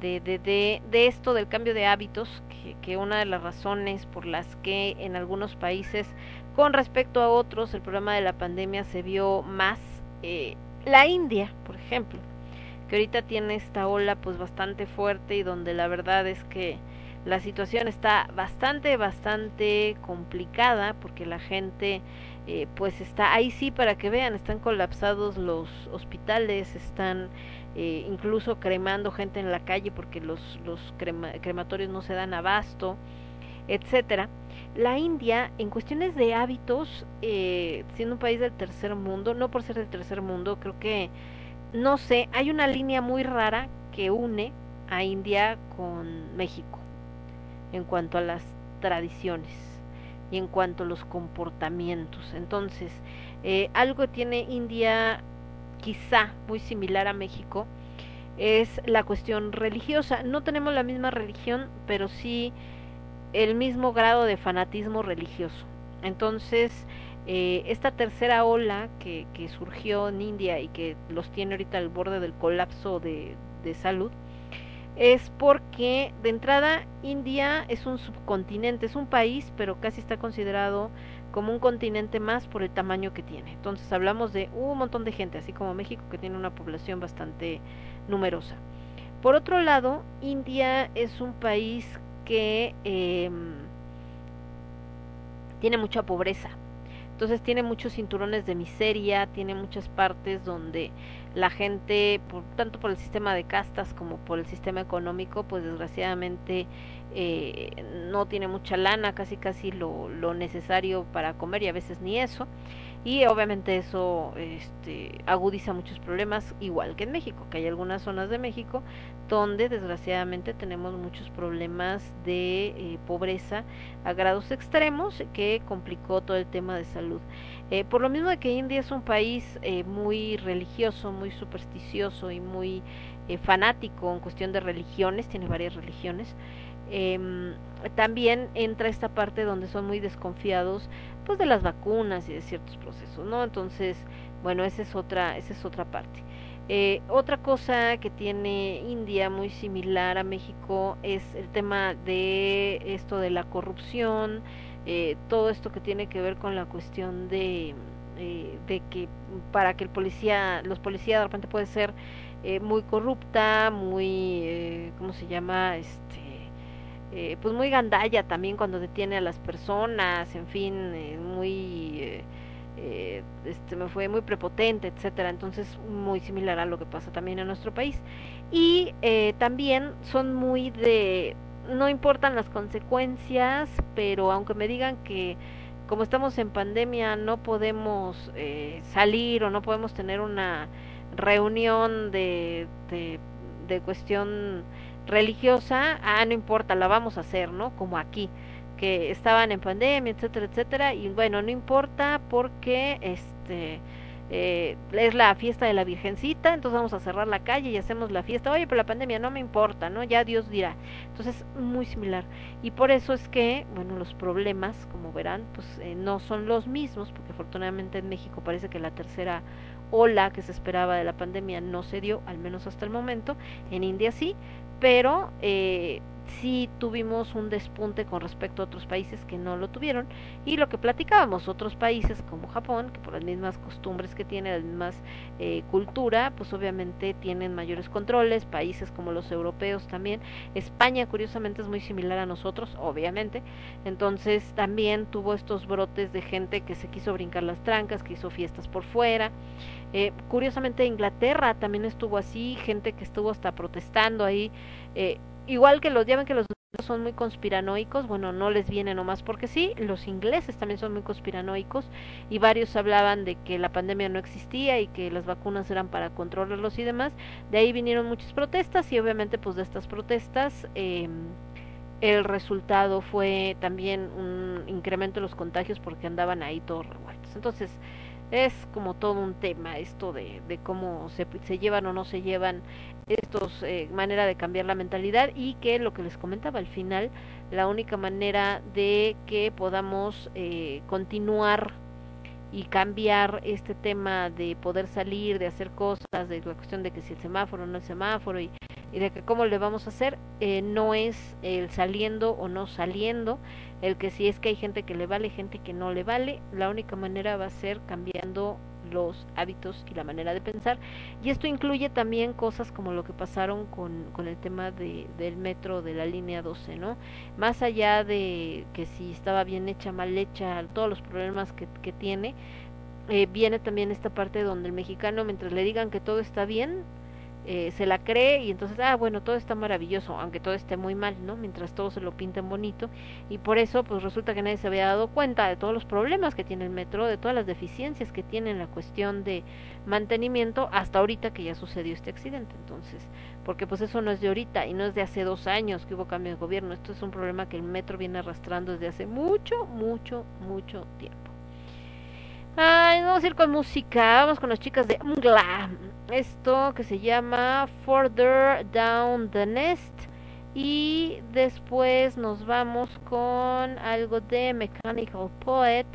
de, de, de, de esto del cambio de hábitos, que, que una de las razones por las que en algunos países con respecto a otros, el problema de la pandemia se vio más. Eh, la India, por ejemplo, que ahorita tiene esta ola pues bastante fuerte y donde la verdad es que la situación está bastante, bastante complicada porque la gente eh, pues está ahí sí para que vean, están colapsados los hospitales, están eh, incluso cremando gente en la calle porque los, los crema, crematorios no se dan abasto, etcétera la India, en cuestiones de hábitos, eh, siendo un país del tercer mundo, no por ser del tercer mundo, creo que, no sé, hay una línea muy rara que une a India con México en cuanto a las tradiciones y en cuanto a los comportamientos. Entonces, eh, algo tiene India quizá muy similar a México, es la cuestión religiosa. No tenemos la misma religión, pero sí el mismo grado de fanatismo religioso. Entonces, eh, esta tercera ola que, que, surgió en India y que los tiene ahorita al borde del colapso de, de salud, es porque de entrada India es un subcontinente, es un país, pero casi está considerado como un continente más por el tamaño que tiene. Entonces hablamos de un montón de gente, así como México, que tiene una población bastante numerosa. Por otro lado, India es un país que em, tiene mucha pobreza. Entonces tiene muchos cinturones de miseria, tiene muchas partes donde la gente, por, tanto por el sistema de castas como por el sistema económico, pues desgraciadamente eh, no tiene mucha lana, casi casi lo, lo necesario para comer y a veces ni eso. Y obviamente eso este, agudiza muchos problemas igual que en México que hay algunas zonas de México donde desgraciadamente tenemos muchos problemas de eh, pobreza a grados extremos que complicó todo el tema de salud eh, por lo mismo de que India es un país eh, muy religioso muy supersticioso y muy eh, fanático en cuestión de religiones tiene varias religiones Em, también entra esta parte donde son muy desconfiados pues de las vacunas y de ciertos procesos no entonces bueno esa es otra esa es otra parte. Eh, otra cosa que tiene India muy similar a México es el tema de esto de la corrupción eh, todo esto que tiene que ver con la cuestión de eh, de que para que el policía los policías de repente puede ser eh, muy corrupta muy eh, cómo se llama este eh, pues muy gandalla también cuando detiene a las personas, en fin, eh, muy este me fue muy prepotente, etcétera. Entonces muy similar a lo que pasa también en nuestro país y también son muy de no importan las consecuencias, pero aunque me digan que como estamos en pandemia no podemos eh, salir o no podemos tener una reunión de, de, de cuestión religiosa, ah, no importa, la vamos a hacer, ¿no? Como aquí, que estaban en pandemia, etcétera, etcétera, y bueno, no importa porque este eh, es la fiesta de la Virgencita, entonces vamos a cerrar la calle y hacemos la fiesta. Oye, pero la pandemia no me importa, ¿no? Ya Dios dirá. Entonces, muy similar. Y por eso es que, bueno, los problemas, como verán, pues eh, no son los mismos, porque afortunadamente en México parece que la tercera ola que se esperaba de la pandemia no se dio, al menos hasta el momento. En India sí, pero eh, sí tuvimos un despunte con respecto a otros países que no lo tuvieron y lo que platicábamos otros países como Japón que por las mismas costumbres que tiene las mismas eh, cultura pues obviamente tienen mayores controles países como los europeos también. España curiosamente es muy similar a nosotros obviamente. Entonces también tuvo estos brotes de gente que se quiso brincar las trancas que hizo fiestas por fuera. Eh, curiosamente Inglaterra también estuvo así, gente que estuvo hasta protestando ahí, eh, igual que los, ya que los son muy conspiranoicos, bueno, no les viene nomás porque sí, los ingleses también son muy conspiranoicos y varios hablaban de que la pandemia no existía y que las vacunas eran para controlarlos y demás, de ahí vinieron muchas protestas y obviamente pues de estas protestas eh, el resultado fue también un incremento en los contagios porque andaban ahí todos revueltos. Entonces, es como todo un tema esto de, de cómo se, se, llevan o no se llevan estos eh, manera de cambiar la mentalidad y que lo que les comentaba al final la única manera de que podamos eh, continuar y cambiar este tema de poder salir, de hacer cosas, de la cuestión de que si el semáforo no el semáforo y, y de que cómo le vamos a hacer, eh, no es el saliendo o no saliendo, el que si es que hay gente que le vale, gente que no le vale, la única manera va a ser cambiando los hábitos y la manera de pensar. Y esto incluye también cosas como lo que pasaron con, con el tema de, del metro de la línea 12 no más allá de que si estaba bien hecha mal hecha todos los problemas que, que tiene eh, viene también esta parte donde el mexicano mientras le digan que todo está bien eh, se la cree y entonces, ah, bueno, todo está maravilloso, aunque todo esté muy mal, ¿no? Mientras todo se lo pinten bonito. Y por eso, pues resulta que nadie se había dado cuenta de todos los problemas que tiene el metro, de todas las deficiencias que tiene en la cuestión de mantenimiento, hasta ahorita que ya sucedió este accidente. Entonces, porque pues eso no es de ahorita y no es de hace dos años que hubo cambio de gobierno. Esto es un problema que el metro viene arrastrando desde hace mucho, mucho, mucho tiempo. Ay, vamos a ir con música. Vamos con las chicas de Mgla. Esto que se llama Further Down the Nest. Y después nos vamos con algo de Mechanical Poet.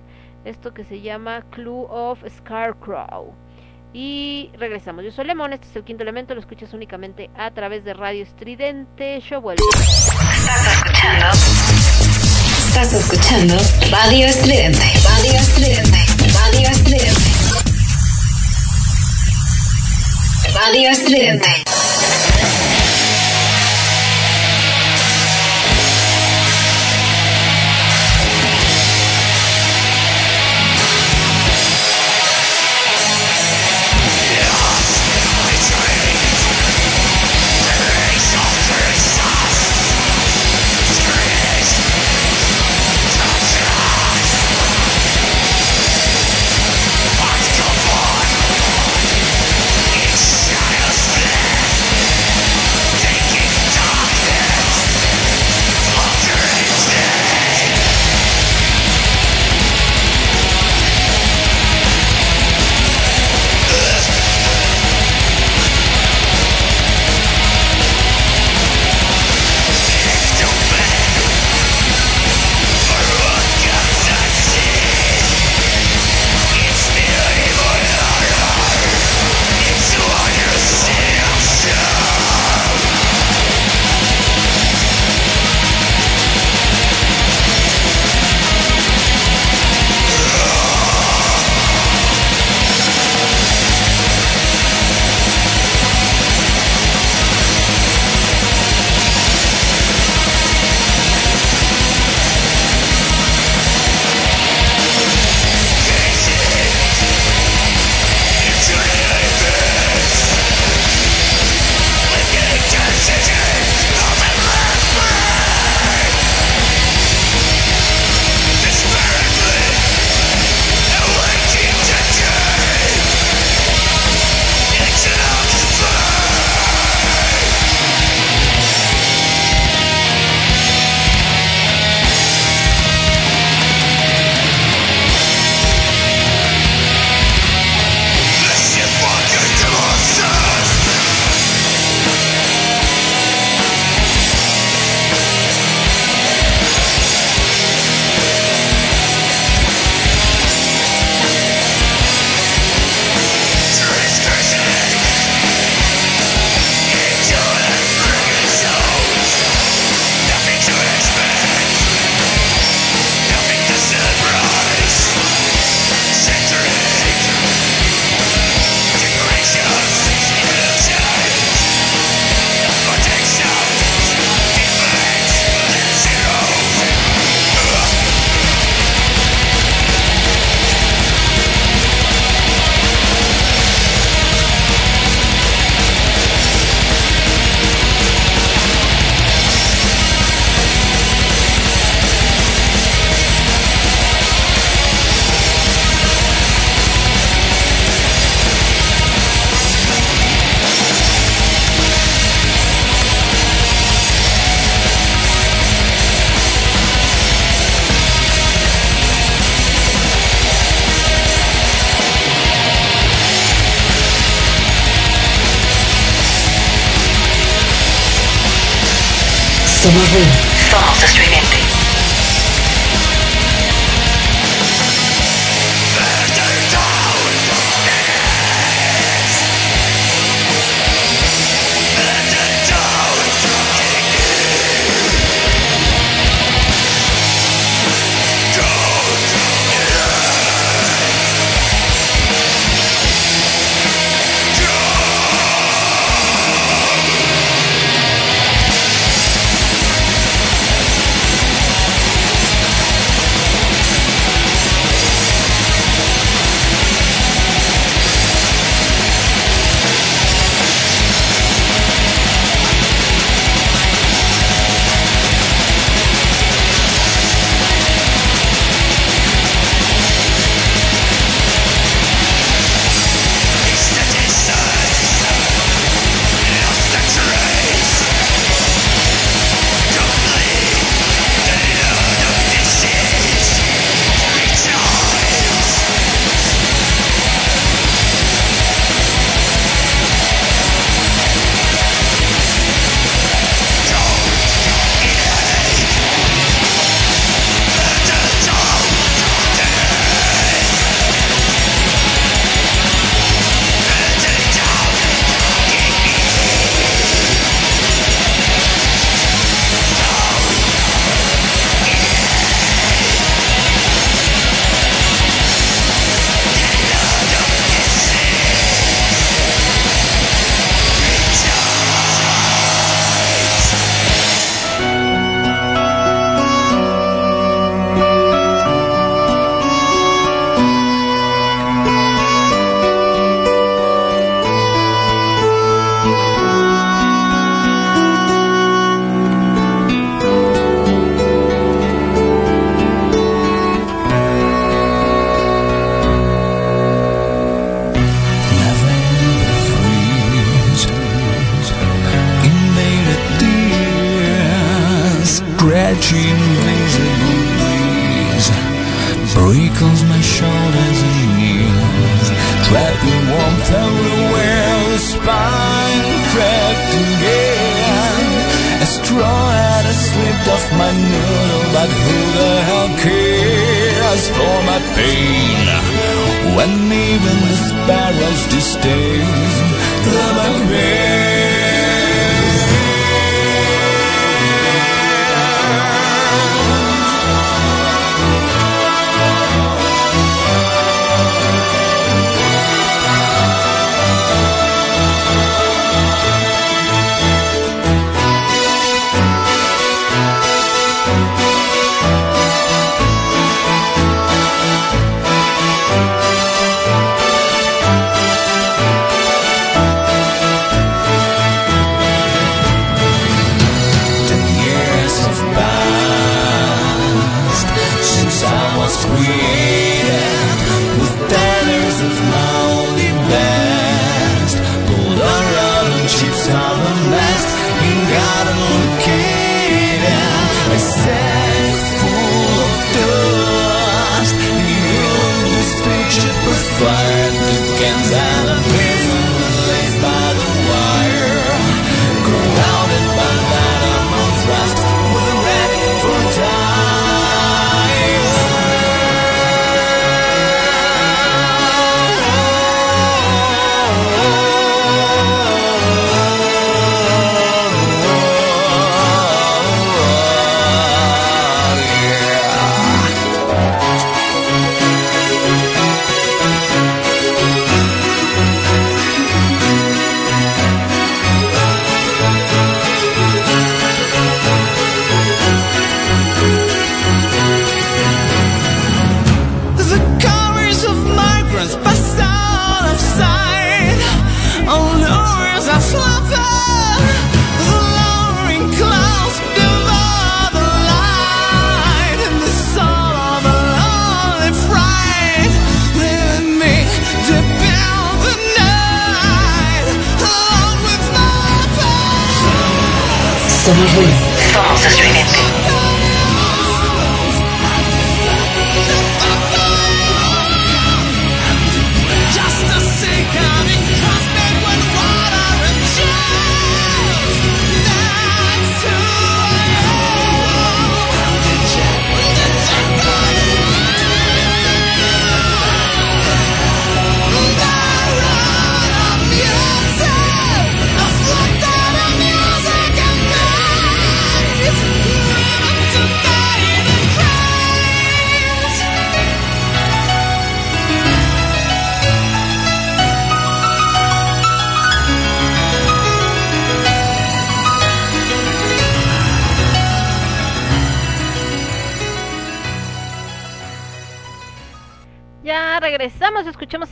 Esto que se llama Clue of Scarecrow. Y regresamos. Yo soy Lemon, este es el quinto elemento. Lo escuchas únicamente a través de Radio Estridente. Yo vuelvo. Estás escuchando Radio Estridente. Radio Estridente. Radio Estridente. Adiós, tren.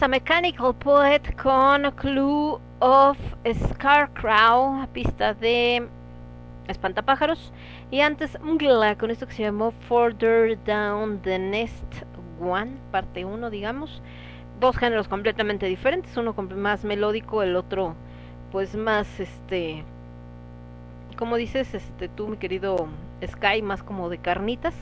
A Mechanical Poet con Clue of Scarecrow, pista de Espantapájaros. Y antes Mgla con esto que se llamó Further Down the Nest One, parte 1, digamos. Dos géneros completamente diferentes, uno más melódico, el otro pues más este como dices este tú mi querido Sky más como de carnitas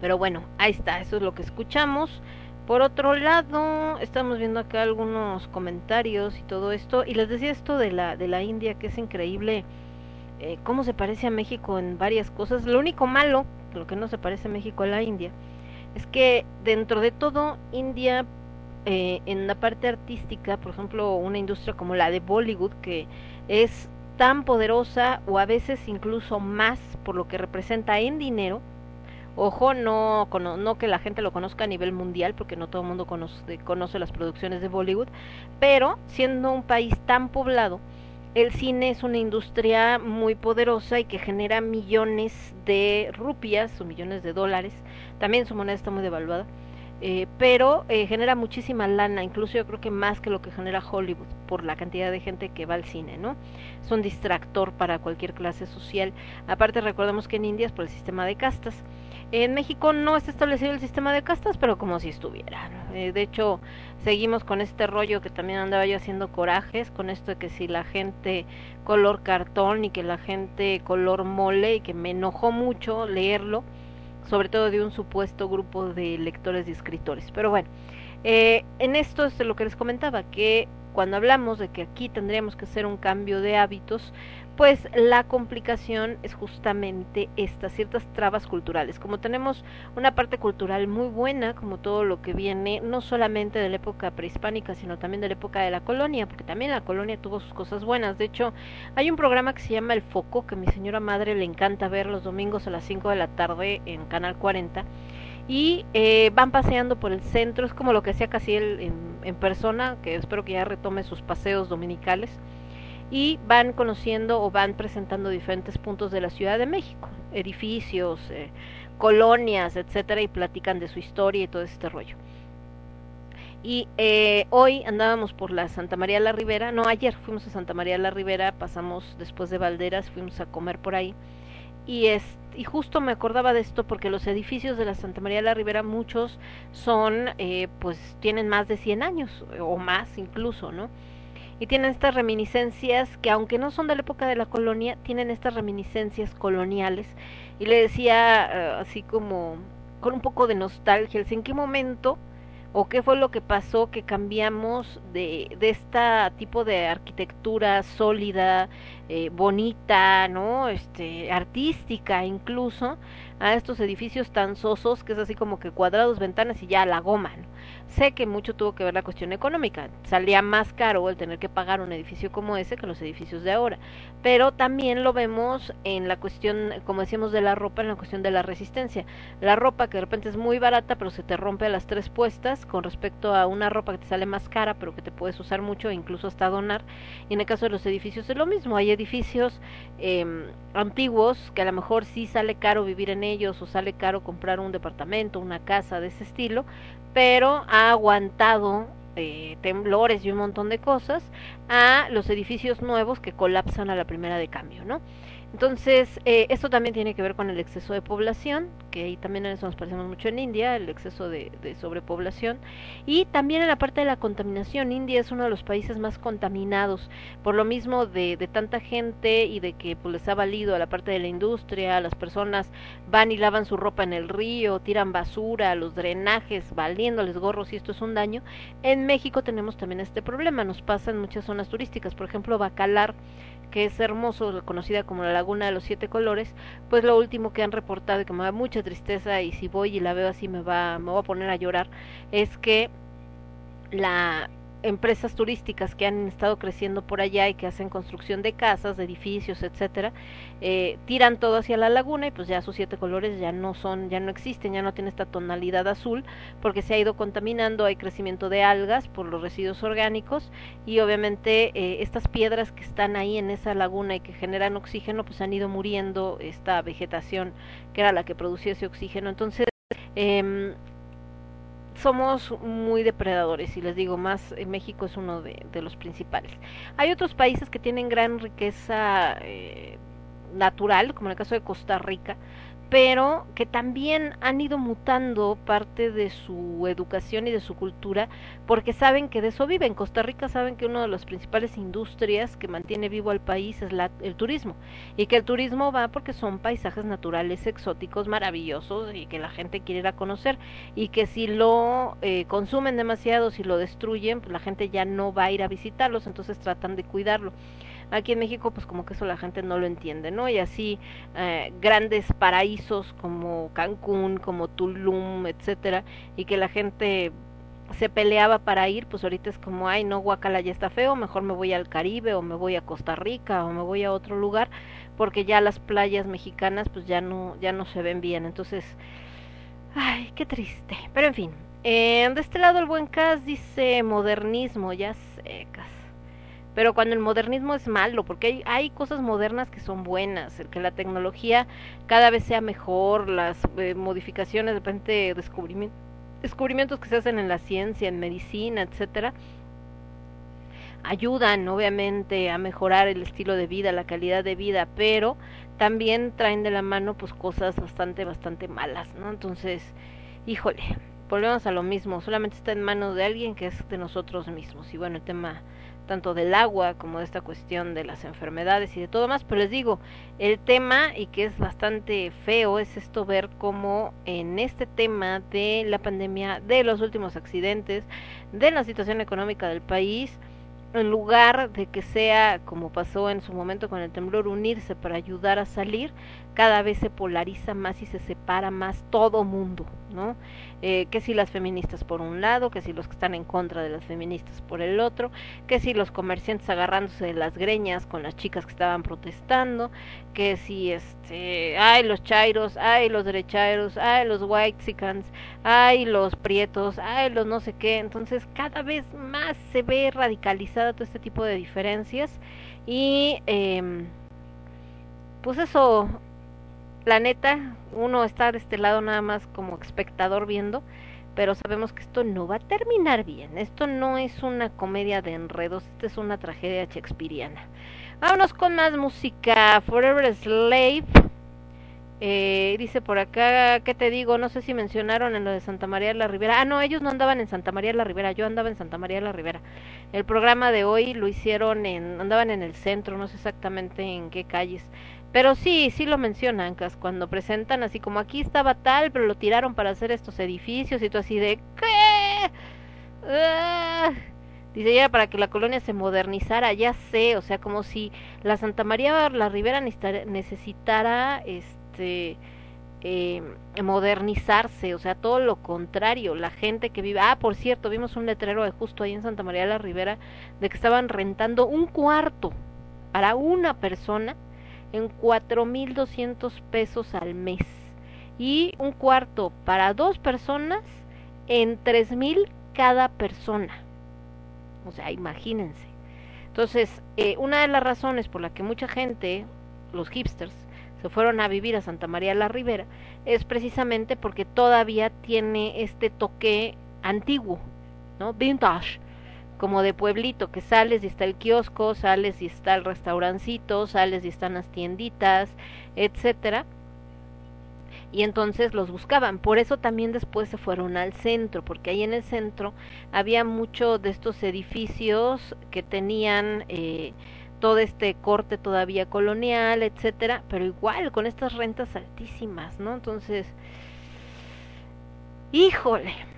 pero bueno ahí está eso es lo que escuchamos por otro lado estamos viendo acá algunos comentarios y todo esto y les decía esto de la de la India que es increíble eh, cómo se parece a México en varias cosas lo único malo lo que no se parece a México a la India es que dentro de todo India eh, en la parte artística, por ejemplo, una industria como la de Bollywood, que es tan poderosa o a veces incluso más por lo que representa en dinero. Ojo, no, no que la gente lo conozca a nivel mundial, porque no todo el mundo conoce, conoce las producciones de Bollywood, pero siendo un país tan poblado, el cine es una industria muy poderosa y que genera millones de rupias o millones de dólares. También su moneda está muy devaluada eh, pero eh, genera muchísima lana, incluso yo creo que más que lo que genera Hollywood, por la cantidad de gente que va al cine, ¿no? Es un distractor para cualquier clase social. Aparte, recordemos que en India es por el sistema de castas. En México no está establecido el sistema de castas, pero como si estuviera. Eh, de hecho, seguimos con este rollo que también andaba yo haciendo corajes, con esto de que si la gente color cartón y que la gente color mole, y que me enojó mucho leerlo, sobre todo de un supuesto grupo de lectores y escritores. Pero bueno, eh, en esto es lo que les comentaba, que cuando hablamos de que aquí tendríamos que hacer un cambio de hábitos, pues la complicación es justamente estas ciertas trabas culturales. Como tenemos una parte cultural muy buena, como todo lo que viene no solamente de la época prehispánica, sino también de la época de la colonia, porque también la colonia tuvo sus cosas buenas. De hecho, hay un programa que se llama El Foco, que mi señora madre le encanta ver los domingos a las 5 de la tarde en Canal 40 y eh, van paseando por el centro, es como lo que hacía casi él en, en persona, que espero que ya retome sus paseos dominicales, y van conociendo o van presentando diferentes puntos de la Ciudad de México, edificios, eh, colonias, etcétera, y platican de su historia y todo este rollo. Y eh, hoy andábamos por la Santa María la Ribera, no, ayer fuimos a Santa María la Ribera, pasamos después de Valderas, fuimos a comer por ahí, y es y justo me acordaba de esto porque los edificios de la Santa María de la Ribera muchos son eh, pues tienen más de 100 años o más incluso no y tienen estas reminiscencias que aunque no son de la época de la colonia tienen estas reminiscencias coloniales y le decía eh, así como con un poco de nostalgia en qué momento o qué fue lo que pasó que cambiamos de, de este tipo de arquitectura sólida, eh, bonita, ¿no? Este, artística incluso, a estos edificios tan sosos que es así como que cuadrados, ventanas y ya la goma, ¿no? Sé que mucho tuvo que ver la cuestión económica, salía más caro el tener que pagar un edificio como ese que los edificios de ahora, pero también lo vemos en la cuestión, como decíamos, de la ropa, en la cuestión de la resistencia. La ropa que de repente es muy barata, pero se te rompe a las tres puestas, con respecto a una ropa que te sale más cara, pero que te puedes usar mucho e incluso hasta donar. Y en el caso de los edificios es lo mismo, hay edificios eh, antiguos que a lo mejor sí sale caro vivir en ellos o sale caro comprar un departamento, una casa de ese estilo, pero ha aguantado eh, temblores y un montón de cosas a los edificios nuevos que colapsan a la primera de cambio, ¿no? Entonces, eh, esto también tiene que ver con el exceso de población, que ahí también en eso nos parecemos mucho en India, el exceso de, de, sobrepoblación, y también en la parte de la contaminación. India es uno de los países más contaminados, por lo mismo de, de tanta gente y de que pues, les ha valido a la parte de la industria, las personas van y lavan su ropa en el río, tiran basura, los drenajes, valiéndoles gorros y esto es un daño. En México tenemos también este problema, nos pasa en muchas zonas turísticas, por ejemplo, Bacalar, que es hermoso, conocida como la Laguna de los Siete Colores, pues lo último que han reportado y que me da mucha tristeza y si voy y la veo así me va, me voy a poner a llorar, es que la empresas turísticas que han estado creciendo por allá y que hacen construcción de casas, de edificios, etcétera, eh, tiran todo hacia la laguna y pues ya sus siete colores ya no son, ya no existen, ya no tiene esta tonalidad azul porque se ha ido contaminando, hay crecimiento de algas por los residuos orgánicos y obviamente eh, estas piedras que están ahí en esa laguna y que generan oxígeno pues han ido muriendo esta vegetación que era la que producía ese oxígeno, entonces eh, somos muy depredadores y les digo más, eh, México es uno de, de los principales. Hay otros países que tienen gran riqueza eh, natural, como en el caso de Costa Rica, pero que también han ido mutando parte de su educación y de su cultura porque saben que de eso vive. En Costa Rica saben que una de las principales industrias que mantiene vivo al país es la, el turismo y que el turismo va porque son paisajes naturales exóticos maravillosos y que la gente quiere ir a conocer y que si lo eh, consumen demasiado, si lo destruyen, pues la gente ya no va a ir a visitarlos, entonces tratan de cuidarlo. Aquí en México, pues como que eso la gente no lo entiende, ¿no? Y así eh, grandes paraísos como Cancún, como Tulum, etcétera, y que la gente se peleaba para ir, pues ahorita es como, ay, no, Guacala ya está feo, mejor me voy al Caribe o me voy a Costa Rica o me voy a otro lugar, porque ya las playas mexicanas pues ya no ya no se ven bien. Entonces, ay, qué triste. Pero en fin, eh, de este lado el buen Cas dice modernismo, ya secas. Pero cuando el modernismo es malo, porque hay, hay cosas modernas que son buenas, el que la tecnología cada vez sea mejor, las eh, modificaciones, de repente descubrimientos descubrimientos que se hacen en la ciencia, en medicina, etcétera, ayudan obviamente a mejorar el estilo de vida, la calidad de vida, pero también traen de la mano pues cosas bastante bastante malas, ¿no? Entonces, híjole, volvemos a lo mismo, solamente está en manos de alguien que es de nosotros mismos. Y bueno, el tema tanto del agua como de esta cuestión de las enfermedades y de todo más, pero les digo, el tema y que es bastante feo es esto ver cómo en este tema de la pandemia, de los últimos accidentes, de la situación económica del país, en lugar de que sea como pasó en su momento con el temblor unirse para ayudar a salir, cada vez se polariza más y se separa más todo mundo, ¿no? Eh, que si las feministas por un lado, que si los que están en contra de las feministas por el otro, que si los comerciantes agarrándose de las greñas con las chicas que estaban protestando, que si este, ay los chairos, ay los derechairos, ay los whitexicans, ay los prietos, ay los no sé qué, entonces cada vez más se ve radicalizada todo este tipo de diferencias y eh, pues eso la neta, uno está de este lado nada más como espectador viendo, pero sabemos que esto no va a terminar bien. Esto no es una comedia de enredos, esta es una tragedia shakespeariana. Vámonos con más música. Forever Slave. Eh, dice por acá, ¿qué te digo? No sé si mencionaron en lo de Santa María de la Ribera. Ah, no, ellos no andaban en Santa María de la Ribera, yo andaba en Santa María de la Ribera. El programa de hoy lo hicieron en, andaban en el centro, no sé exactamente en qué calles. Pero sí, sí lo mencionan, cuando presentan así como aquí estaba tal, pero lo tiraron para hacer estos edificios y tú así de ¿qué? Ah. Dice ya para que la colonia se modernizara, ya sé, o sea, como si la Santa María la Ribera necesitara, este eh, modernizarse, o sea, todo lo contrario, la gente que vive, ah, por cierto, vimos un letrero de justo ahí en Santa María la Ribera de que estaban rentando un cuarto para una persona en 4.200 pesos al mes y un cuarto para dos personas en 3.000 cada persona. O sea, imagínense. Entonces, eh, una de las razones por la que mucha gente, los hipsters, se fueron a vivir a Santa María la Ribera es precisamente porque todavía tiene este toque antiguo, ¿no? Vintage como de pueblito, que sales y está el kiosco, sales y está el restaurancito, sales y están las tienditas, etcétera. Y entonces los buscaban. Por eso también después se fueron al centro, porque ahí en el centro había mucho de estos edificios que tenían eh, todo este corte todavía colonial, etcétera, pero igual con estas rentas altísimas, ¿no? Entonces, híjole,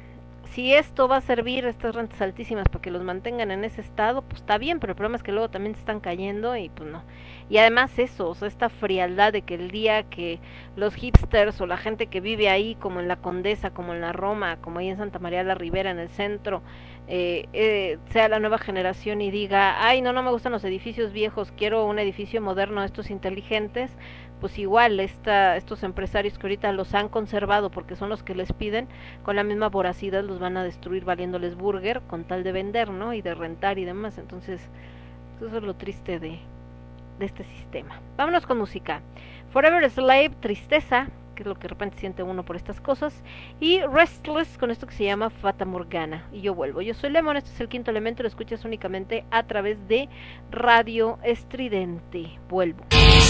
si esto va a servir, estas rentas altísimas, para que los mantengan en ese estado, pues está bien, pero el problema es que luego también se están cayendo y pues no. Y además eso, o sea, esta frialdad de que el día que los hipsters o la gente que vive ahí, como en la Condesa, como en la Roma, como ahí en Santa María la Ribera, en el centro, eh, eh, sea la nueva generación y diga, ay, no, no me gustan los edificios viejos, quiero un edificio moderno, estos inteligentes, pues igual esta, estos empresarios que ahorita los han conservado porque son los que les piden, con la misma voracidad los van a destruir valiéndoles burger con tal de vender, ¿no? Y de rentar y demás. Entonces, eso es lo triste de, de este sistema. Vámonos con música. Forever Slave, Tristeza, que es lo que de repente siente uno por estas cosas. Y Restless con esto que se llama Fata Morgana. Y yo vuelvo. Yo soy Lemon, este es el quinto elemento, lo escuchas únicamente a través de Radio Estridente. Vuelvo.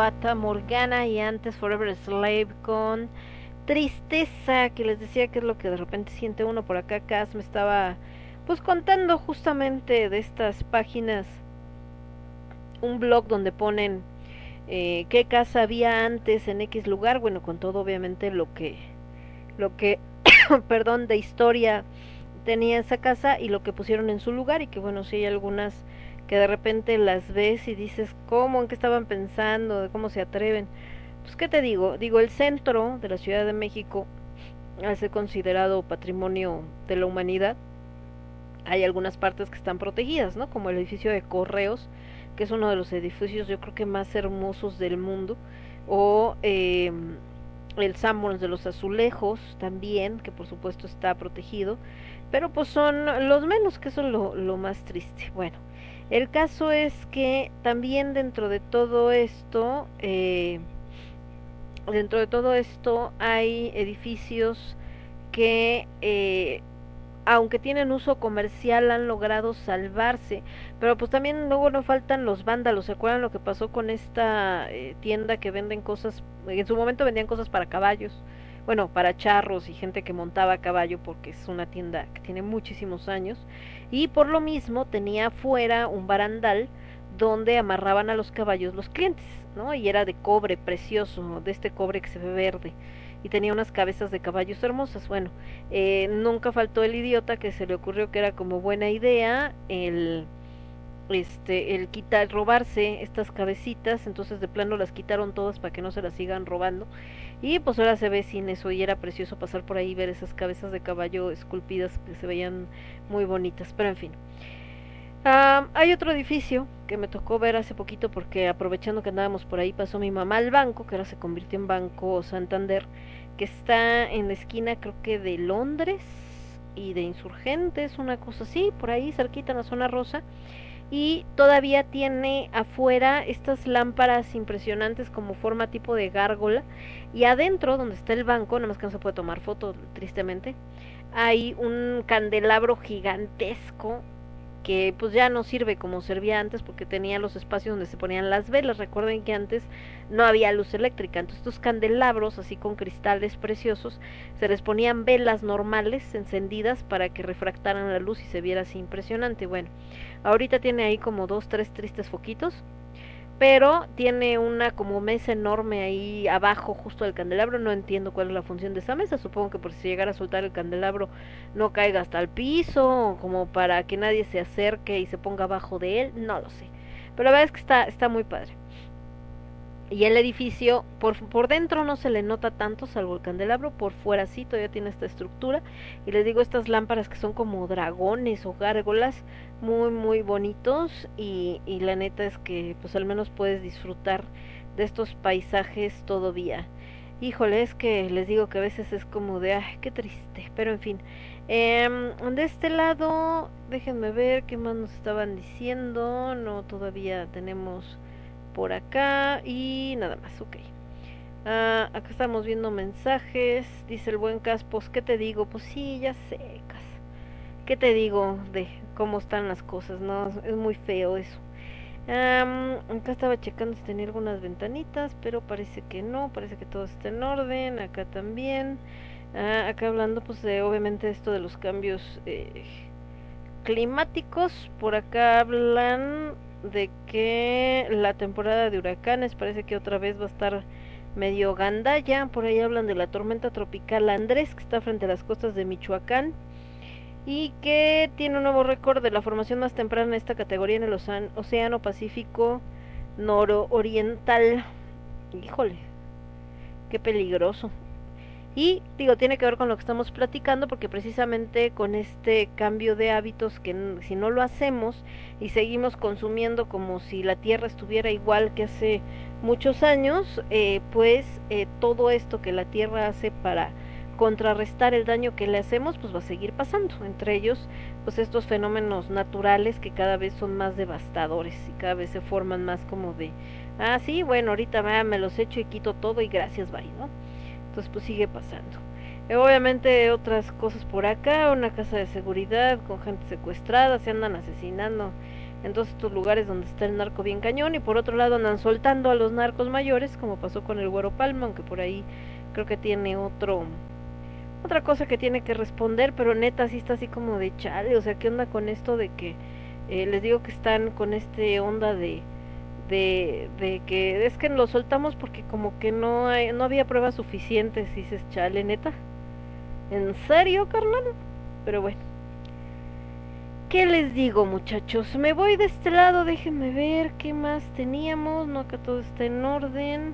Fata Morgana y antes Forever Slave con Tristeza, que les decía que es lo que de repente siente uno por acá. Cas me estaba pues contando justamente de estas páginas, un blog donde ponen eh, qué casa había antes en X lugar, bueno, con todo obviamente lo que, lo que, perdón, de historia tenía esa casa y lo que pusieron en su lugar y que bueno, si hay algunas que de repente las ves y dices cómo, en qué estaban pensando, de cómo se atreven. Pues qué te digo, digo el centro de la Ciudad de México al ser considerado patrimonio de la humanidad, hay algunas partes que están protegidas, ¿no? Como el edificio de Correos, que es uno de los edificios yo creo que más hermosos del mundo, o eh, el Sanborns de los Azulejos también, que por supuesto está protegido, pero pues son los menos, que lo, lo más triste. Bueno, el caso es que también dentro de todo esto, eh, dentro de todo esto hay edificios que eh, aunque tienen uso comercial han logrado salvarse. Pero pues también luego no faltan los vándalos. Se acuerdan lo que pasó con esta eh, tienda que venden cosas en su momento vendían cosas para caballos bueno para charros y gente que montaba a caballo porque es una tienda que tiene muchísimos años. Y por lo mismo tenía afuera un barandal donde amarraban a los caballos los clientes no y era de cobre precioso de este cobre que se ve verde. Y tenía unas cabezas de caballos hermosas. Bueno, eh, nunca faltó el idiota que se le ocurrió que era como buena idea el este el quitar robarse estas cabecitas, entonces de plano las quitaron todas para que no se las sigan robando. Y pues ahora se ve sin eso y era precioso pasar por ahí y ver esas cabezas de caballo esculpidas que se veían muy bonitas, pero en fin. Ah, hay otro edificio que me tocó ver hace poquito porque aprovechando que andábamos por ahí pasó mi mamá al banco, que ahora se convirtió en Banco Santander, que está en la esquina creo que de Londres y de Insurgentes, una cosa así, por ahí cerquita en la zona rosa. Y todavía tiene afuera estas lámparas impresionantes como forma tipo de gárgola. Y adentro, donde está el banco, nada más que no se puede tomar foto, tristemente, hay un candelabro gigantesco que pues ya no sirve como servía antes porque tenía los espacios donde se ponían las velas. Recuerden que antes no había luz eléctrica, entonces estos candelabros así con cristales preciosos se les ponían velas normales encendidas para que refractaran la luz y se viera así impresionante. Bueno, ahorita tiene ahí como dos, tres tristes foquitos pero tiene una como mesa enorme ahí abajo justo del candelabro, no entiendo cuál es la función de esa mesa, supongo que por si llegara a soltar el candelabro no caiga hasta el piso, como para que nadie se acerque y se ponga abajo de él, no lo sé, pero la verdad es que está, está muy padre. Y el edificio, por, por dentro no se le nota tanto, salvo el candelabro, por fuera sí, todavía tiene esta estructura. Y les digo, estas lámparas que son como dragones o gárgolas, muy, muy bonitos. Y, y la neta es que, pues al menos puedes disfrutar de estos paisajes todavía. Híjole, es que les digo que a veces es como de, ay, qué triste, pero en fin. Eh, de este lado, déjenme ver qué más nos estaban diciendo. No, todavía tenemos por acá y nada más, ok. Ah, acá estamos viendo mensajes, dice el buen Caspos, ¿qué te digo? Pues sí, ya sé, Cas. ¿Qué te digo de cómo están las cosas? No, es, muy feo eso. Acá estaba checando si tenía algunas ventanitas, pero parece que no, parece que todo está en orden, acá también. Ah, acá hablando pues de obviamente esto de los cambios eh, climáticos, por acá hablan de que la temporada de huracanes parece que otra vez va a estar medio gandalla, por ahí hablan de la tormenta tropical Andrés que está frente a las costas de Michoacán y que tiene un nuevo récord de la formación más temprana en esta categoría en el océano, Pacífico nororiental. Híjole, qué peligroso. Y digo, tiene que ver con lo que estamos platicando porque precisamente con este cambio de hábitos que si no lo hacemos y seguimos consumiendo como si la Tierra estuviera igual que hace muchos años, eh, pues eh, todo esto que la Tierra hace para contrarrestar el daño que le hacemos, pues va a seguir pasando. Entre ellos, pues estos fenómenos naturales que cada vez son más devastadores y cada vez se forman más como de, ah, sí, bueno, ahorita va, me los echo y quito todo y gracias, bye, ¿no? Entonces, pues sigue pasando. Eh, obviamente otras cosas por acá, una casa de seguridad con gente secuestrada, se andan asesinando en todos estos lugares donde está el narco bien cañón y por otro lado andan soltando a los narcos mayores como pasó con el Güero Palma, aunque por ahí creo que tiene otro otra cosa que tiene que responder, pero neta sí está así como de chale, o sea, ¿qué onda con esto de que eh, les digo que están con este onda de de, de que es que lo soltamos porque como que no hay, no había pruebas suficientes, dices, chale, neta. ¿En serio, carnal? Pero bueno. ¿Qué les digo, muchachos? Me voy de este lado, déjenme ver qué más teníamos. No, acá todo está en orden.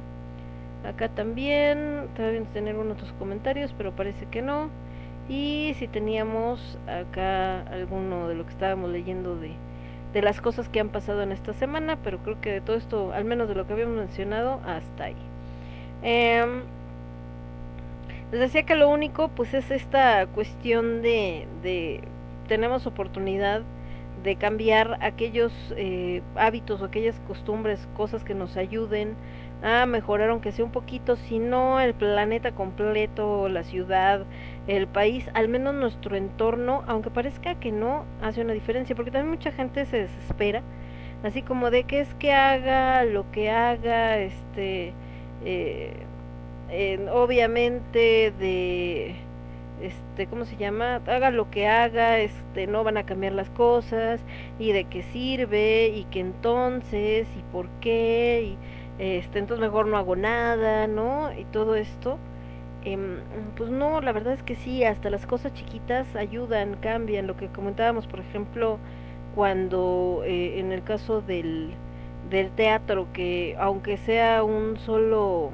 Acá también. Todavía tener unos otros comentarios, pero parece que no. Y si teníamos acá alguno de lo que estábamos leyendo de, de las cosas que han pasado en esta semana, pero creo que de todo esto, al menos de lo que habíamos mencionado, hasta ahí. Em, les decía que lo único, pues es esta cuestión de, de tenemos oportunidad de cambiar aquellos eh, hábitos o aquellas costumbres, cosas que nos ayuden a mejorar, aunque sea un poquito, si no el planeta completo, la ciudad, el país, al menos nuestro entorno, aunque parezca que no, hace una diferencia, porque también mucha gente se desespera, así como de que es que haga lo que haga, este, eh, obviamente de, este, ¿cómo se llama? Haga lo que haga, este, no van a cambiar las cosas, y de qué sirve, y que entonces, y por qué, y este, entonces mejor no hago nada, ¿no? Y todo esto. Em, pues no, la verdad es que sí, hasta las cosas chiquitas ayudan, cambian. Lo que comentábamos, por ejemplo, cuando eh, en el caso del, del teatro, que aunque sea un solo,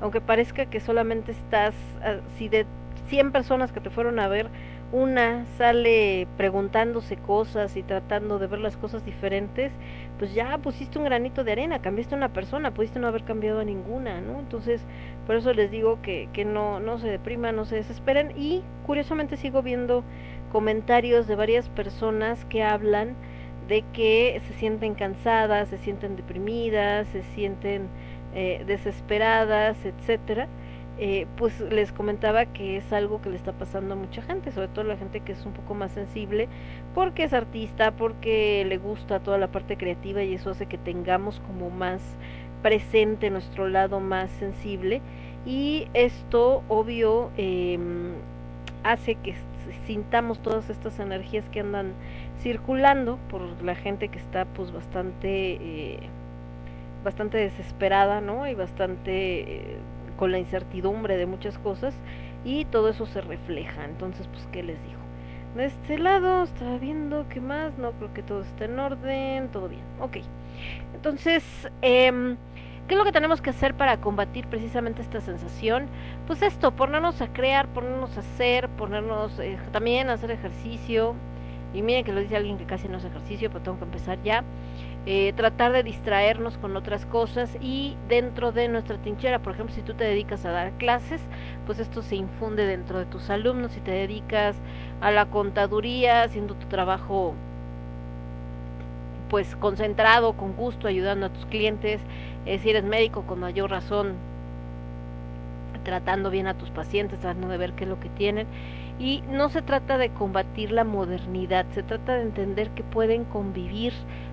aunque parezca que solamente estás, ah, si de 100 personas que te fueron a ver, una sale preguntándose cosas y tratando de ver las cosas diferentes, pues ya pusiste un granito de arena, cambiaste una persona, pudiste no haber cambiado a ninguna, ¿no? Entonces, por eso les digo que, que no, no se depriman, no se desesperen y curiosamente sigo viendo comentarios de varias personas que hablan de que se sienten cansadas, se sienten deprimidas, se sienten eh, desesperadas, etcétera. Eh, pues les comentaba que es algo que le está pasando a mucha gente, sobre todo la gente que es un poco más sensible, porque es artista, porque le gusta toda la parte creativa y eso hace que tengamos como más presente nuestro lado más sensible. Y esto obvio eh, hace que sintamos todas estas energías que andan circulando por la gente que está pues bastante eh, bastante desesperada no y bastante eh, con la incertidumbre de muchas cosas y todo eso se refleja entonces pues qué les digo de este lado estaba viendo qué más no creo que todo está en orden todo bien ok entonces eh, ¿Qué es lo que tenemos que hacer para combatir precisamente esta sensación? Pues esto, ponernos a crear, ponernos a hacer, ponernos eh, también a hacer ejercicio. Y miren que lo dice alguien que casi no hace ejercicio, pero tengo que empezar ya. Eh, tratar de distraernos con otras cosas y dentro de nuestra trinchera, por ejemplo, si tú te dedicas a dar clases, pues esto se infunde dentro de tus alumnos. Si te dedicas a la contaduría, haciendo tu trabajo pues concentrado, con gusto, ayudando a tus clientes, eh, si eres médico con mayor razón, tratando bien a tus pacientes, tratando de ver qué es lo que tienen. Y no se trata de combatir la modernidad, se trata de entender que pueden convivir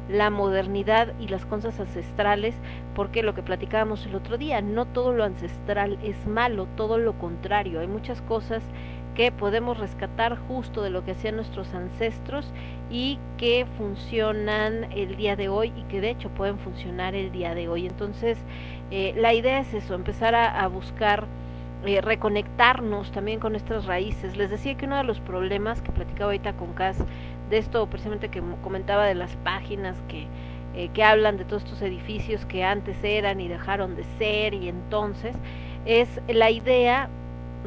la modernidad y las cosas ancestrales, porque lo que platicábamos el otro día, no todo lo ancestral es malo, todo lo contrario, hay muchas cosas que podemos rescatar justo de lo que hacían nuestros ancestros y que funcionan el día de hoy y que de hecho pueden funcionar el día de hoy. Entonces, eh, la idea es eso, empezar a, a buscar eh, reconectarnos también con nuestras raíces. Les decía que uno de los problemas que platicaba ahorita con Cas de esto precisamente que comentaba de las páginas que, eh, que hablan de todos estos edificios que antes eran y dejaron de ser y entonces es la idea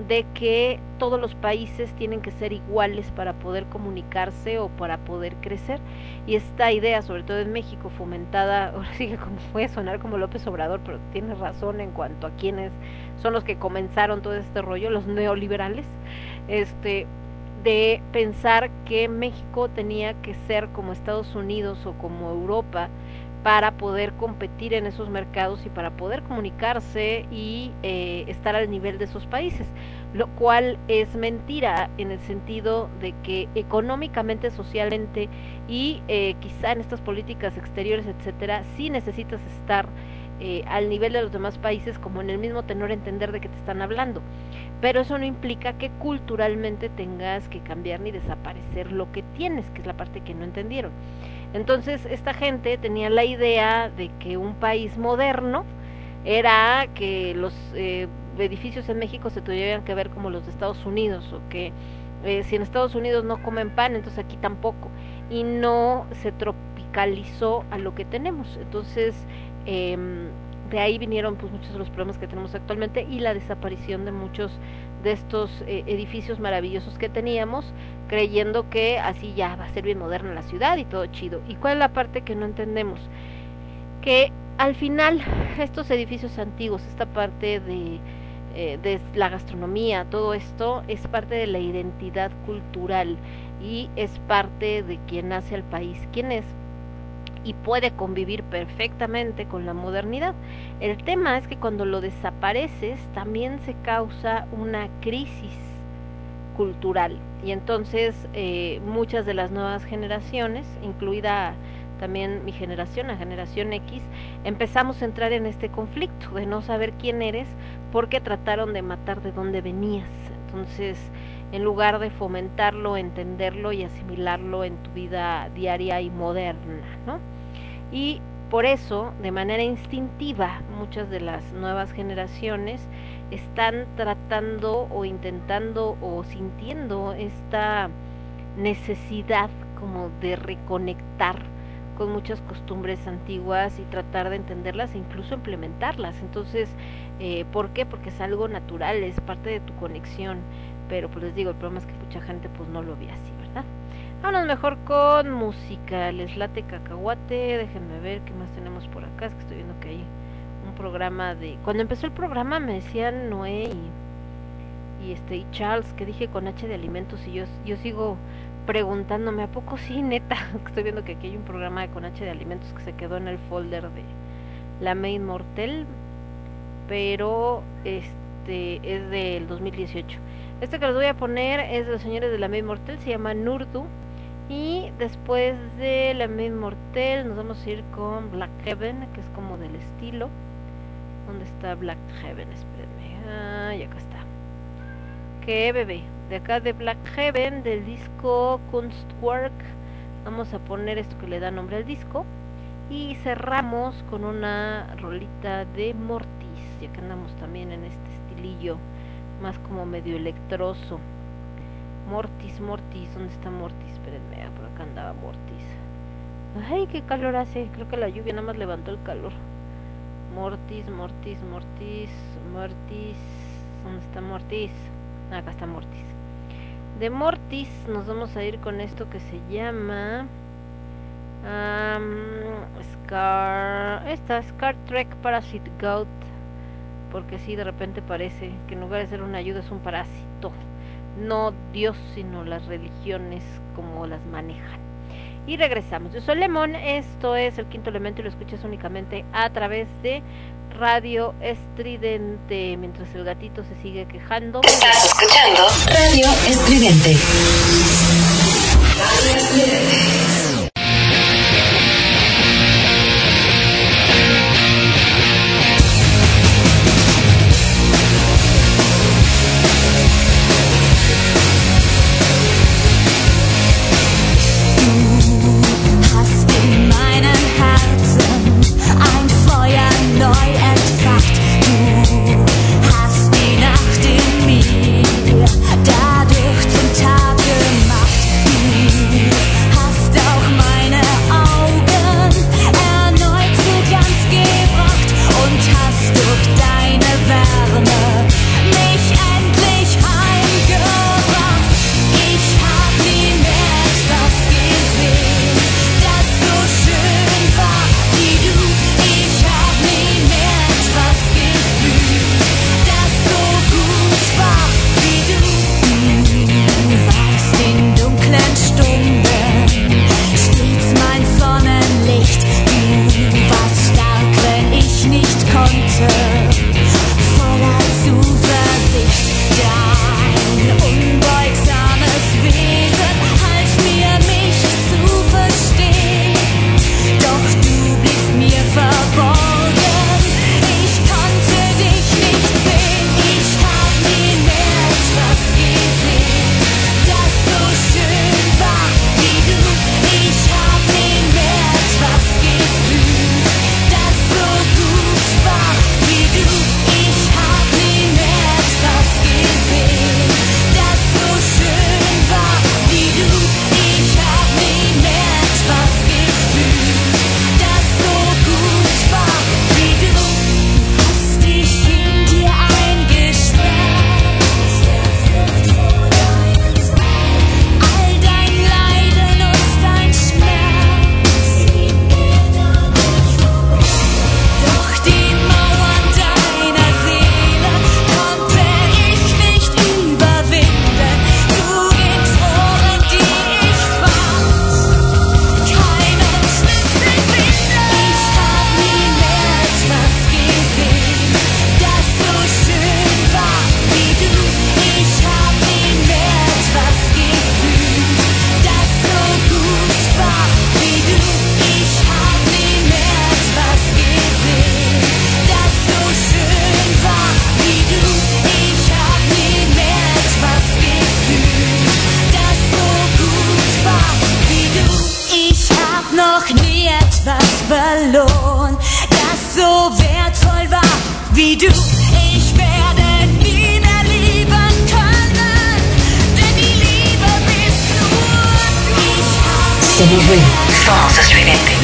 de que todos los países tienen que ser iguales para poder comunicarse o para poder crecer. Y esta idea sobre todo en México fomentada ahora sí que como puede sonar como López Obrador pero tiene razón en cuanto a quienes son los que comenzaron todo este rollo los neoliberales este de pensar que México tenía que ser como Estados Unidos o como Europa para poder competir en esos mercados y para poder comunicarse y eh, estar al nivel de esos países, lo cual es mentira en el sentido de que económicamente, socialmente y eh, quizá en estas políticas exteriores, etcétera, sí necesitas estar eh, al nivel de los demás países como en el mismo tenor entender de qué te están hablando. Pero eso no implica que culturalmente tengas que cambiar ni desaparecer lo que tienes, que es la parte que no entendieron. Entonces, esta gente tenía la idea de que un país moderno era que los eh, edificios en México se tuvieran que ver como los de Estados Unidos o que eh, si en Estados Unidos no comen pan, entonces aquí tampoco. Y no se tropicalizó a lo que tenemos. Entonces, eh, de ahí vinieron pues muchos de los problemas que tenemos actualmente y la desaparición de muchos de estos eh, edificios maravillosos que teníamos, creyendo que así ya va a ser bien moderna la ciudad y todo chido. ¿Y cuál es la parte que no entendemos? Que al final estos edificios antiguos, esta parte de, eh, de la gastronomía, todo esto es parte de la identidad cultural y es parte de quien hace al país, quién es y puede convivir perfectamente con la modernidad. El tema es que cuando lo desapareces también se causa una crisis cultural y entonces eh, muchas de las nuevas generaciones, incluida también mi generación, la generación X, empezamos a entrar en este conflicto de no saber quién eres porque trataron de matar de dónde venías. Entonces, en lugar de fomentarlo, entenderlo y asimilarlo en tu vida diaria y moderna, ¿no? Y por eso, de manera instintiva, muchas de las nuevas generaciones están tratando o intentando o sintiendo esta necesidad como de reconectar con muchas costumbres antiguas y tratar de entenderlas e incluso implementarlas. Entonces, eh, ¿por qué? Porque es algo natural, es parte de tu conexión. Pero pues les digo, el problema es que mucha gente pues no lo ve así. Vámonos mejor con música. Les late cacahuate. Déjenme ver qué más tenemos por acá. Es que estoy viendo que hay un programa de. Cuando empezó el programa me decían Noé y, y este y Charles que dije con H de alimentos y yo yo sigo preguntándome a poco sí neta. Estoy viendo que aquí hay un programa de con H de alimentos que se quedó en el folder de la Main Mortel, pero este es del 2018. Este que les voy a poner es de los señores de la Main Mortel, se llama Nurdu. Y después de la Main Mortel nos vamos a ir con Black Heaven, que es como del estilo. ¿Dónde está Black Heaven? Espérenme. Ah, y acá está. Que bebé. De acá de Black Heaven, del disco Kunstwerk. Vamos a poner esto que le da nombre al disco. Y cerramos con una rolita de Mortis, ya que andamos también en este estilillo más como medio electroso. Mortis, Mortis, ¿dónde está Mortis? Espérenme, ah, por acá andaba Mortis. Ay, qué calor hace. Creo que la lluvia nada más levantó el calor. Mortis, Mortis, Mortis, Mortis. ¿Dónde está Mortis? Acá está Mortis. De Mortis nos vamos a ir con esto que se llama um, Scar. Esta Scar Trek Parasite Goat. Porque si de repente parece que en lugar de ser una ayuda es un parásito no Dios, sino las religiones como las manejan. Y regresamos. Yo soy Lemón, esto es el quinto elemento y lo escuchas únicamente a través de Radio Estridente. Mientras el gatito se sigue quejando. Estás escuchando Radio Estridente. Radio Estridente. Somos ruido. Somos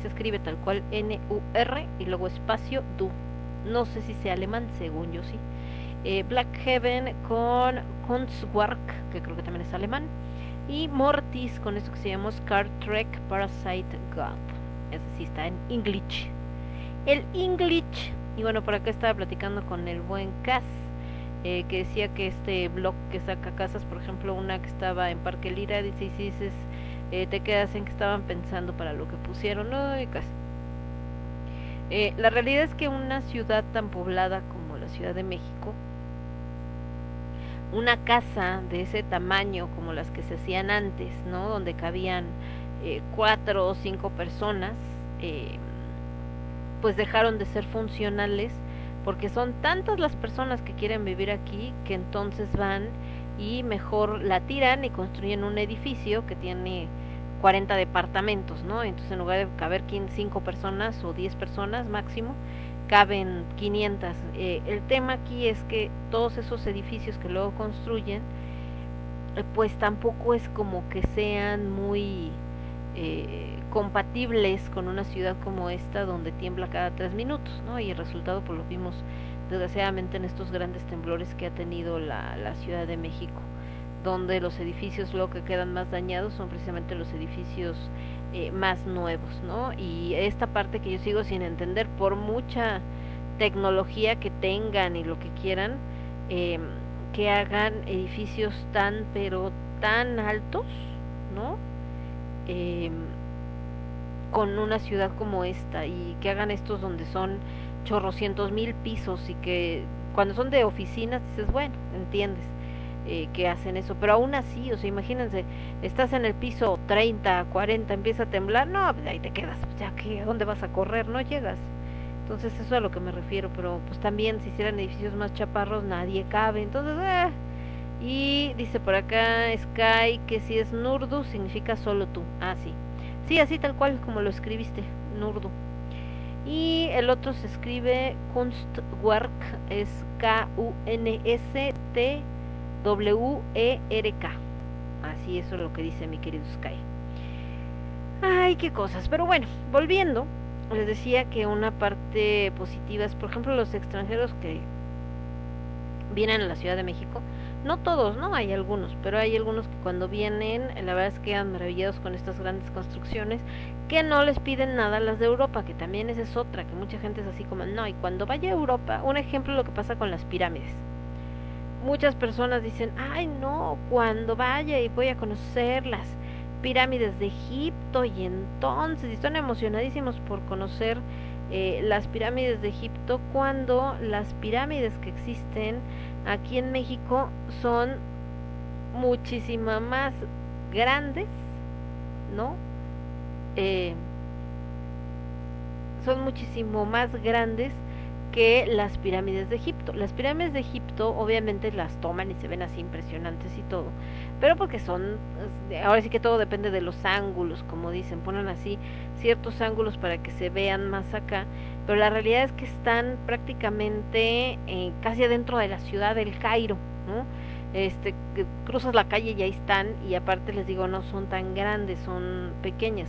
se escribe tal cual N-U-R y luego espacio Du. No sé si sea alemán, según yo sí. Eh, Black Heaven con Kunstwerk, que creo que también es alemán. Y Mortis con esto que se llama Scar Trek Parasite God. Ese sí está en English. El English. Y bueno, por acá estaba platicando con el buen Cas eh, que decía que este blog que saca casas, por ejemplo, una que estaba en Parque Lira, dice, dices, eh, te quedas en que estaban pensando para lo que pusieron, no, y casi. Eh, la realidad es que una ciudad tan poblada como la Ciudad de México, una casa de ese tamaño como las que se hacían antes, ¿no? Donde cabían eh, cuatro o cinco personas, eh, pues dejaron de ser funcionales porque son tantas las personas que quieren vivir aquí que entonces van y mejor la tiran y construyen un edificio que tiene 40 departamentos, ¿no? Entonces en lugar de caber 5 personas o 10 personas máximo, caben 500. Eh, el tema aquí es que todos esos edificios que luego construyen, eh, pues tampoco es como que sean muy eh, compatibles con una ciudad como esta donde tiembla cada tres minutos, ¿no? Y el resultado pues lo vimos desgraciadamente en estos grandes temblores que ha tenido la, la Ciudad de México, donde los edificios luego que quedan más dañados son precisamente los edificios eh, más nuevos, ¿no? Y esta parte que yo sigo sin entender, por mucha tecnología que tengan y lo que quieran, eh, que hagan edificios tan, pero tan altos, ¿no? Eh, con una ciudad como esta y que hagan estos donde son chorrocientos mil pisos y que cuando son de oficinas dices, bueno, entiendes eh, que hacen eso, pero aún así, o sea, imagínense, estás en el piso 30, 40, empieza a temblar, no, pues ahí te quedas, pues ya que, ¿a dónde vas a correr? No llegas. Entonces eso es a lo que me refiero, pero pues también si hicieran edificios más chaparros nadie cabe, entonces, eh. Y dice por acá Sky que si es Nurdu significa solo tú. Ah, sí. Sí, así tal cual como lo escribiste, Nurdu. Y el otro se escribe Kunstwerk, es K-U-N-S-T-W-E-R-K. Así eso es lo que dice mi querido Sky. Ay, qué cosas. Pero bueno, volviendo, les decía que una parte positiva es, por ejemplo, los extranjeros que vienen a la Ciudad de México. No todos, ¿no? Hay algunos, pero hay algunos que cuando vienen, la verdad es que quedan maravillados con estas grandes construcciones que no les piden nada las de Europa, que también esa es otra, que mucha gente es así como, no, y cuando vaya a Europa, un ejemplo lo que pasa con las pirámides. Muchas personas dicen, ay no, cuando vaya y voy a conocer las pirámides de Egipto y entonces están emocionadísimos por conocer eh, las pirámides de Egipto cuando las pirámides que existen aquí en México son muchísimo más grandes, ¿no? Eh, son muchísimo más grandes que las pirámides de Egipto. Las pirámides de Egipto obviamente las toman y se ven así impresionantes y todo, pero porque son, ahora sí que todo depende de los ángulos, como dicen, ponen así ciertos ángulos para que se vean más acá, pero la realidad es que están prácticamente eh, casi adentro de la ciudad del Cairo, ¿no? Este, cruzas la calle y ahí están, y aparte les digo, no son tan grandes, son pequeñas.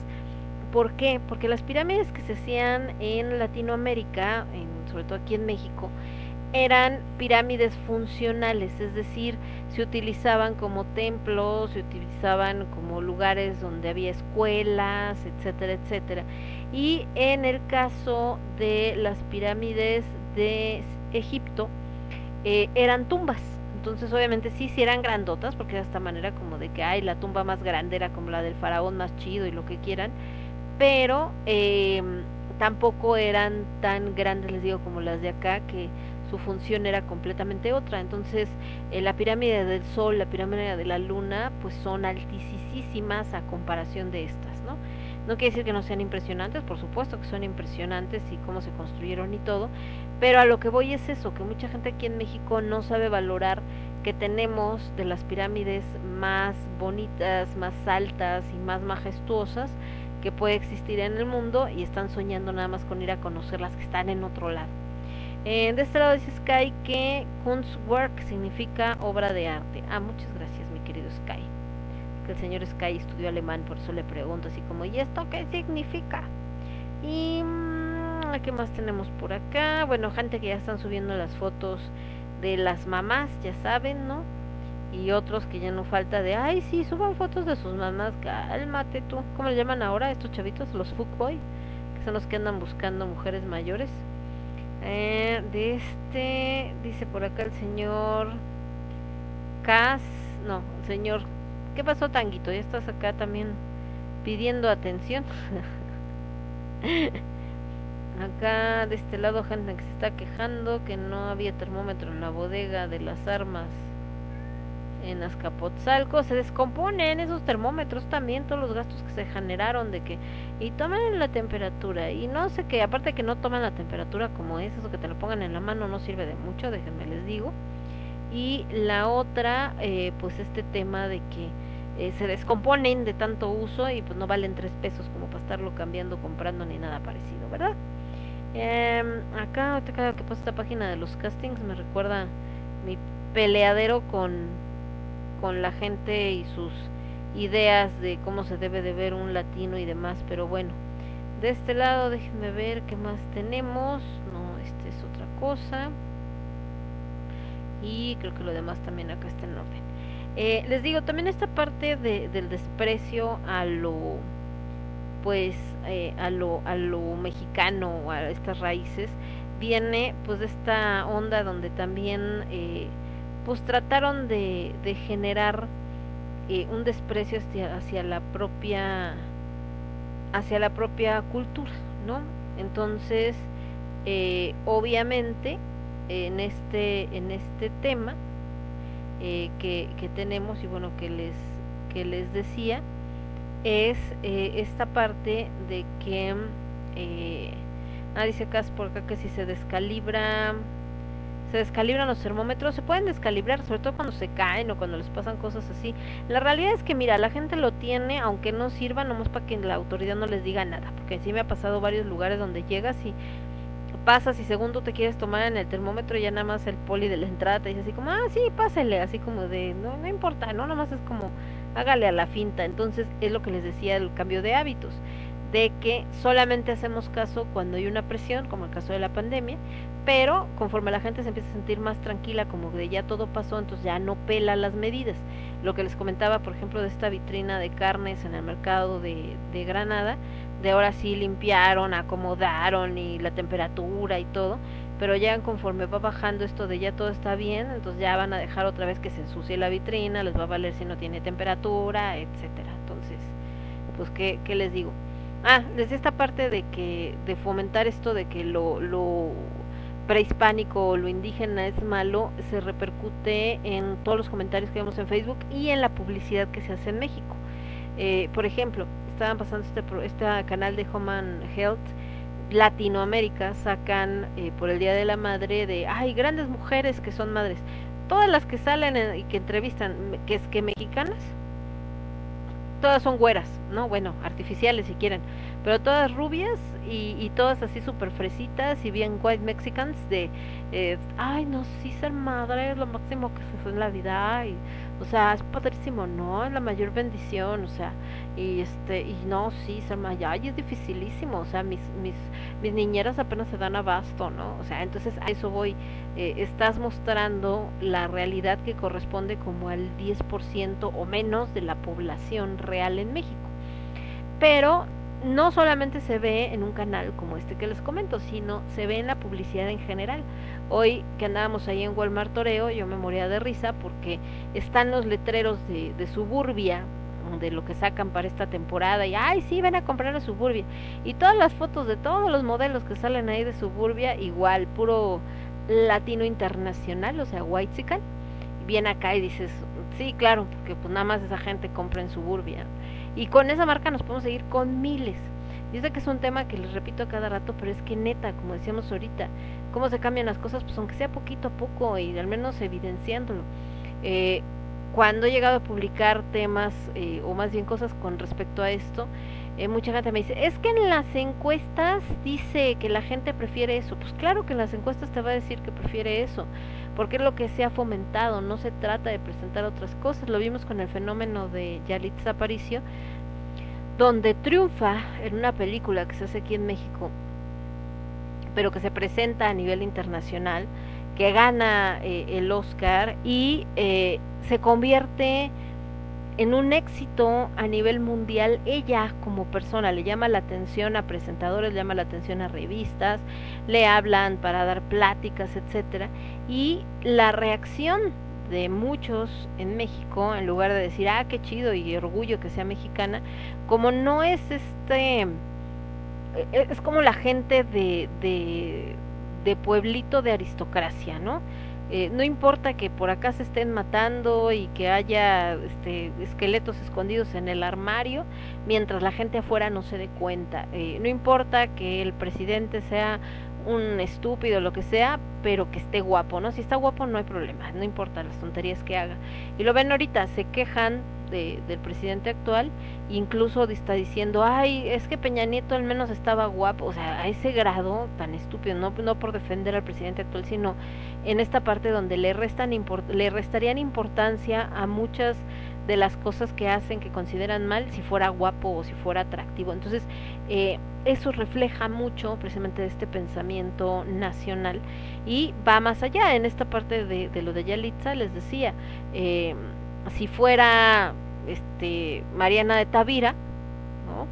¿Por qué? Porque las pirámides que se hacían en Latinoamérica, en, sobre todo aquí en México, eran pirámides funcionales, es decir, se utilizaban como templos, se utilizaban como lugares donde había escuelas, etcétera, etcétera. Y en el caso de las pirámides de Egipto, eh, eran tumbas. Entonces, obviamente, sí, sí eran grandotas, porque de esta manera como de que, ay, la tumba más grande era como la del faraón más chido y lo que quieran, pero eh, tampoco eran tan grandes, les digo, como las de acá, que su función era completamente otra. Entonces, eh, la pirámide del Sol, la pirámide de la Luna, pues son altísimas a comparación de estas, ¿no? No quiere decir que no sean impresionantes, por supuesto que son impresionantes y cómo se construyeron y todo, pero a lo que voy es eso, que mucha gente aquí en México no sabe valorar que tenemos de las pirámides más bonitas, más altas y más majestuosas que puede existir en el mundo y están soñando nada más con ir a conocer las que están en otro lado. Eh, de este lado dice Sky que Kunstwerk significa obra de arte. Ah, muchas gracias, mi querido Sky. Que el señor Sky estudió alemán, por eso le pregunto así como, ¿y esto qué significa? Y mmm, ¿qué más tenemos por acá? Bueno, gente que ya están subiendo las fotos de las mamás, ya saben, ¿no? Y otros que ya no falta de, ay, sí, suban fotos de sus mamás, cálmate tú. ¿Cómo le llaman ahora estos chavitos? Los fuckboy, que son los que andan buscando mujeres mayores. Eh, de este, dice por acá el señor Cas, no, señor, ¿qué pasó, Tanguito? Ya estás acá también pidiendo atención. acá de este lado gente que se está quejando que no había termómetro en la bodega de las armas en Azcapotzalco se descomponen esos termómetros también todos los gastos que se generaron de que y toman la temperatura y no sé qué aparte que no toman la temperatura como es eso que te lo pongan en la mano no sirve de mucho déjenme les digo y la otra eh, pues este tema de que eh, se descomponen de tanto uso y pues no valen tres pesos como para estarlo cambiando, comprando ni nada parecido, ¿verdad? Em, acá, cada que pasa esta página de los castings me recuerda mi peleadero con, con la gente y sus ideas de cómo se debe de ver un latino y demás, pero bueno, de este lado déjenme ver qué más tenemos, no, este es otra cosa y creo que lo demás también acá está en orden. Eh, les digo, también esta parte de, del desprecio a lo pues eh, a lo a lo mexicano a estas raíces viene pues de esta onda donde también eh, pues trataron de, de generar eh, un desprecio hacia, hacia la propia hacia la propia cultura no entonces eh, obviamente en este en este tema eh, que, que tenemos y bueno que les que les decía es eh, esta parte de que ah, dice acá que si se descalibra se descalibran los termómetros, se pueden descalibrar, sobre todo cuando se caen o cuando les pasan cosas así. La realidad es que, mira, la gente lo tiene, aunque no sirva, nomás para que la autoridad no les diga nada, porque sí me ha pasado varios lugares donde llegas y pasas y segundo te quieres tomar en el termómetro y ya nada más el poli de la entrada te dice así como, ah, sí, pásele, así como de, no, no importa, no, nada más es como, hágale a la finta. Entonces, es lo que les decía el cambio de hábitos de que solamente hacemos caso cuando hay una presión, como el caso de la pandemia, pero conforme la gente se empieza a sentir más tranquila, como de ya todo pasó, entonces ya no pela las medidas. Lo que les comentaba, por ejemplo, de esta vitrina de carnes en el mercado de, de Granada, de ahora sí limpiaron, acomodaron y la temperatura y todo, pero ya conforme va bajando esto de ya todo está bien, entonces ya van a dejar otra vez que se ensucie la vitrina, les va a valer si no tiene temperatura, etcétera. Entonces, pues qué, qué les digo. Ah, desde esta parte de que de fomentar esto de que lo, lo prehispánico o lo indígena es malo, se repercute en todos los comentarios que vemos en Facebook y en la publicidad que se hace en México. Eh, por ejemplo, estaban pasando este, este canal de Human Health Latinoamérica, sacan eh, por el Día de la Madre de, ay, grandes mujeres que son madres. Todas las que salen en- y que entrevistan, que es que mexicanas, todas son güeras, ¿no? Bueno, artificiales si quieren, pero todas rubias y, y todas así súper fresitas y bien white mexicans de, eh, ay, no, sí, ser madre es lo máximo que se hace en la vida y, o sea, es padrísimo, ¿no? Es la mayor bendición, o sea, y este, y no, sí, ser madre, ay, es dificilísimo, o sea, mis, mis, mis niñeras apenas se dan abasto, ¿no? O sea, entonces a eso voy, eh, estás mostrando la realidad que corresponde como al 10% o menos de la población real en México. Pero no solamente se ve en un canal como este que les comento, sino se ve en la publicidad en general. Hoy que andábamos ahí en Walmart Toreo, yo me moría de risa porque están los letreros de, de Suburbia, de lo que sacan para esta temporada, y ay, sí, ven a comprar a Suburbia. Y todas las fotos de todos los modelos que salen ahí de Suburbia, igual, puro latino internacional, o sea, white viene acá y dices, sí, claro, porque pues nada más esa gente compra en Suburbia. Y con esa marca nos podemos seguir con miles. Yo que es un tema que les repito a cada rato, pero es que neta, como decíamos ahorita, cómo se cambian las cosas, pues aunque sea poquito a poco y al menos evidenciándolo. Eh, cuando he llegado a publicar temas eh, o más bien cosas con respecto a esto, eh, mucha gente me dice, es que en las encuestas dice que la gente prefiere eso. Pues claro que en las encuestas te va a decir que prefiere eso, porque es lo que se ha fomentado, no se trata de presentar otras cosas. Lo vimos con el fenómeno de Yalitza Aparicio, donde triunfa en una película que se hace aquí en México, pero que se presenta a nivel internacional, que gana eh, el Oscar y eh, se convierte en un éxito a nivel mundial. Ella como persona le llama la atención a presentadores, le llama la atención a revistas, le hablan para dar pláticas, etcétera, y la reacción de muchos en México, en lugar de decir, ah, qué chido y orgullo que sea mexicana, como no es este, es como la gente de, de, de pueblito de aristocracia, ¿no? Eh, no importa que por acá se estén matando y que haya este, esqueletos escondidos en el armario, mientras la gente afuera no se dé cuenta. Eh, no importa que el presidente sea un estúpido, lo que sea, pero que esté guapo, ¿no? Si está guapo no hay problema, no importa las tonterías que haga. Y lo ven ahorita, se quejan de, del presidente actual, incluso está diciendo, ay, es que Peña Nieto al menos estaba guapo, o sea, a ese grado tan estúpido, no, no por defender al presidente actual, sino en esta parte donde le, restan le restarían importancia a muchas de las cosas que hacen que consideran mal si fuera guapo o si fuera atractivo. Entonces, eh, eso refleja mucho precisamente este pensamiento nacional y va más allá. En esta parte de, de lo de Yalitza les decía, eh, si fuera este Mariana de Tavira, ¿no?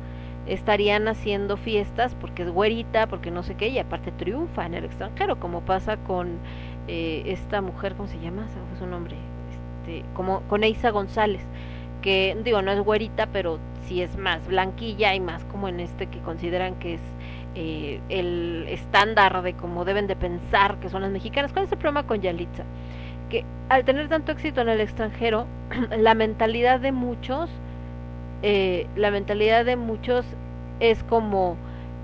estarían haciendo fiestas porque es güerita, porque no sé qué, y aparte triunfa en el extranjero, como pasa con eh, esta mujer, ¿cómo se llama? Su nombre, este, como con Eisa González, que digo, no es güerita, pero sí es más blanquilla y más como en este que consideran que es eh, el estándar de cómo deben de pensar que son las mexicanas. ¿Cuál es el problema con Yalitza? Que al tener tanto éxito en el extranjero, la mentalidad de muchos, eh, la mentalidad de muchos es como,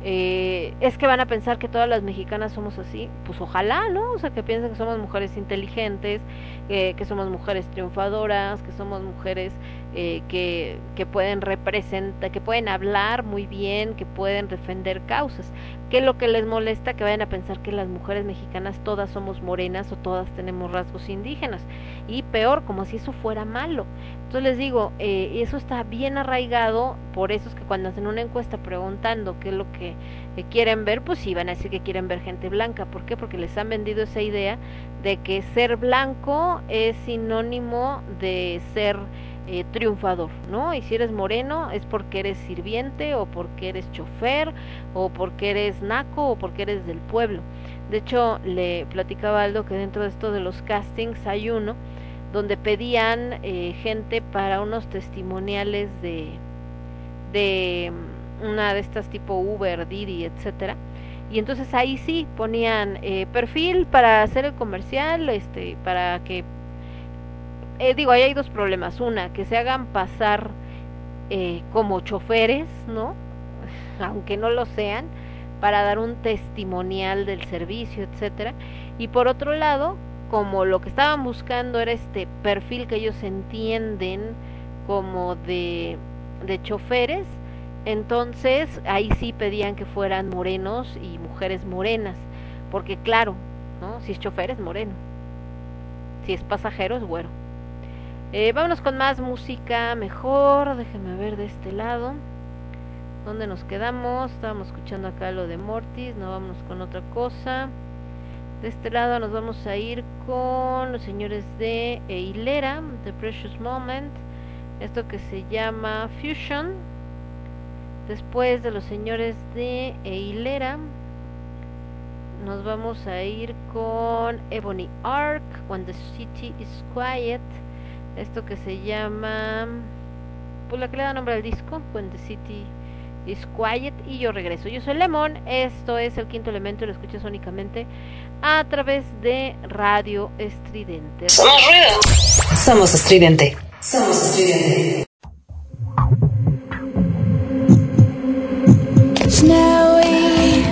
eh, es que van a pensar que todas las mexicanas somos así, pues ojalá, ¿no? O sea, que piensen que somos mujeres inteligentes, que somos mujeres triunfadoras, que somos mujeres eh, que, pueden representar, que pueden hablar muy bien, que pueden defender causas. ¿Qué es lo que les molesta? Que vayan a pensar que las mujeres mexicanas todas somos morenas o todas tenemos rasgos indígenas. Y peor, como si eso fuera malo. Entonces les digo, eh, eso está bien arraigado, por eso es que cuando hacen una encuesta preguntando qué es lo que que quieren ver, pues sí van a decir que quieren ver gente blanca. ¿Por qué? Porque les han vendido esa idea de que ser blanco es sinónimo de ser eh, triunfador, ¿no? Y si eres moreno es porque eres sirviente o porque eres chofer o porque eres naco o porque eres del pueblo. De hecho, le platicaba Aldo que dentro de esto de los castings hay uno donde pedían eh, gente para unos testimoniales de, de una de estas tipo Uber, Didi, etcétera. Y entonces ahí sí ponían eh, perfil para hacer el comercial, este, para que eh, digo, ahí hay dos problemas. Una, que se hagan pasar eh, como choferes, ¿no? Aunque no lo sean, para dar un testimonial del servicio, etcétera. Y por otro lado, como lo que estaban buscando era este perfil que ellos entienden como de, de choferes, entonces ahí sí pedían que fueran morenos y mujeres morenas, porque claro, ¿no? Si es chofer es moreno, si es pasajero es güero. Eh, vámonos con más música mejor, déjenme ver de este lado. ¿Dónde nos quedamos? Estábamos escuchando acá lo de Mortis, no vámonos con otra cosa. De este lado nos vamos a ir con los señores de Hilera, The Precious Moment, esto que se llama Fusion. Después de los señores de Hilera, nos vamos a ir con Ebony Arc, When the City is Quiet, esto que se llama, pues la que le da nombre al disco, When the City is Quiet, y yo regreso. Yo soy Lemon, esto es el quinto elemento, y lo escuchas únicamente a través de Radio Estridente. Somos ruido. Somos estridente. Somos estridente. Snowy,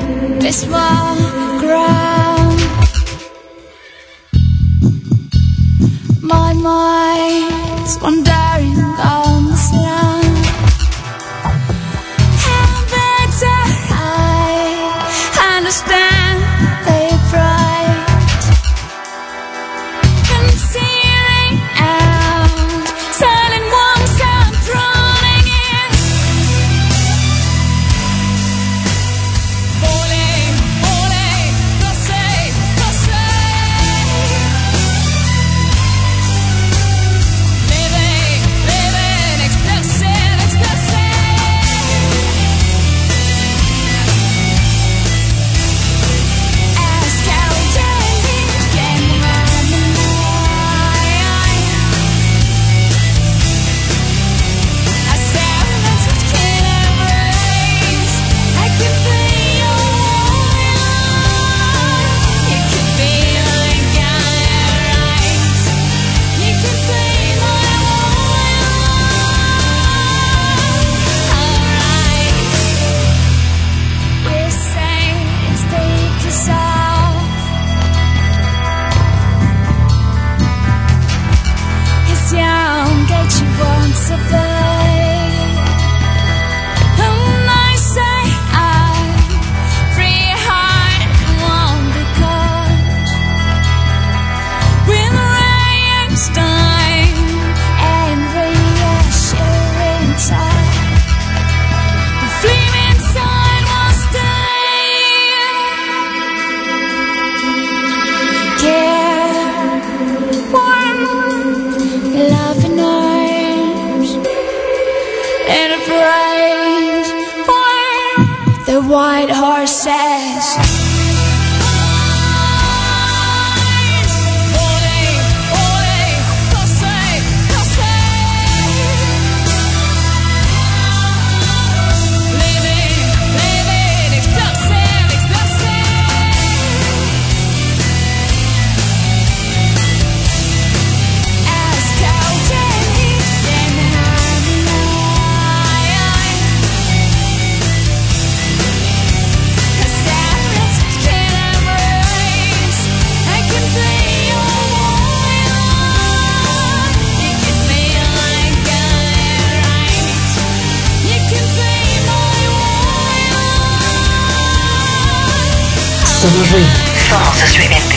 My mind's wandering on the sand. White horses. Somos ruido. Somos estridente.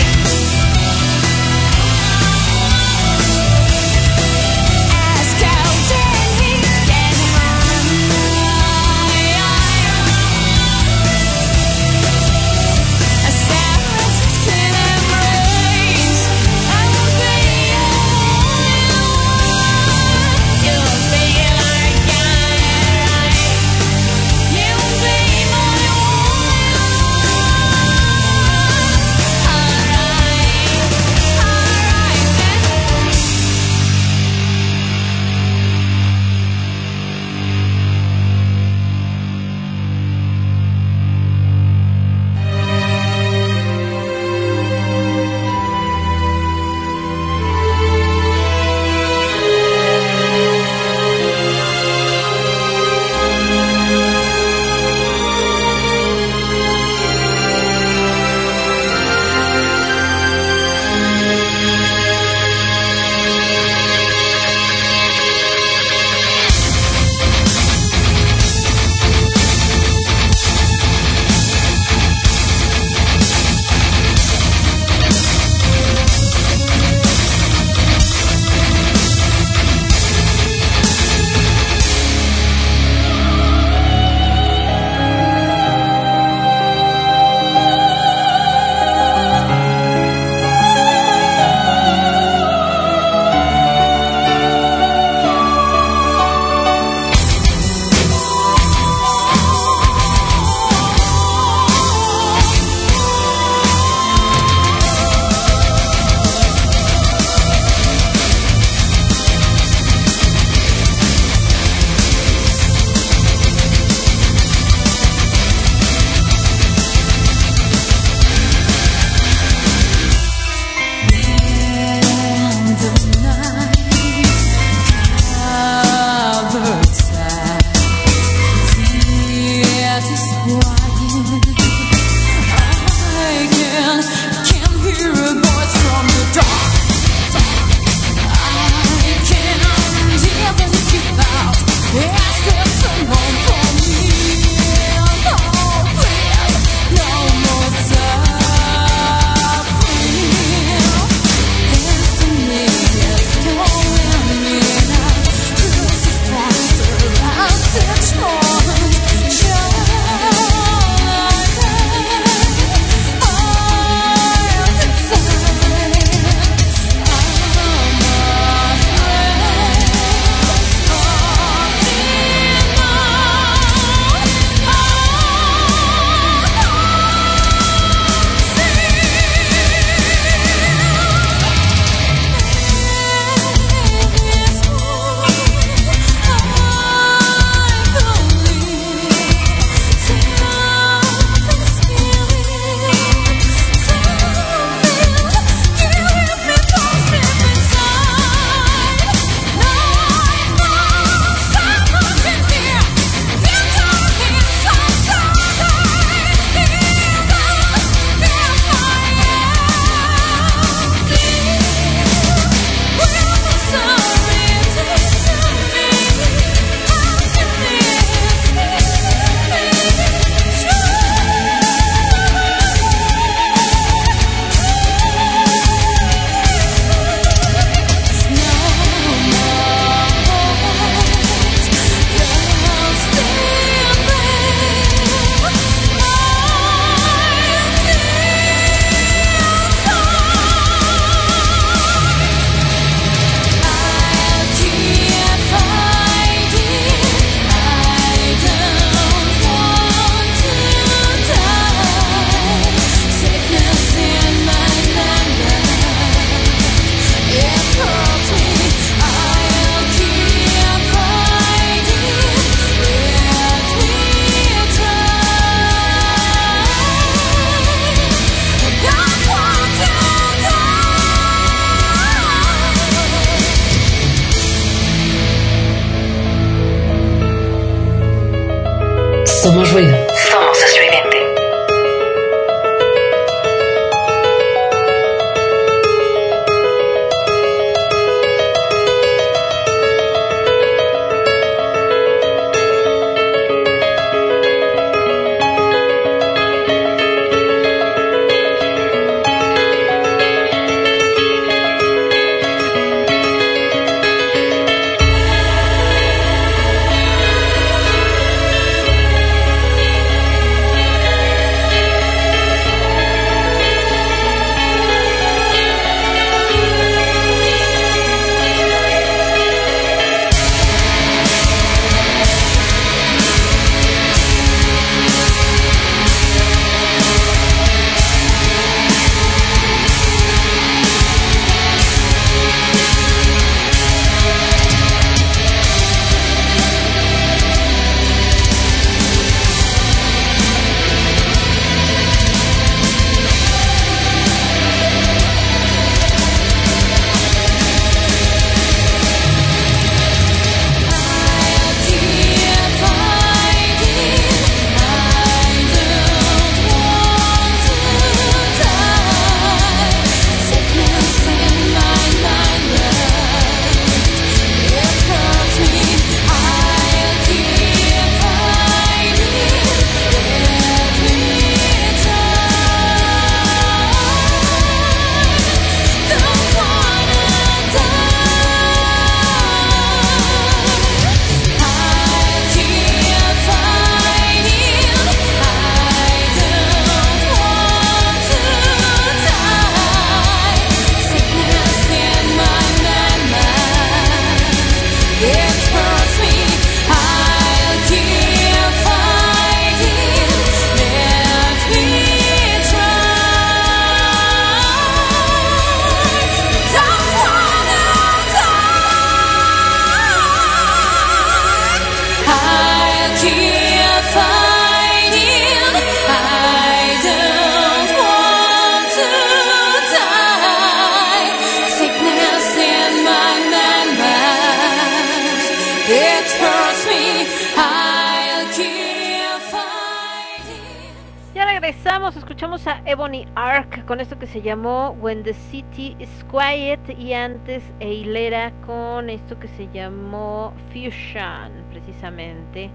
Llamó When the City is Quiet y antes Eilera con esto que se llamó Fusion, precisamente.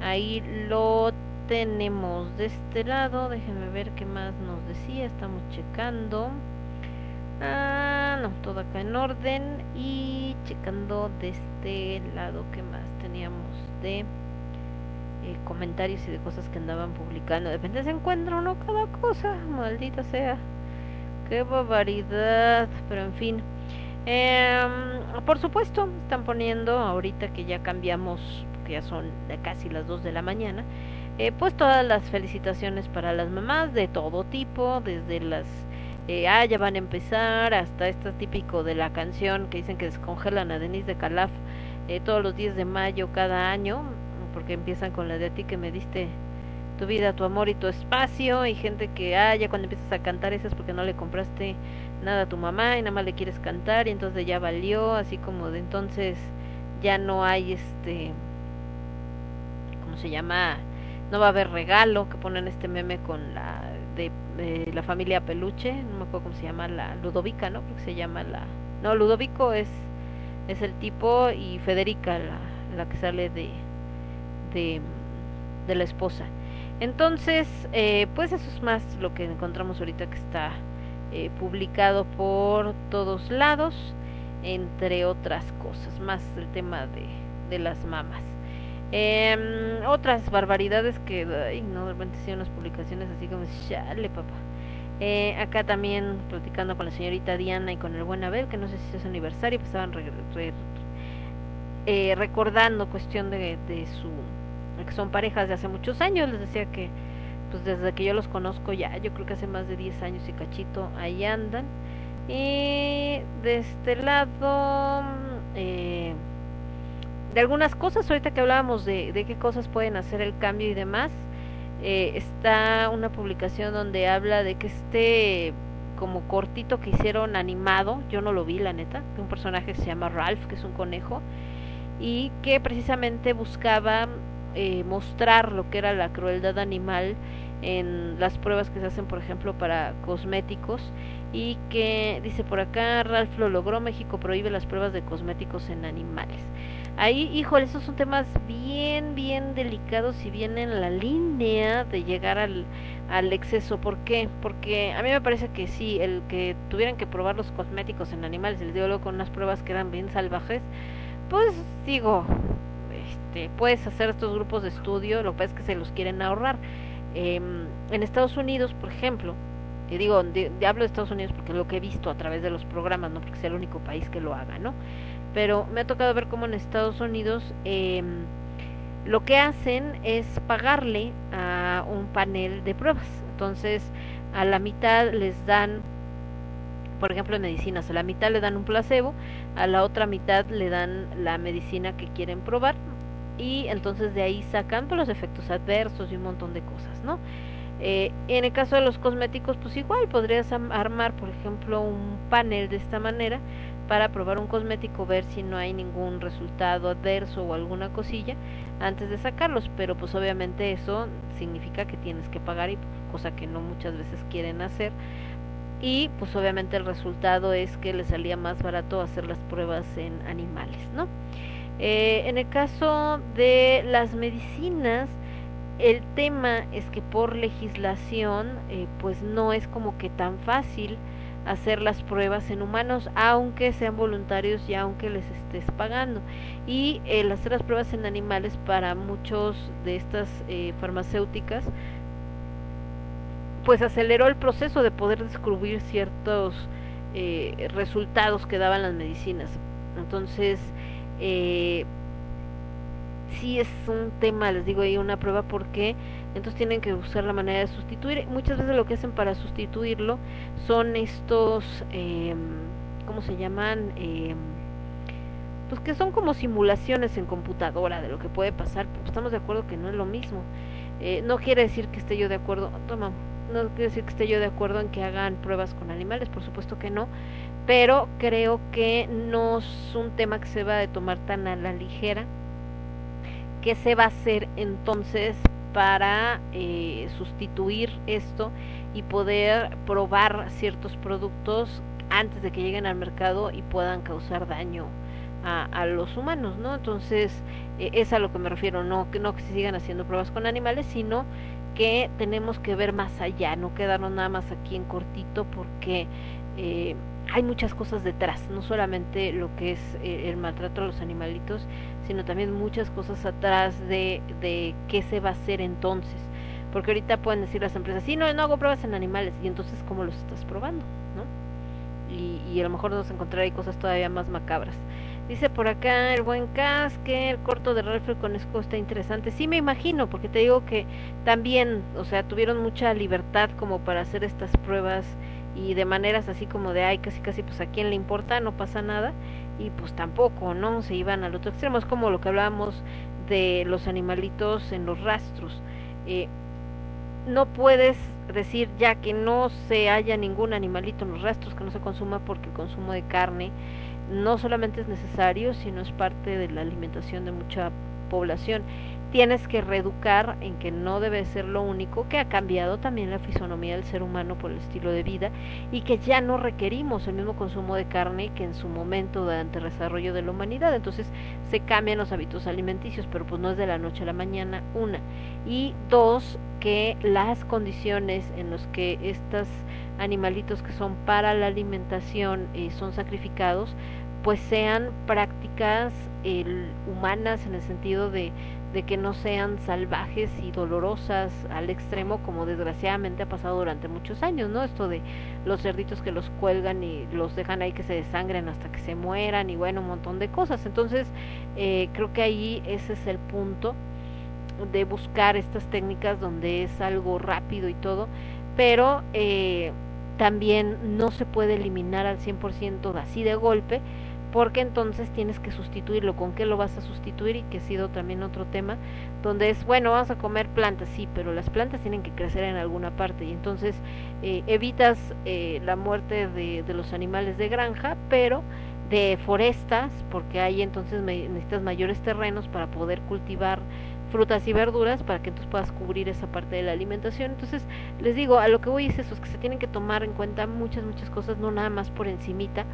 Ahí lo tenemos de este lado, déjenme ver qué más nos decía, estamos checando. Ah, no, todo acá en orden y checando de este lado qué más teníamos de eh, comentarios y de cosas que andaban publicando. De se encuentra uno cada cosa, maldita sea. Qué barbaridad, pero en fin. Em, por supuesto, están poniendo ahorita que ya cambiamos, que ya son casi las 2 de la mañana, eh, pues todas las felicitaciones para las mamás de todo tipo, desde las eh, ah, ya van a empezar, hasta esto típico de la canción que dicen que descongelan a Denise de Calaf eh, todos los días de mayo cada año, porque empiezan con la de a ti que me diste tu vida, tu amor y tu espacio, y gente que, ah, ya cuando empiezas a cantar esas porque no le compraste nada a tu mamá y nada más le quieres cantar y entonces ya valió, así como de entonces ya no hay este, ¿cómo se llama? No va a haber regalo, que ponen este meme con la de, la familia Peluche, no me acuerdo cómo se llama, la Ludovica, ¿no? Creo se llama la... No, Ludovico es, es el tipo y Federica la, la que sale de, de, de la esposa. Entonces, eh, pues eso es más lo que encontramos ahorita que está eh, publicado por todos lados, entre otras cosas, más el tema de, de las mamas. Eh, otras barbaridades que, ay, no, de repente sí unas publicaciones así como, chale, papá. Eh, acá también platicando con la señorita Diana y con el buen Abel, que no sé si es aniversario, pues estaban re, eh, recordando cuestión de, de su, que son parejas de hace muchos años, les decía que pues desde que yo los conozco ya, yo creo que hace más de 10 años y cachito, ahí andan. Y de este lado, eh, de algunas cosas, ahorita que hablábamos de, de qué cosas pueden hacer el cambio y demás, eh, está una publicación donde habla de que este como cortito que hicieron animado, yo no lo vi la neta, de un personaje que se llama Ralph, que es un conejo, y que precisamente buscaba eh, mostrar lo que era la crueldad animal en las pruebas que se hacen, por ejemplo, para cosméticos y que dice por acá Ralph lo logró, México prohíbe las pruebas de cosméticos en animales. Ahí, híjole, esos son temas bien, bien delicados y vienen en la línea de llegar al, al exceso. ¿Por qué? Porque a mí me parece que sí, el que tuvieran que probar los cosméticos en animales, les digo luego con unas pruebas que eran bien salvajes, pues digo, este, puedes hacer estos grupos de estudio, lo que pasa es que se los quieren ahorrar. Em, en Estados Unidos, por ejemplo, y digo, de- hablo de Estados Unidos porque es lo que he visto a través de los programas, no porque sea el único país que lo haga, ¿no? Pero me ha tocado ver cómo en Estados Unidos em, lo que hacen es pagarle a un panel de pruebas. Entonces, a la mitad les dan, por ejemplo, en medicinas, a la mitad le dan un placebo, a la otra mitad le dan la medicina que quieren probar y entonces de ahí sacan pues, los efectos adversos y un montón de cosas, ¿no? Eh, en el caso de los cosméticos, pues igual podrías armar, por ejemplo, un panel de esta manera para probar un cosmético, ver si no hay ningún resultado adverso o alguna cosilla antes de sacarlos, pero pues obviamente eso significa que tienes que pagar y cosa que no muchas veces quieren hacer y pues obviamente el resultado es que les salía más barato hacer las pruebas en animales, ¿no? Eh, en el caso de las medicinas, el tema es que por legislación, eh, pues no es como que tan fácil hacer las pruebas en humanos, aunque sean voluntarios y aunque les estés pagando. Y el hacer las pruebas en animales para muchos de estas eh, farmacéuticas, pues aceleró el proceso de poder descubrir ciertos eh, resultados que daban las medicinas. Entonces, eh, sí es un tema, les digo ahí una prueba porque entonces tienen que buscar la manera de sustituir. Muchas veces lo que hacen para sustituirlo son estos, eh, ¿cómo se llaman? Eh, pues que son como simulaciones en computadora de lo que puede pasar, pero estamos de acuerdo que no es lo mismo. Eh, no quiere decir que esté yo de acuerdo, toma, no quiere decir que esté yo de acuerdo en que hagan pruebas con animales, por supuesto que no, pero creo que no es un tema que se va a tomar tan a la ligera. ¿Qué se va a hacer entonces para eh, sustituir esto y poder probar ciertos productos antes de que lleguen al mercado y puedan causar daño a, los humanos, ¿no? Entonces, eh, es a lo que me refiero, no que no que se sigan haciendo pruebas con animales, sino que tenemos que ver más allá, no quedarnos nada más aquí en cortito porque eh, hay muchas cosas detrás, no solamente lo que es eh, el maltrato a los animalitos, sino también muchas cosas atrás de, de qué se va a hacer entonces. Porque ahorita pueden decir las empresas, sí, no, no hago pruebas en animales, y entonces, ¿cómo los estás probando? ¿no? Y, y a lo mejor nos encontrará cosas todavía más macabras. Dice por acá el buen Cas que el corto de Ralph el Conesco está interesante. Sí, me imagino, porque te digo que también, o sea, tuvieron mucha libertad como para hacer estas pruebas y de maneras así como de, ay, casi casi, pues a quién le importa, no pasa nada. Y pues tampoco, ¿no? Se iban al otro extremo. Es como lo que hablábamos de los animalitos en los rastros. Eh, no puedes decir ya que no se haya ningún animalito en los rastros, que no se consuma porque el consumo de carne no solamente es necesario, sino es parte de la alimentación de mucha población. Tienes que reeducar en que no debe ser lo único, que ha cambiado también la fisonomía del ser humano por el estilo de vida y que ya no requerimos el mismo consumo de carne que en su momento durante el desarrollo de la humanidad. Entonces se cambian los hábitos alimenticios, pero pues no es de la noche a la mañana, una. Y dos, que las condiciones en las que estos animalitos que son para la alimentación eh, son sacrificados, pues sean prácticas eh, humanas en el sentido de, de que no sean salvajes y dolorosas al extremo como desgraciadamente ha pasado durante muchos años, ¿no? Esto de los cerditos que los cuelgan y los dejan ahí que se desangren hasta que se mueran y bueno, un montón de cosas. Entonces, eh, creo que ahí ese es el punto de buscar estas técnicas donde es algo rápido y todo, pero eh, también no se puede eliminar al 100% así de golpe, porque entonces tienes que sustituirlo. ¿Con qué lo vas a sustituir? Y que ha sido también otro tema, donde es, bueno, vamos a comer plantas, sí, pero las plantas tienen que crecer en alguna parte y entonces eh, evitas eh, la muerte de, de los animales de granja, pero de forestas, porque ahí entonces necesitas mayores terrenos para poder cultivar frutas y verduras para que entonces puedas cubrir esa parte de la alimentación. Entonces, les digo, a lo que voy es eso, es que se tienen que tomar en cuenta muchas, muchas cosas, no nada más por encimita,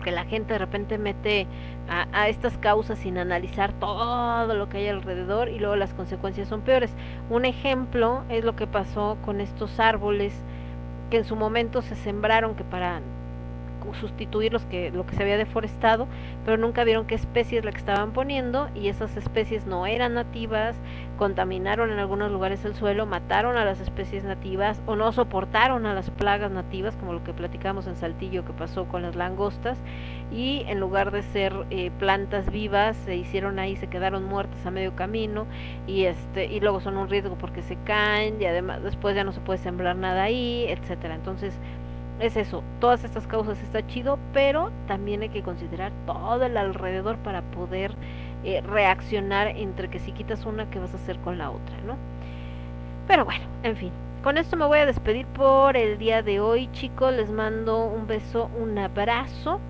porque la gente de repente mete a, a estas causas sin analizar todo lo que hay alrededor y luego las consecuencias son peores. Un ejemplo es lo que pasó con estos árboles que en su momento se sembraron que para sustituir los que lo que se había deforestado, pero nunca vieron qué especie es la que estaban poniendo y esas especies no eran nativas, contaminaron en algunos lugares el suelo, mataron a las especies nativas o no soportaron a las plagas nativas, como lo que platicamos en Saltillo que pasó con las langostas, y en lugar de ser eh, plantas vivas se hicieron ahí, se quedaron muertas a medio camino y este y luego son un riesgo porque se caen y además después ya no se puede sembrar nada ahí, etcétera. Entonces es eso, todas estas causas está chido, pero también hay que considerar todo el alrededor para poder eh, reaccionar entre que si quitas una, ¿qué vas a hacer con la otra, no? Pero bueno, en fin, con esto me voy a despedir por el día de hoy, chicos, les mando un beso, un abrazo.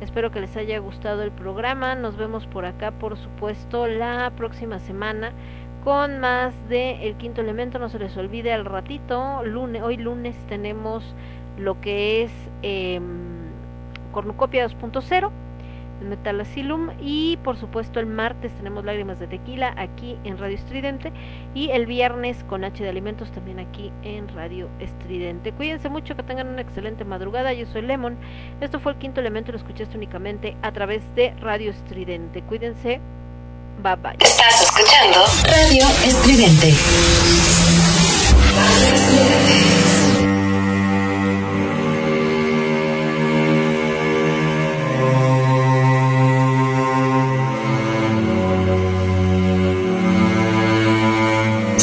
Espero que les haya gustado el programa. Nos vemos por acá, por supuesto, la próxima semana con más de El Quinto Elemento. No se les olvide al ratito, lunes, hoy lunes tenemos lo que es eh, Cornucopia 2.0, el Metal Asylum y por supuesto el martes tenemos Lágrimas de Tequila aquí en Radio Estridente y el viernes con H de Alimentos también aquí en Radio Estridente. Cuídense mucho, que tengan una excelente madrugada. Yo soy Lemon. Esto fue el quinto elemento lo escuchaste únicamente a través de Radio Estridente. Cuídense. Bye bye. Estás escuchando Radio Estridente.